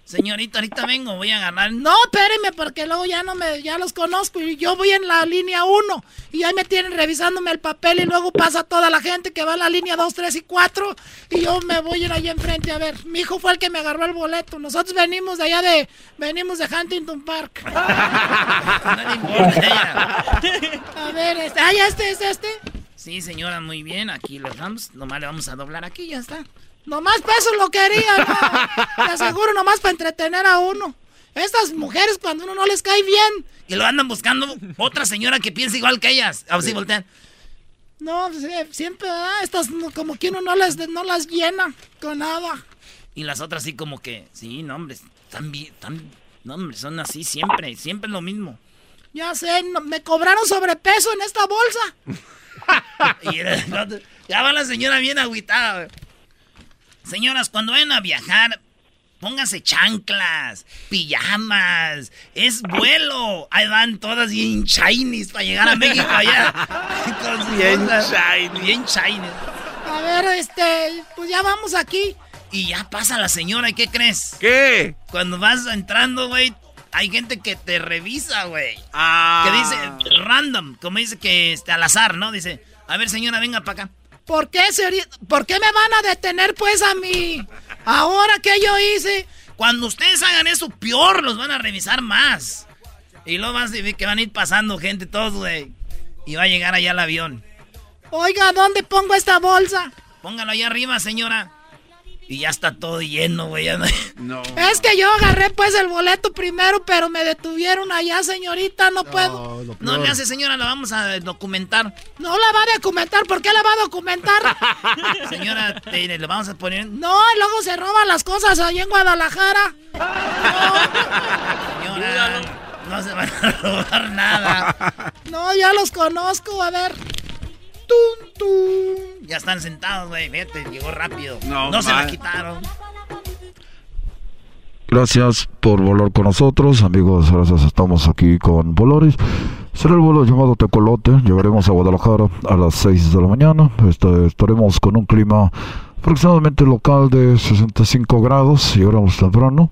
Señorita, ahorita vengo, voy a ganar. No, espéreme, porque luego ya no me, ya los conozco y yo voy en la línea 1 y ahí me tienen revisándome el papel y luego pasa toda la gente que va en la línea 2, 3 y 4 y yo me voy a ir ahí enfrente. A ver, mi hijo fue el que me agarró el boleto. Nosotros venimos de allá de, venimos de Huntington Park. [laughs] no importa. [laughs] a ver, este, ah, ya este es este. Sí, señora, muy bien. Aquí lo damos. Nomás le vamos a doblar aquí, ya está. Nomás para eso lo quería, ¿no? Te aseguro, nomás para entretener a uno. Estas mujeres cuando uno no les cae bien. Y lo andan buscando otra señora que piensa igual que ellas. A ver si voltean. No, pues, eh, siempre, estas como que uno no, les, no las llena con nada. Y las otras sí como que, sí, no, hombre, están bien, no, hombre, son así siempre, siempre lo mismo. Ya sé, me cobraron sobrepeso en esta bolsa. [laughs] y ya va la señora bien agüitada. Señoras, cuando vayan a viajar, pónganse chanclas, pijamas, es vuelo. Ahí van todas bien shinies para llegar a México allá. [laughs] bien shiny. Bien shiny. A ver, este, pues ya vamos aquí. Y ya pasa la señora, ¿y qué crees? ¿Qué? Cuando vas entrando, güey, hay gente que te revisa, güey. Ah. Que dice random, como dice que este, al azar, ¿no? Dice, a ver, señora, venga para acá. ¿Por qué, ¿Por qué me van a detener pues a mí? Ahora que yo hice. Cuando ustedes hagan eso, peor los van a revisar más. Y luego vas a ver que van a ir pasando gente todos, güey. Y va a llegar allá el avión. Oiga, ¿dónde pongo esta bolsa? Póngalo ahí arriba, señora. Y ya está todo lleno, güey. No. Es que yo agarré pues el boleto primero, pero me detuvieron allá, señorita, no, puedo. No le hace, señora, la vamos a documentar. No la va a documentar, ¿por qué la va a documentar? [laughs] señora, le vamos a poner. No, luego se roban las cosas allá en Guadalajara. Señora, no se van a robar nada. No, ya los conozco, a ver. ¡Tum, tum! Ya están sentados, güey. Vete, llegó rápido. No, se la quitaron. Gracias por volar con nosotros, amigos. Gracias, estamos aquí con Volaris. Será el vuelo llamado Tecolote. Llegaremos a Guadalajara a las 6 de la mañana. Este, estaremos con un clima aproximadamente local de 65 grados. Llegaremos temprano.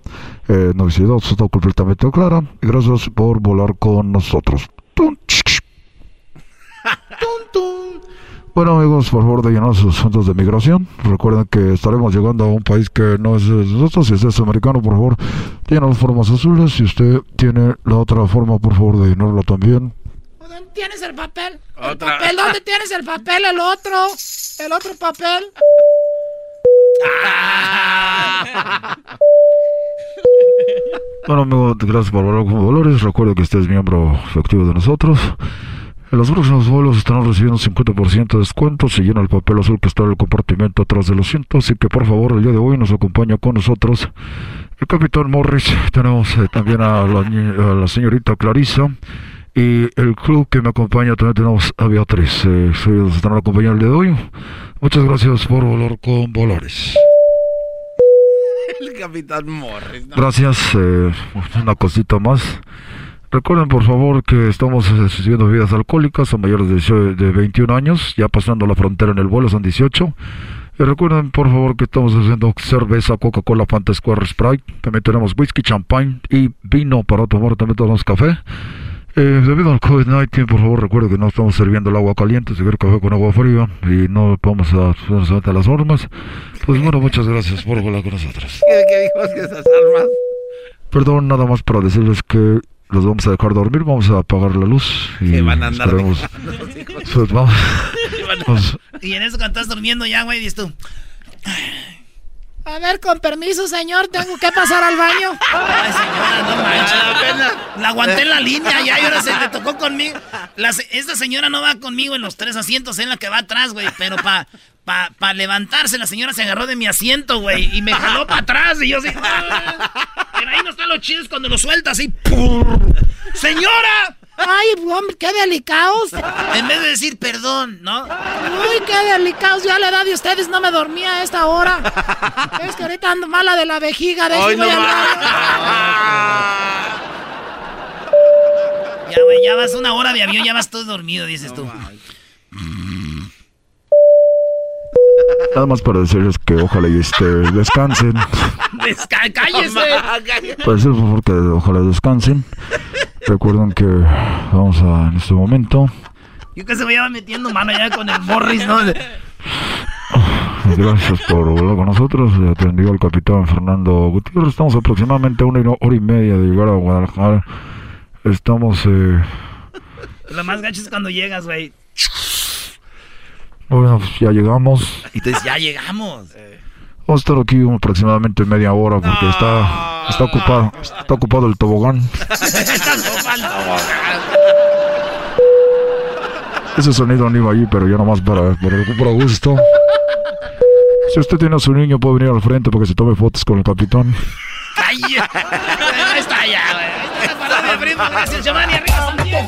Eh, no está completamente clara. Y gracias por volar con nosotros. ¡Tum, [laughs] bueno amigos, por favor de llenar sus centros de migración. Recuerden que estaremos llegando a un país que no es de nosotros. Si usted es americano, por favor, llena las formas azules. Si usted tiene la otra forma, por favor, de llenarla también. ¿Dónde tienes el papel? ¿El papel? ¿Dónde tienes el papel? El otro. El otro papel. [laughs] bueno amigos, gracias por hablar con Valores. Recuerde que usted es miembro efectivo de nosotros. En los próximos vuelos estarán recibiendo un 50% de descuento si llena el papel azul que está en el compartimento atrás del asiento. Así que por favor, el día de hoy nos acompaña con nosotros el capitán Morris. Tenemos eh, también a la, señorita Clarisa. Y el club que me acompaña también tenemos a Beatriz. Eh, estarán acompañando el día de hoy. Muchas gracias por volar con Volares. [laughs] El capitán Morris. Gracias. Eh, una cosita más. Recuerden por favor que estamos recibiendo bebidas alcohólicas a mayores de, de 21 años, ya pasando la frontera en el vuelo son 18. Y recuerden por favor que estamos haciendo cerveza, Coca-Cola, Fanta Square Sprite. También tenemos whisky, champagne y vino para tomar. También tenemos café. Eh, debido al COVID-19, por favor, recuerde que no estamos sirviendo el agua caliente, seguir café con agua fría y no vamos a a las normas. Pues bueno, muchas gracias por volar con nosotros. ¿Qué, qué dijo que esas armas? Perdón, nada más para decirles que los vamos a dejar dormir, vamos a apagar la luz y Que van a andar esperemos- [laughs] pues vamos, [laughs] vamos- Y en eso cuando estás durmiendo ya, güey, dices tú. A ver, con permiso, señor, tengo que pasar al baño. Ay, señora, no manches. La aguanté en la línea ya y ahora se le tocó conmigo. La esta señora no va conmigo en los tres asientos, en la que va atrás, güey. Pero para pa, pa levantarse, la señora se agarró de mi asiento, güey. Y me jaló para atrás. Y yo así. "Ah". Ahí no están los chidos cuando lo suelta así. ¡Señora! Ay, hombre, qué delicados. En vez de decir perdón, ¿no? Uy, qué delicados. Ya a la edad de ustedes no me dormía a esta hora. Es que ahorita ando mala de la vejiga. De Ay, voy no. Ya, güey, ya vas una hora de avión, ya vas todo dormido, dices tú. Nada más para decirles que ojalá y este, descansen. Desca- ¡Cállese! Para decirles por favor que ojalá descansen. Recuerden que vamos a, en este momento, Yo que se me iba metiendo mano ya con el Morris, ¿no? [laughs] Gracias por volar con nosotros. Atendió el capitán Fernando Gutiérrez. Estamos aproximadamente a una hora y media de llegar a Guadalajara. Estamos, eh, Lo más gacho es cuando llegas, güey. Bueno, pues ya llegamos. Y ya llegamos. Vamos a estar aquí aproximadamente media hora porque está, está ocupado, está ocupado el tobogán. Ese sonido no iba allí, pero ya nomás para, para gusto. Si usted tiene a su niño, puede venir al frente para que se tome fotos con el capitán. Está ya, güey. Ahí está parado de frente. Gracias, Giovanni. Arriba, Santiago.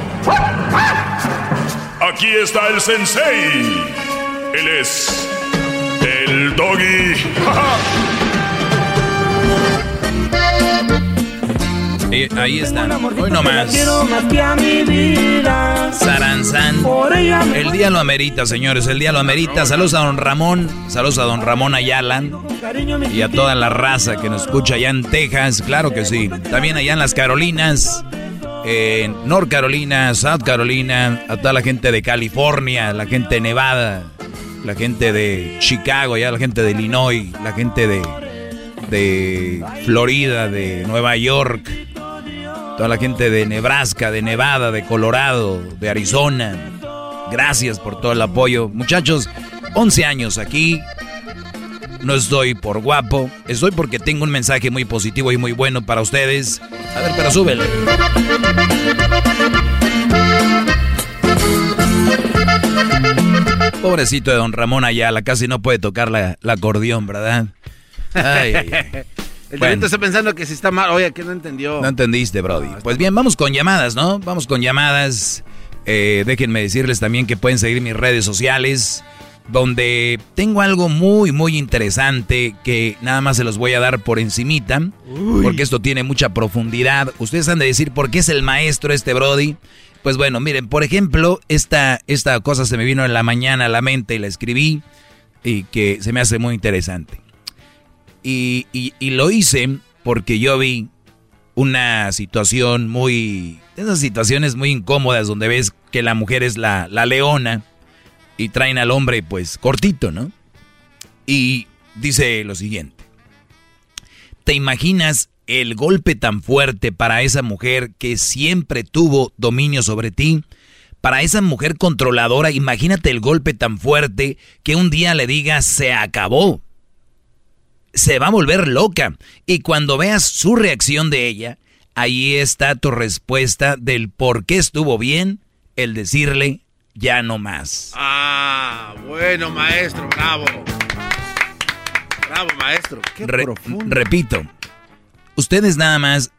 Aquí está el sensei. Él es el doggy. [laughs] Eh, ahí están. Hoy nomás. Me El día lo amerita, señores. El día lo amerita. Saludos a don Ramón. Saludos a don Ramón Ayala. Y a toda la raza que nos escucha allá en Texas. Claro que sí. También allá en las Carolinas. En North Carolina, South Carolina. A toda la gente de California. La gente de Nevada. La gente de Chicago. Ya la gente de Illinois. La gente de, de Florida. De Nueva York. Toda la gente de Nebraska, de Nevada, de Colorado, de Arizona. Gracias por todo el apoyo. Muchachos, 11 años aquí. No estoy por guapo. Estoy porque tengo un mensaje muy positivo y muy bueno para ustedes. A ver, pero súbele. Pobrecito de don Ramón Ayala, casi no puede tocar la, la acordeón, ¿verdad? Ay, ay, ay. El Bueno. Está pensando que si está mal. Oye, que no entendió. No entendiste, Brody. Pues bien, vamos con llamadas, ¿no? Vamos con llamadas. Eh, déjenme decirles también que pueden seguir mis redes sociales, donde tengo algo muy, muy interesante que nada más se los voy a dar por encimita, porque esto tiene mucha profundidad. Ustedes han de decir por qué es el maestro este Brody. Pues bueno, miren, por ejemplo, esta, esta cosa se me vino en la mañana a la mente y la escribí y que se me hace muy interesante. Y, y- y lo hice porque yo vi una situación muy... Esas situaciones muy incómodas donde ves que la mujer es la, la leona y traen al hombre pues cortito, ¿no? Y dice lo siguiente. ¿Te imaginas el golpe tan fuerte para esa mujer que siempre tuvo dominio sobre ti? Para esa mujer controladora, imagínate el golpe tan fuerte que un día le digas se acabó se va a volver loca. Y cuando veas su reacción de ella, ahí está tu respuesta del por qué estuvo bien el decirle ya no más. Ah, bueno, maestro, bravo. Bravo, maestro. Qué Re- profundo. repito, ustedes nada más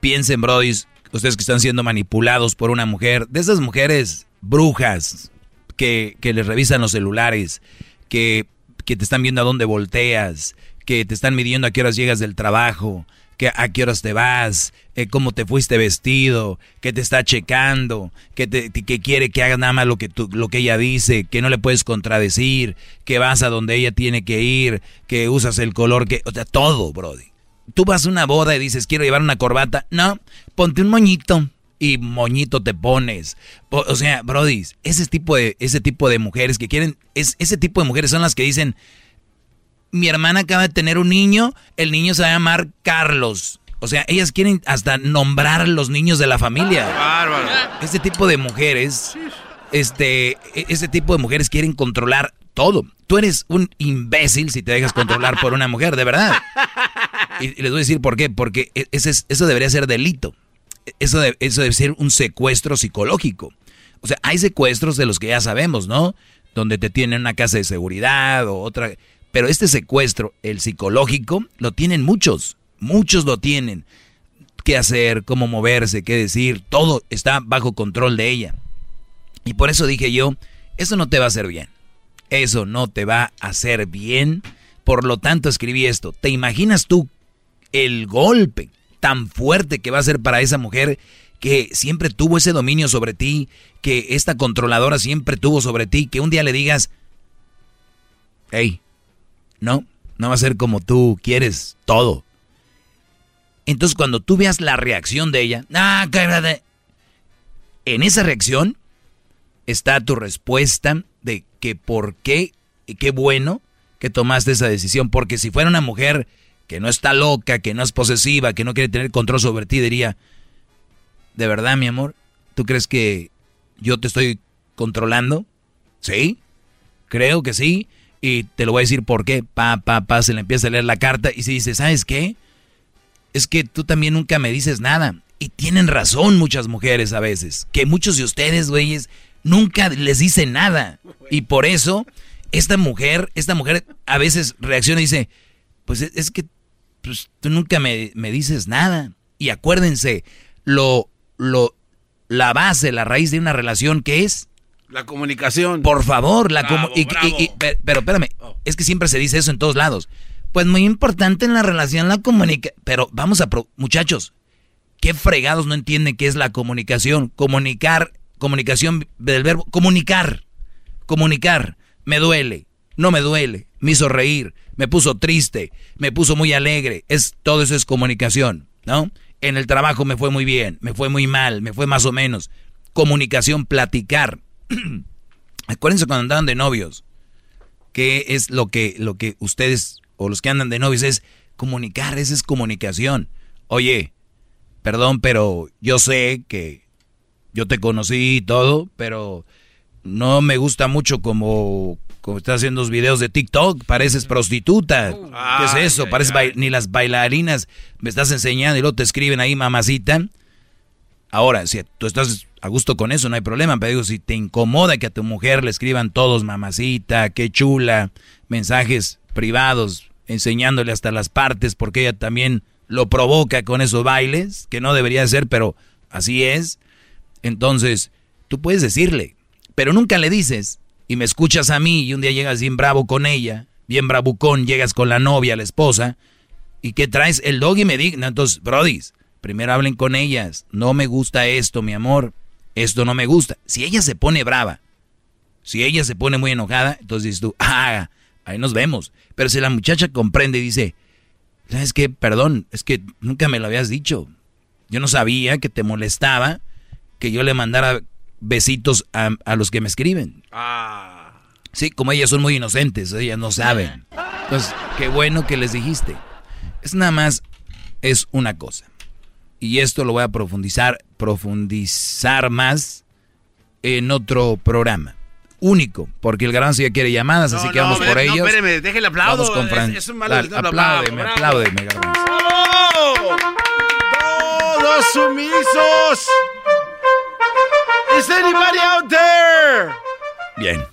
piensen, Brody, ustedes que están siendo manipulados por una mujer, de esas mujeres brujas que, que les revisan los celulares, que, que te están viendo a dónde volteas, que te están midiendo a qué horas llegas del trabajo, que a qué horas te vas, eh, cómo te fuiste vestido, que te está checando, que, te, quiere que hagas nada más lo que, lo que ella dice, que no le puedes contradecir, que vas a donde ella tiene que ir, que usas el color que... O sea, todo, Brody. Tú vas a una boda y dices, quiero llevar una corbata. No, ponte un moñito. Y moñito te pones. O, sea, Brody, ese tipo de, ese tipo de mujeres que quieren, es, ese tipo de mujeres son las que dicen, mi hermana acaba de tener un niño, el niño se va a llamar Carlos. O sea, ellas quieren hasta nombrar los niños de la familia. Bárbaro. Este tipo de mujeres, este, ese tipo de mujeres quieren controlar todo. Tú eres un imbécil si te dejas controlar por una mujer, de verdad. Y, les voy a decir por qué. Porque e, ese eso debería ser delito. Eso, eso debe ser un secuestro psicológico. O sea, hay secuestros de los que ya sabemos, ¿no? Donde te tienen una casa de seguridad o otra. Pero este secuestro, el psicológico, lo tienen muchos. Muchos lo tienen. ¿Qué hacer? ¿Cómo moverse? ¿Qué decir? Todo está bajo control de ella. Y por eso dije yo, eso no te va a hacer bien. Eso no te va a hacer bien. Por lo tanto escribí esto. ¿Te imaginas tú el golpe tan fuerte que va a ser para esa mujer que siempre tuvo ese dominio sobre ti, que esta controladora siempre tuvo sobre ti, que un día le digas, hey, no, no va a ser como tú quieres todo. Entonces cuando tú veas la reacción de ella, ah, en esa reacción está tu respuesta de que por qué, y qué bueno que tomaste esa decisión, porque si fuera una mujer que no está loca, que no es posesiva, que no quiere tener control sobre ti, diría, ¿de verdad, mi amor? ¿Tú crees que yo te estoy controlando? ¿Sí? Creo que sí. Y te lo voy a decir por qué. Pa, pa, pa, se le empieza a leer la carta y se dice, ¿sabes qué? Es que tú también nunca me dices nada. Y tienen razón muchas mujeres a veces. Que muchos de ustedes, güeyes, nunca les dicen nada. Y por eso, esta mujer, esta mujer a veces reacciona y dice, pues es, que pues, tú nunca me, me, dices nada. Y acuérdense, lo, lo, la base, la raíz de una relación, ¿qué es? La comunicación. Por favor, la comunicación. Pero espérame, oh. es que siempre se dice eso en todos lados. Pues muy importante en la relación la comunicación. Pero vamos a... Muchachos, ¿qué fregados no entienden qué es la comunicación? Comunicar, comunicación del verbo... Comunicar. Comunicar. Me duele. No me duele. Me hizo reír. Me puso triste. Me puso muy alegre. Es, todo eso es comunicación, ¿no? En el trabajo me fue muy bien. Me fue muy mal. Me fue más o menos. Comunicación, platicar [clears throat] Acuérdense cuando andaban de novios, que es lo que, lo que ustedes o los que andan de novios es comunicar, esa es comunicación. Oye, perdón, pero yo sé que yo te conocí y todo, pero no me gusta mucho como, como estás haciendo los videos de TikTok, pareces prostituta. ¿Qué es eso? Pareces ni las bailarinas me estás enseñando y luego te escriben ahí mamacita. Ahora, si tú estás a gusto con eso, no hay problema, pero digo, si te incomoda que a tu mujer le escriban todos mamacita, qué chula, mensajes privados, enseñándole hasta las partes, porque ella también lo provoca con esos bailes, que no debería ser, pero así es. Entonces, tú puedes decirle, pero nunca le dices, y me escuchas a mí, y un día llegas bien bravo con ella, bien bravucón, llegas con la novia, la esposa, y que traes el dog y me digna, entonces, brodis, primero hablen con ellas, no me gusta esto, mi amor, esto no me gusta. Si ella se pone brava, si ella se pone muy enojada, entonces dices tú, ah, ahí nos vemos. Pero si la muchacha comprende y dice, ¿sabes qué? Perdón, es que nunca me lo habías dicho. Yo no sabía que te molestaba que yo le mandara besitos a, a los que me escriben. Ah. Sí, como ellas son muy inocentes, ellas no saben. Entonces, qué bueno que les dijiste. Es nada más, es una cosa y esto lo voy a profundizar, profundizar más en otro programa. Único, porque el garbanzo ya quiere llamadas, así que vamos por ellos. Espéreme, déjele aplaudo. Vamos con Fran. Es, es un mal Apláudeme, apláudeme, garbanzo. ¡Todos sumisos! ¿Is anybody out there? Bien.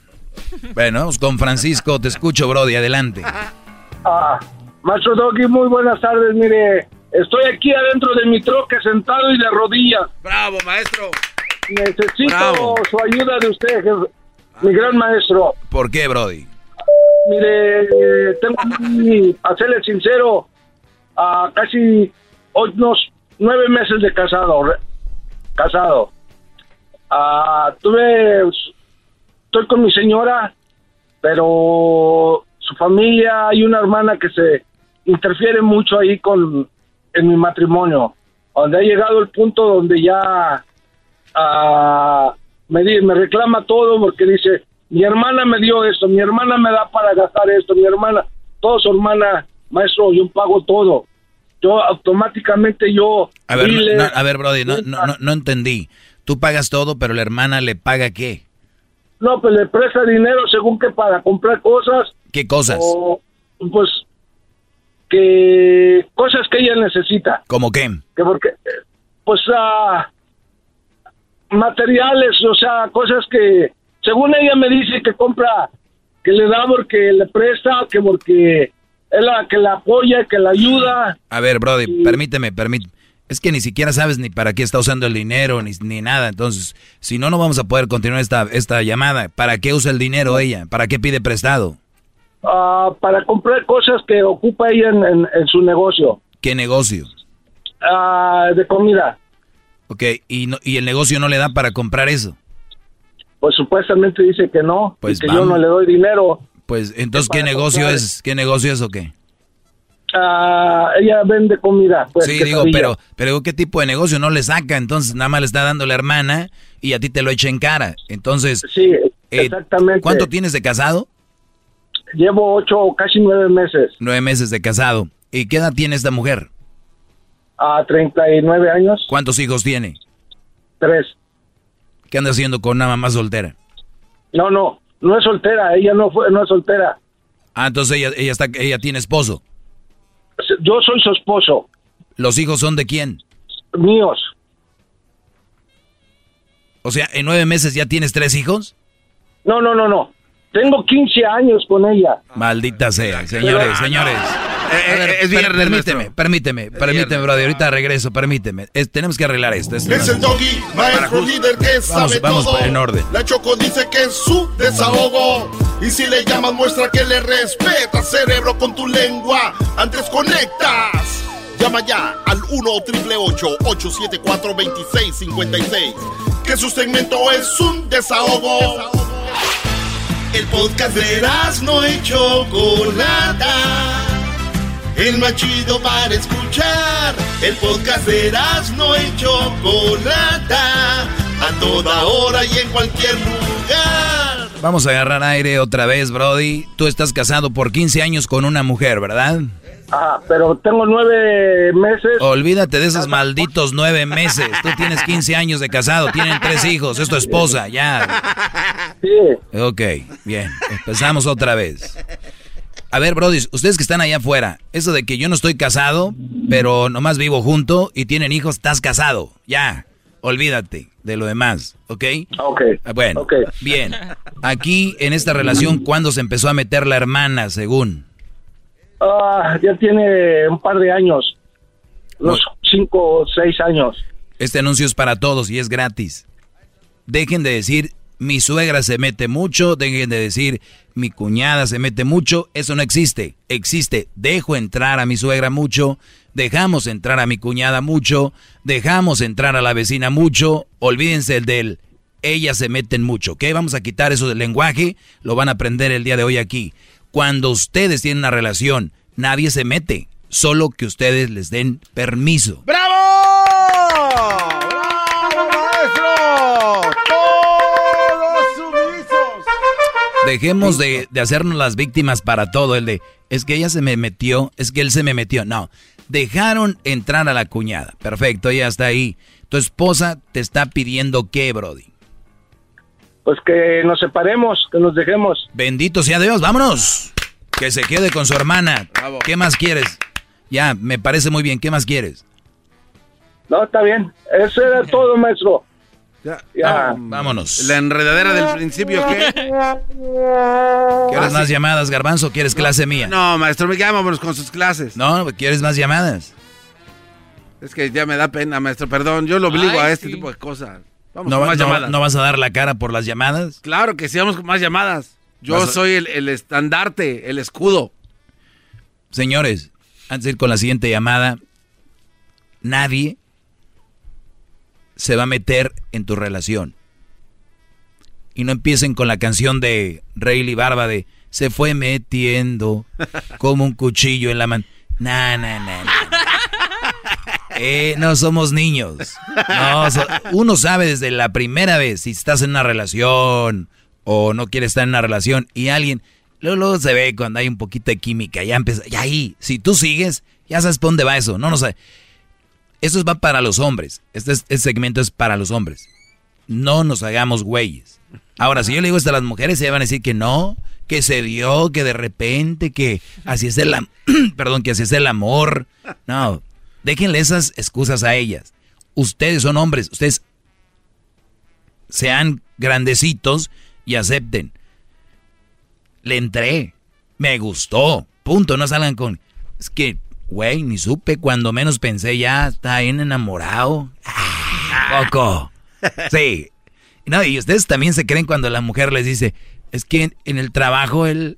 Bueno, vamos con Francisco. Te escucho, Brody. Adelante. Ah, Maestro Doggy, muy buenas tardes. Mire, Estoy aquí adentro de mi troque sentado y de rodillas. Bravo, maestro. Necesito Bravo. su ayuda de usted, jefe, mi gran maestro. ¿Por qué, Brody? Mire, eh, tengo que hacerle sincero, a casi unos nueve meses de casado, casado. Ah, tuve, estoy con mi señora, pero su familia hay una hermana que se interfiere mucho ahí con en mi matrimonio, donde ha llegado el punto donde ya ah, me, di- me reclama todo porque dice, mi hermana me dio esto, mi hermana me da para gastar esto, mi hermana, todo su hermana, maestro, yo pago todo. Yo automáticamente yo... A ver, dile- no, a ver, Brody, no, no, no, no entendí. Tú pagas todo, pero la hermana le paga qué? No, pues le presta dinero según que para comprar cosas. ¿Qué cosas? O, pues, que cosas que ella necesita. ¿Cómo qué? Que porque, pues, ah, materiales, o sea, cosas que, según ella me dice que compra, que le da porque le presta, que porque es la que la apoya, que la ayuda. A ver, Brody, permíteme, permíteme. Es que ni siquiera sabes ni para qué está usando el dinero, ni, ni nada. Entonces, si no, no vamos a poder continuar esta, esta llamada. ¿Para qué usa el dinero ella? ¿Para qué pide prestado? Ah, para comprar cosas que ocupa ella en, en- en su negocio, ¿Qué negocio? ah, de comida. Ok, y, no, y el negocio no le da para comprar eso. Pues supuestamente dice que no, Pues y que vamos. yo no le doy dinero. Pues entonces, ¿qué negocio comprar. es? ¿Qué negocio es o qué? Ah, ella vende comida. Pues, sí, digo, pero, pero ¿qué tipo de negocio no le saca? Entonces, nada más le está dando la hermana y a ti te lo echa en cara. Entonces, Sí, eh, exactamente. ¿cuánto tienes de casado? Llevo ocho, casi nueve meses. Nueve meses de casado. ¿Y qué edad tiene esta mujer? A 39 años, ¿Cuántos hijos tiene? tres. ¿Qué anda haciendo con una mamá soltera? No, no, no es soltera, ella no fue, no es soltera. Ah, entonces ella, ella, está, ella tiene esposo. Yo soy su esposo, ¿Los hijos son de quién? míos. O sea, ¿en nueve meses ya tienes tres hijos? No, no, no, no. Tengo 15 años con ella. Maldita sea, señores, Pero- señores. Eh, A ver, es per- viernes, permíteme, maestro. permíteme, permíteme, brother. Ahorita regreso, permíteme. Es- tenemos que arreglar esto. esto Es el doggy, maestro líder que sabe vamos todo. en orden. La Choco dice que es su desahogo. Y si le llamas, muestra que le respeta, cerebro, con tu lengua. Antes conectas. Llama ya al 1-888-874-2656. Que su segmento es un desahogo. El podcast de no y Chocolata. El más chido para escuchar. El podcast de no y Chocolata. A toda hora y en cualquier lugar. Vamos a agarrar aire otra vez, Brody. Tú estás casado por 15 años con una mujer, ¿verdad? Ah, pero tengo nueve meses. Olvídate de esos malditos nueve meses. Tú tienes 15 años de casado, tienen tres hijos, es tu esposa, ya. Sí. Ok, bien, empezamos otra vez. A ver, Brody, ustedes que están allá afuera, eso de que yo no estoy casado, pero nomás vivo junto y tienen hijos, estás casado, ya. Olvídate de lo demás, ¿ok? Ok. Ah, Bueno, Ok. bien. Aquí en esta relación, ¿cuándo se empezó a meter la hermana, según? Ah, ya tiene un par de años. Unos cinco o seis años. Este anuncio es para todos y es gratis. Dejen de decir mi suegra se mete mucho, dejen de decir mi cuñada se mete mucho, eso no existe. Existe, dejo entrar a mi suegra mucho, dejamos entrar a mi cuñada mucho, dejamos entrar a la vecina mucho, olvídense el del ellas se meten mucho, ¿ok? Vamos a quitar eso del lenguaje, lo van a aprender el día de hoy aquí. Cuando ustedes tienen una relación, nadie se mete, solo que ustedes les den permiso. ¡Bravo! ¡Bravo, Dejemos de, de hacernos las víctimas para todo, el de, es que ella se me metió, es que él se me metió. No, dejaron entrar a la cuñada. Perfecto, ella está ahí. Tu esposa te está pidiendo qué, Brody. Pues que nos separemos, que nos dejemos. Bendito sea Dios, vámonos. Que se quede con su hermana. ¿Qué más quieres? Ya, me parece muy bien. ¿Qué más quieres? No, está bien. Eso era todo, maestro. Ya, Ya. Vámonos. La enredadera del principio, ¿qué? [laughs] ¿Quieres más llamadas, Garbanzo? ¿Quieres clase mía? No, maestro, me vámonos con sus clases. No, ¿quieres más llamadas? Es que ya me da pena, maestro. Perdón, yo lo obligo a este tipo de cosas. Vamos ¿No, con más no- llamadas. no vas a dar la cara por las llamadas? Claro que sí, vamos con más llamadas. Yo a- soy el, el estandarte, el escudo. Señores, antes de ir con la siguiente llamada, nadie se va a meter en tu relación. Y no empiecen con la canción de Rayleigh Barba de se fue metiendo como un cuchillo en la mano. Na, na, na, na. [laughs] Eh, no somos niños. No, so- uno sabe desde la primera vez si estás en una relación o no quieres estar en una relación y alguien, luego, luego se ve cuando hay un poquito de química, ya empieza, y ahí, si tú sigues, ya sabes por dónde va eso. No, no sé. Eso va para los hombres. Este, es- este segmento es para los hombres. No nos hagamos güeyes. Ahora, si yo le digo esto a las mujeres, se van a decir que no, que se dio, que de repente, que así es el, [clears throat] perdón, que así es el amor. No, déjenle esas excusas a ellas. Ustedes son hombres, ustedes sean grandecitos y acepten. Le entré, me gustó, punto, no salgan con... Es que, güey, ni supe, cuando menos pensé ya, está bien enamorado. Ah, Poco. Sí. No, y ustedes también se creen cuando la mujer les dice, es que en, en el trabajo él,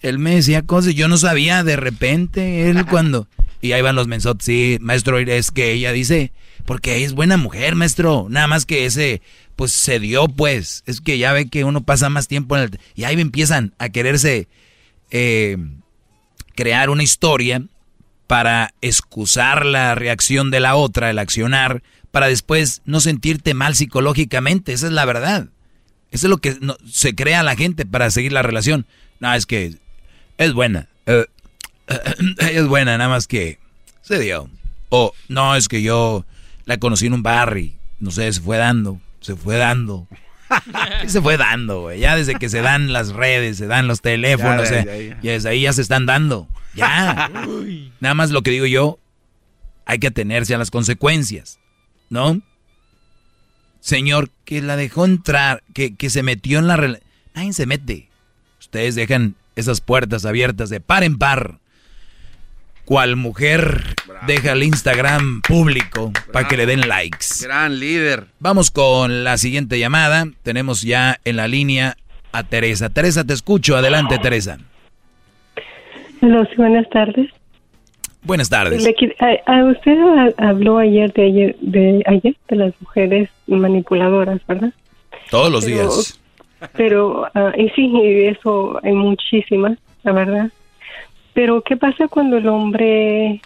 él me decía cosas y yo no sabía de repente, él cuando... Y ahí van los mensotes, sí, maestro, es que ella dice, porque es buena mujer, maestro, nada más que ese, pues se dio, pues, es que ya ve que uno pasa más tiempo en el... Y ahí empiezan a quererse eh, crear una historia para excusar la reacción de la otra, el accionar, para después no sentirte mal psicológicamente. Esa es la verdad. Eso es lo que se crea la gente para seguir la relación. No, es que es buena. Eh, [clears throat] es buena, nada más que se dio. O no, es que yo la conocí en un bar y no sé, se fue dando, se fue dando. [laughs] Y se fue dando, güey. Ya desde que se dan las redes, se dan los teléfonos, Ya, eh, ya, ya. ya desde ahí ya se están dando. Ya. [laughs] Nada más lo que digo yo, hay que atenerse a las consecuencias, ¿no? Señor, que la dejó entrar, que, que se metió en la relación. Nadie se mete. Ustedes dejan esas puertas abiertas de par en par. Cual mujer deja el Instagram público para que le den likes. Gran líder. Vamos con la siguiente llamada. Tenemos ya en la línea a Teresa. Teresa, te escucho. Adelante, Teresa. Hola, buenas tardes. Buenas tardes. A- a usted ha- habló ayer de ayer de ayer de las mujeres manipuladoras, ¿verdad? Todos los Pero- días. Pero ah, y sí, y eso hay muchísimas, la verdad. Pero ¿qué pasa cuando el hombre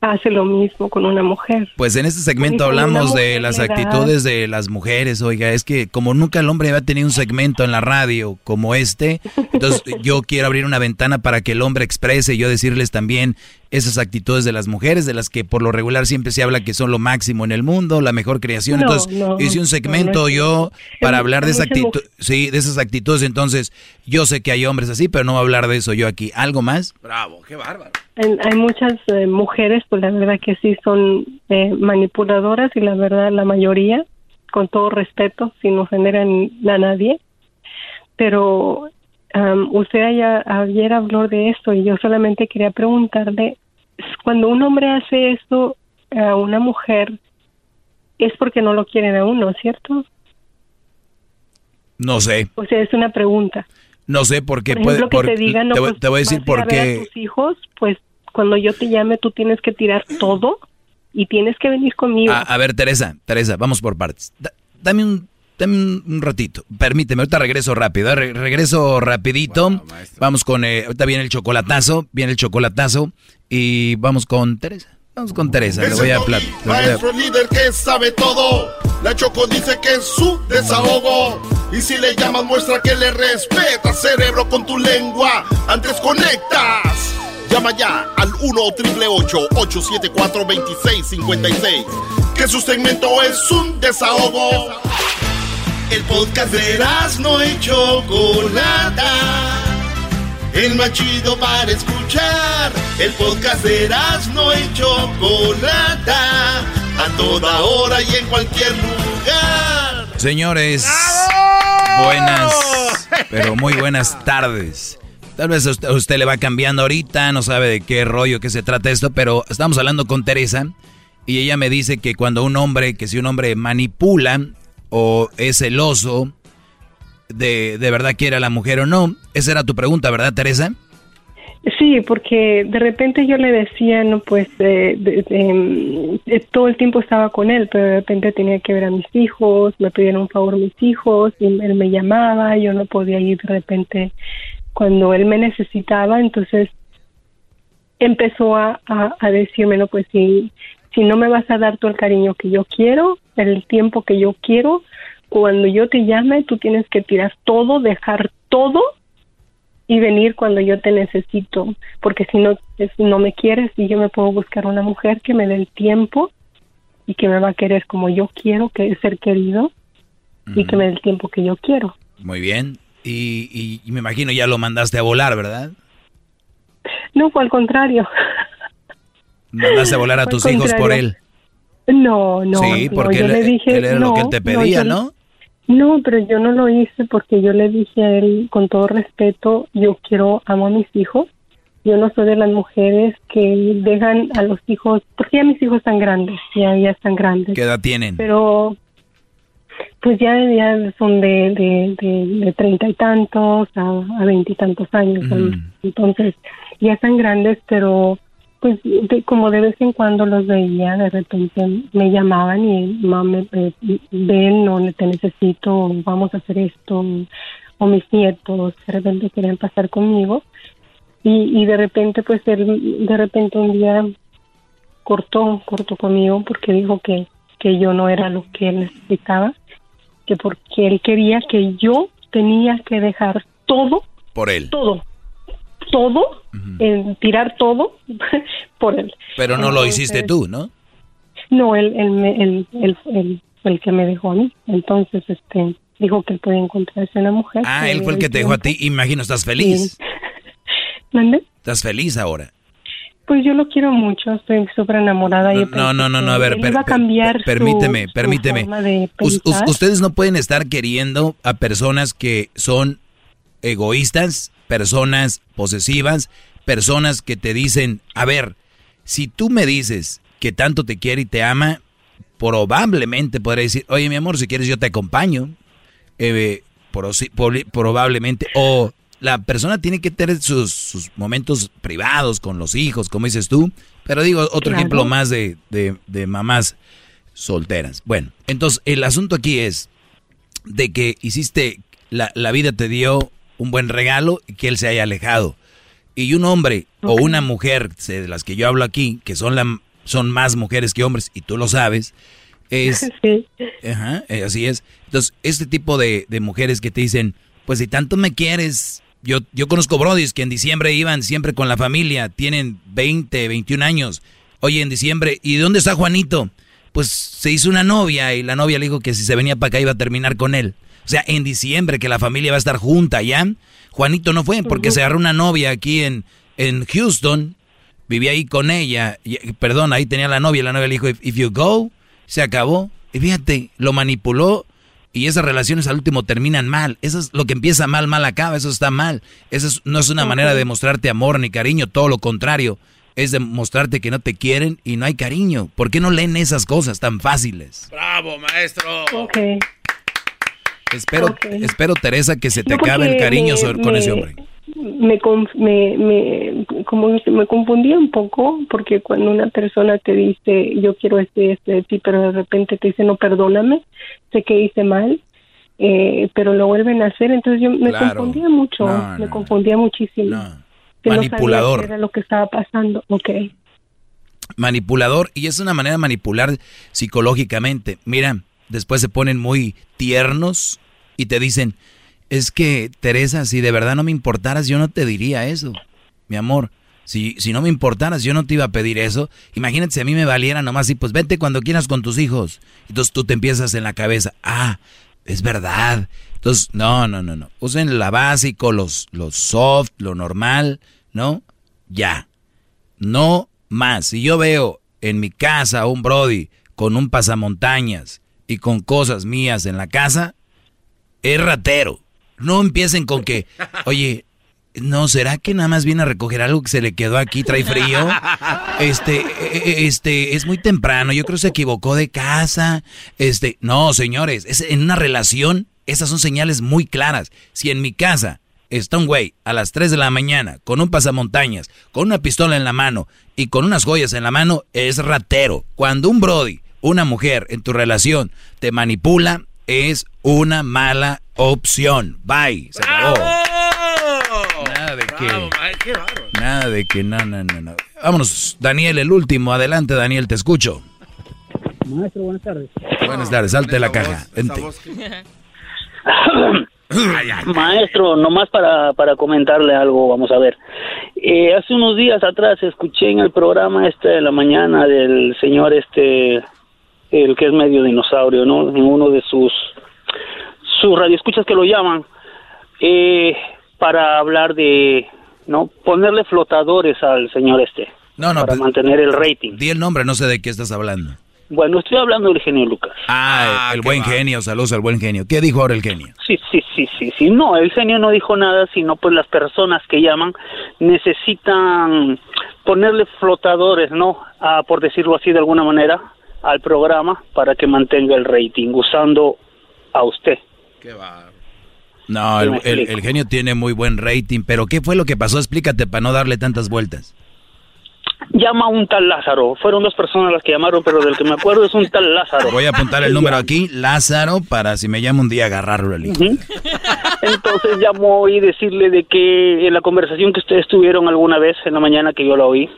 hace lo mismo con una mujer? Pues en este segmento hablamos de las actitudes de las mujeres, oiga, es que como nunca el hombre había tenido un segmento en la radio como este, entonces [laughs] yo quiero abrir una ventana para que el hombre exprese y yo decirles también esas actitudes de las mujeres, de las que por lo regular siempre se habla que son lo máximo en el mundo, la mejor creación. No, entonces no, hice un segmento no yo para hablar de esa actitud, sí, de esas actitudes, entonces yo sé que hay hombres así, pero no voy a hablar de eso yo aquí. ¿Algo más? Bravo, qué bárbaro. Hay, hay muchas eh, mujeres, pues la verdad que sí son eh, manipuladoras y la verdad la mayoría, con todo respeto, sin ofender a, a nadie. Pero usted ayer, ayer habló de esto y yo solamente quería preguntarle, cuando un hombre hace esto a una mujer, es porque no lo quieren a uno, ¿cierto? No sé. O sea, es una pregunta. No sé por qué Por puede. ejemplo, que por- te digan, no, te, pues, te voy a decir por qué. tus hijos, pues cuando yo te llame tú tienes que tirar todo y tienes que venir conmigo. A, a ver, Teresa, Teresa, vamos por partes. Da- dame un, dame un, ratito. Permíteme, ahorita regreso rápido. ¿eh? Re- regreso rapidito. vamos con, eh, ahorita viene el chocolatazo, viene el chocolatazo y vamos con Teresa. Vamos con Teresa, le voy a platicar. Maestro líder que sabe todo. La Choco dice que es su desahogo. Y si le llamas, muestra que le respeta, cerebro, con tu lengua. Antes conectas. Llama ya al 1-888-874-2656. Que su segmento es un desahogo. El podcast de no y Chocolata. El más chido para escuchar. El podcast de no y Chocolata. A toda hora y en cualquier lugar. Señores, buenas, [laughs] pero muy buenas tardes. Tal vez a usted, a usted le va cambiando ahorita, no sabe de qué rollo, qué se trata esto, pero estamos hablando con Teresa Y ella me dice que cuando un hombre, que si un hombre manipula o es celoso, de, de verdad quiere a la mujer o no. Esa era tu pregunta, ¿verdad, Teresa? Sí, porque de repente yo le decía, no, pues eh, todo el tiempo estaba con él, pero de repente tenía que ver a mis hijos, me pedían un favor mis hijos, y él me llamaba, yo no podía ir de repente cuando él me necesitaba, entonces empezó a, a, decirme, no, pues si, si no me vas a dar todo el cariño que yo quiero, el tiempo que yo quiero, cuando yo te llame, tú tienes que tirar todo, dejar todo y venir cuando yo te necesito, porque si no, si no me quieres, y yo me puedo buscar una mujer que me dé el tiempo y que me va a querer como yo quiero, que es ser querido, y que me dé el tiempo que yo quiero. Muy bien, y, y, me imagino ya lo mandaste a volar, ¿verdad? No, fue al contrario. ¿Mandaste a volar a tus hijos por él? No, no. Sí, porque yo él, le dije, era lo que él te pedía, ¿no? No, pero yo no lo hice porque yo le dije a él, con todo respeto, yo quiero, amo a mis hijos. Yo no soy de las mujeres que dejan a los hijos, porque ya mis hijos están grandes, ya, ya están grandes. ¿Qué edad tienen? Pero, pues ya, ya son de, de, de, treinta y tantos a veintitantos años. Entonces, ya están grandes, pero pues como de vez en cuando los veía, de repente me llamaban y mamá, eh, ven o te necesito, vamos a hacer esto, o mis nietos de repente querían pasar conmigo y, y de repente pues él de repente un día cortó, cortó conmigo porque dijo que, que yo no era lo que él necesitaba, que porque él quería que yo tenía que dejar todo por él. Todo, todo, en tirar todo [laughs] por él. Pero no lo hiciste tú, ¿no? No, él, él, él, él, fue el que me dejó a mí. Entonces, este, dijo que él podía encontrarse una mujer. Ah, él fue el que te dejó a ti. Imagino, ¿estás feliz? [laughs] ¿Mande? ¿Estás feliz ahora? Pues yo lo quiero mucho, estoy súper enamorada. No, no, no, no, no, a ver, per, a cambiar permíteme, permíteme. ustedes no pueden estar queriendo a personas que son egoístas, personas posesivas, personas que te dicen, a ver, si tú me dices que tanto te quiere y te ama, probablemente podré decir, oye mi amor, si quieres yo te acompaño, eh, probablemente, o la persona tiene que tener sus, momentos privados con los hijos, como dices tú, pero digo otro ejemplo más de, de mamás solteras. Bueno, entonces el asunto aquí es de que hiciste, la, la vida te dio un buen regalo y que él se haya alejado. Y un hombre o una mujer, de las que yo hablo aquí, que son, la, son más mujeres que hombres, y tú lo sabes, es... [laughs] Ajá, eh, así es. Entonces, este tipo de, mujeres que te dicen, pues si tanto me quieres, yo, yo conozco brodis que en diciembre iban siempre con la familia, tienen 20, 21 años. Oye, en diciembre, ¿y dónde está Juanito? Pues se hizo una novia y la novia le dijo que si se venía para acá iba a terminar con él. O sea, en diciembre que la familia va a estar junta, ¿ya? Juanito no fue porque se agarró una novia aquí en, en Houston, vivía ahí con ella, perdón, ahí tenía la novia, la novia le dijo, if, you go, se acabó. Y fíjate, lo manipuló y esas relaciones al último terminan mal. Eso es lo que empieza mal, mal acaba, eso está mal. Eso no es una manera de mostrarte amor ni cariño, todo lo contrario. Es demostrarte que no te quieren y no hay cariño. ¿Por qué no leen esas cosas tan fáciles? Bravo, maestro. Okay. Espero, espero Teresa, que se te acabe el cariño con ese hombre. Me, me, me, como me confundía un poco porque cuando una persona te dice yo quiero este, este de ti, pero de repente te dice no, perdóname, sé que hice mal, eh, pero lo vuelven a hacer, entonces yo me confundía mucho, me confundía muchísimo. Manipulador. era lo que estaba pasando, ok. Manipulador, y es una manera de manipular psicológicamente. Mira, después se ponen muy tiernos y te dicen, es que Teresa, si de verdad no me importaras, yo no te diría eso, mi amor. Si, si no me importaras, yo no te iba a pedir eso. Imagínate si a mí me valiera nomás y pues vete cuando quieras con tus hijos. Entonces tú te empiezas en la cabeza, ah, es verdad. Entonces, no, no, no, no. Usen la básico, los, los soft, lo normal, ¿no? Ya. No más. Si yo veo en mi casa un Brody con un pasamontañas y con cosas mías en la casa, es ratero. No empiecen con que, [laughs] oye, no, ¿será que nada más viene a recoger algo que se le quedó aquí, trae frío? Este, e, e, este, es muy temprano, yo creo que se equivocó de casa. Este, no, señores, es en una relación, esas son señales muy claras. Si en mi casa está un güey a las 3 de la mañana con un pasamontañas, con una pistola en la mano y con unas joyas en la mano, es ratero. Cuando un brody, una mujer en tu relación te manipula, es una mala opción. Bye. Se acabó. Nada de que. Nada de que, no, no, no, no. Vámonos, Daniel, el último. Adelante, Daniel, te escucho. Maestro, buenas tardes. Buenas tardes, salte la caja. Vente. [coughs] Maestro, nomás para, para comentarle algo, vamos a ver. Eh, hace unos días atrás escuché en el programa este de la mañana del señor este, el que es medio dinosaurio, ¿no? En uno de sus, sus radioescuchas que lo llaman, eh, para hablar de, ¿no? Ponerle flotadores al señor este. No, no, para pues, mantener el rating. Di el nombre, no sé de qué estás hablando. Bueno, estoy hablando del genio Lucas. Ah, el, el buen genio, saludos al buen genio. ¿Qué dijo ahora el genio? Sí, sí, sí, sí, sí. No, el genio no dijo nada, sino pues las personas que llaman necesitan ponerle flotadores, ¿no? Ah, por decirlo así de alguna manera, al programa para que mantenga el rating, usando a usted. No, el, el- el genio tiene muy buen rating, pero ¿qué fue lo que pasó? Explícate para no darle tantas vueltas. Llama un tal Lázaro. Fueron dos personas las que llamaron, pero del que me acuerdo es un tal Lázaro. Voy a apuntar el [laughs] número aquí, Lázaro, para si me llama un día agarrarlo el. Entonces llamó y decirle de que en la conversación que ustedes tuvieron alguna vez en la mañana que yo la oí,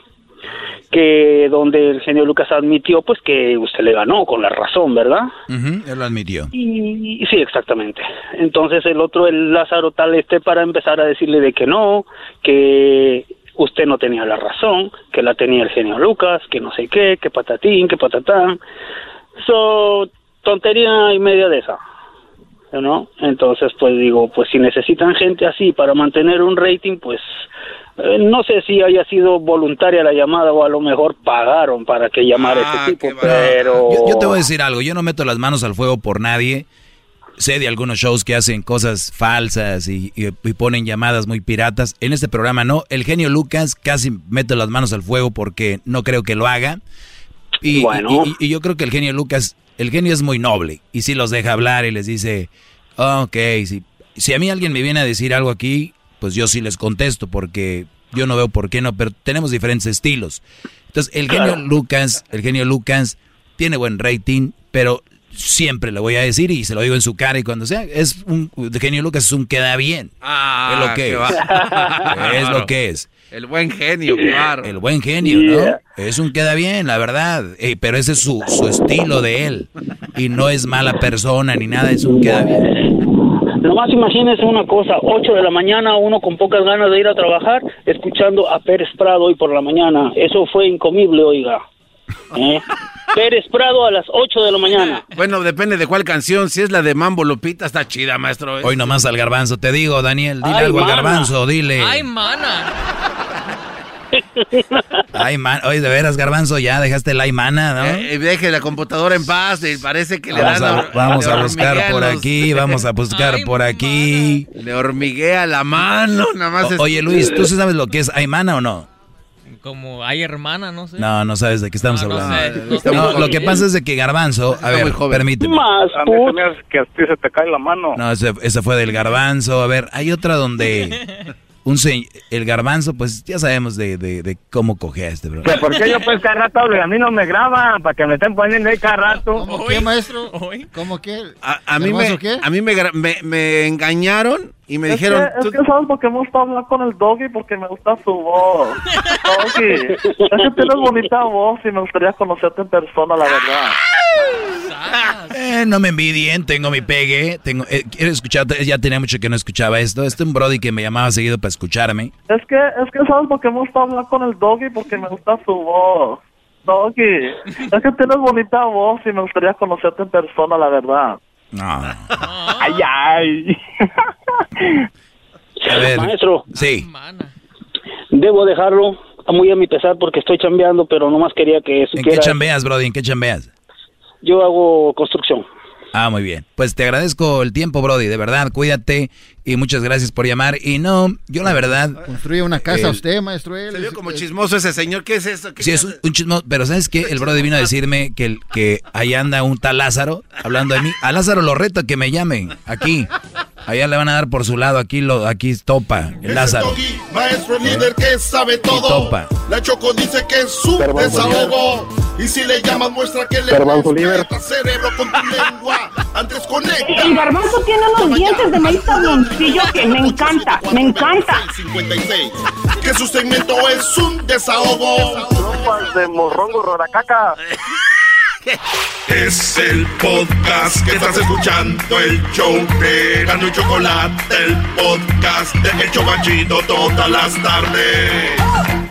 que donde el genio Lucas admitió pues que usted le ganó con la razón, ¿verdad? Él lo admitió. Y sí, exactamente. Entonces el otro, el Lázaro tal este para empezar a decirle de que no, que usted no tenía la razón, que la tenía el genio Lucas, que no sé qué, que patatín, que patatán. So, tontería y media de esa. ¿No? Entonces, pues digo, pues si necesitan gente así para mantener un rating, pues no sé si haya sido voluntaria la llamada o a lo mejor pagaron para que llamara este tipo, pero... Yo, yo te voy a decir algo, yo no meto las manos al fuego por nadie. Sé de algunos shows que hacen cosas falsas y, y- y ponen llamadas muy piratas. En este programa no. El genio Lucas casi mete las manos al fuego porque no creo que lo haga. Y, Bueno. y- y- y yo creo que el genio Lucas, el genio es muy noble. Y si los deja hablar y les dice, "Ah, ok, si, si a mí alguien me viene a decir algo aquí, pues yo sí les contesto porque yo no veo por qué no, pero tenemos diferentes estilos. Entonces, el genio Claro. Lucas, el genio Lucas tiene buen rating, pero siempre le voy a decir y se lo digo en su cara y cuando sea, es un el genio Lucas es un queda bien. Ah, es lo que es. es lo que es. El buen genio, claro. El buen genio, Yeah. ¿no? Es un queda bien, la verdad. Eh, pero ese es su, su estilo de él. Y no es mala persona ni nada, es un queda bien. Nomás imagínese una cosa, 8 de la mañana, uno con pocas ganas de ir a trabajar, escuchando a Pérez Prado hoy por la mañana. Eso fue incomible, oiga. ¿Eh? [laughs] Pérez Prado a las 8 de la mañana. Bueno, depende de cuál canción. Si es la de Mambo Lupita, está chida, maestro. ¿eh? Hoy nomás al garbanzo, te digo, Daniel, dile Ay, algo mana. al garbanzo, dile. ¡Ay, mana! Ay, man, oye, de veras, garbanzo, ya dejaste la mana, ¿no? Eh, deje la computadora en paz y parece que le Vamos dan... a, vamos a buscar por aquí, vamos a buscar por aquí. Le hormiguea la mano, nada más. O- es- oye, Luis, ¿tú sí sabes lo que es Aymana o no? Como hay hermana, no sé. No, no sabes de qué estamos No, no hablando. sé, no sé. No, lo que pasa es de que Garbanzo, a ver, permíteme. Más, A mí se me hace que a ti se te cae la mano. No, ese, ese fue del Garbanzo. A ver, hay otra donde [laughs] un se- el Garbanzo, pues ya sabemos de, de, de cómo cogea este, bro. Que ¿Por qué yo pues cada rato hablo y a mí no me graban? Para que me estén poniendo ahí cada rato. ¿Qué, maestro? ¿Cómo qué? A, a mí, me, a mí me, me, me engañaron y me Es dijeron... que, es que sabes por qué me gusta hablar con el doggy porque me gusta su voz. [laughs] Doggy, es que tienes bonita voz y me gustaría conocerte en persona, la verdad. Eh, no me envidien, tengo mi pegue. Tengo, eh, quiero escuchar, ya tenía mucho que no escuchaba esto. Este es un brody que me llamaba seguido para escucharme. Es que, es que sabes por qué me gusta hablar con el doggy porque me gusta su voz. Doggy, es que tienes bonita voz y me gustaría conocerte en persona, la verdad. No. Ay, ay. A ver. Maestro. Sí. Debo dejarlo muy a mi pesar porque estoy chambeando, pero nomás quería que ¿En qué chambeas, brody? ¿En qué chambeas? Yo hago construcción. Ah, muy bien. Pues te agradezco el tiempo, Brody. De verdad, cuídate y muchas gracias por llamar. Y no, yo la verdad. Construye una casa usted, maestro. Él. Se vio como chismoso ese señor. ¿Qué es eso? sí, es un, chismoso. Pero ¿sabes qué? El Brody vino a decirme que, que ahí anda un tal Lázaro hablando de mí. A Lázaro lo reto que me llamen aquí. Allá le van a dar por su lado, aquí lo, aquí topa, el Lázaro. maestro líder que sabe todo. topa. La Choco dice que es su Garbanzo desahogo. Y si le llamas, muestra que le respeta cerebro con tu lengua. Antes conecta. El garbanzo tiene unos dientes de maíz tabloncillo que me encanta, me encanta. 56. [laughs] Que su segmento es un desahogo. Tropas de morrongo roracaca. Es el podcast que estás escuchando, el show de Gano y Chocolate, el podcast de El Chobachito todas las tardes.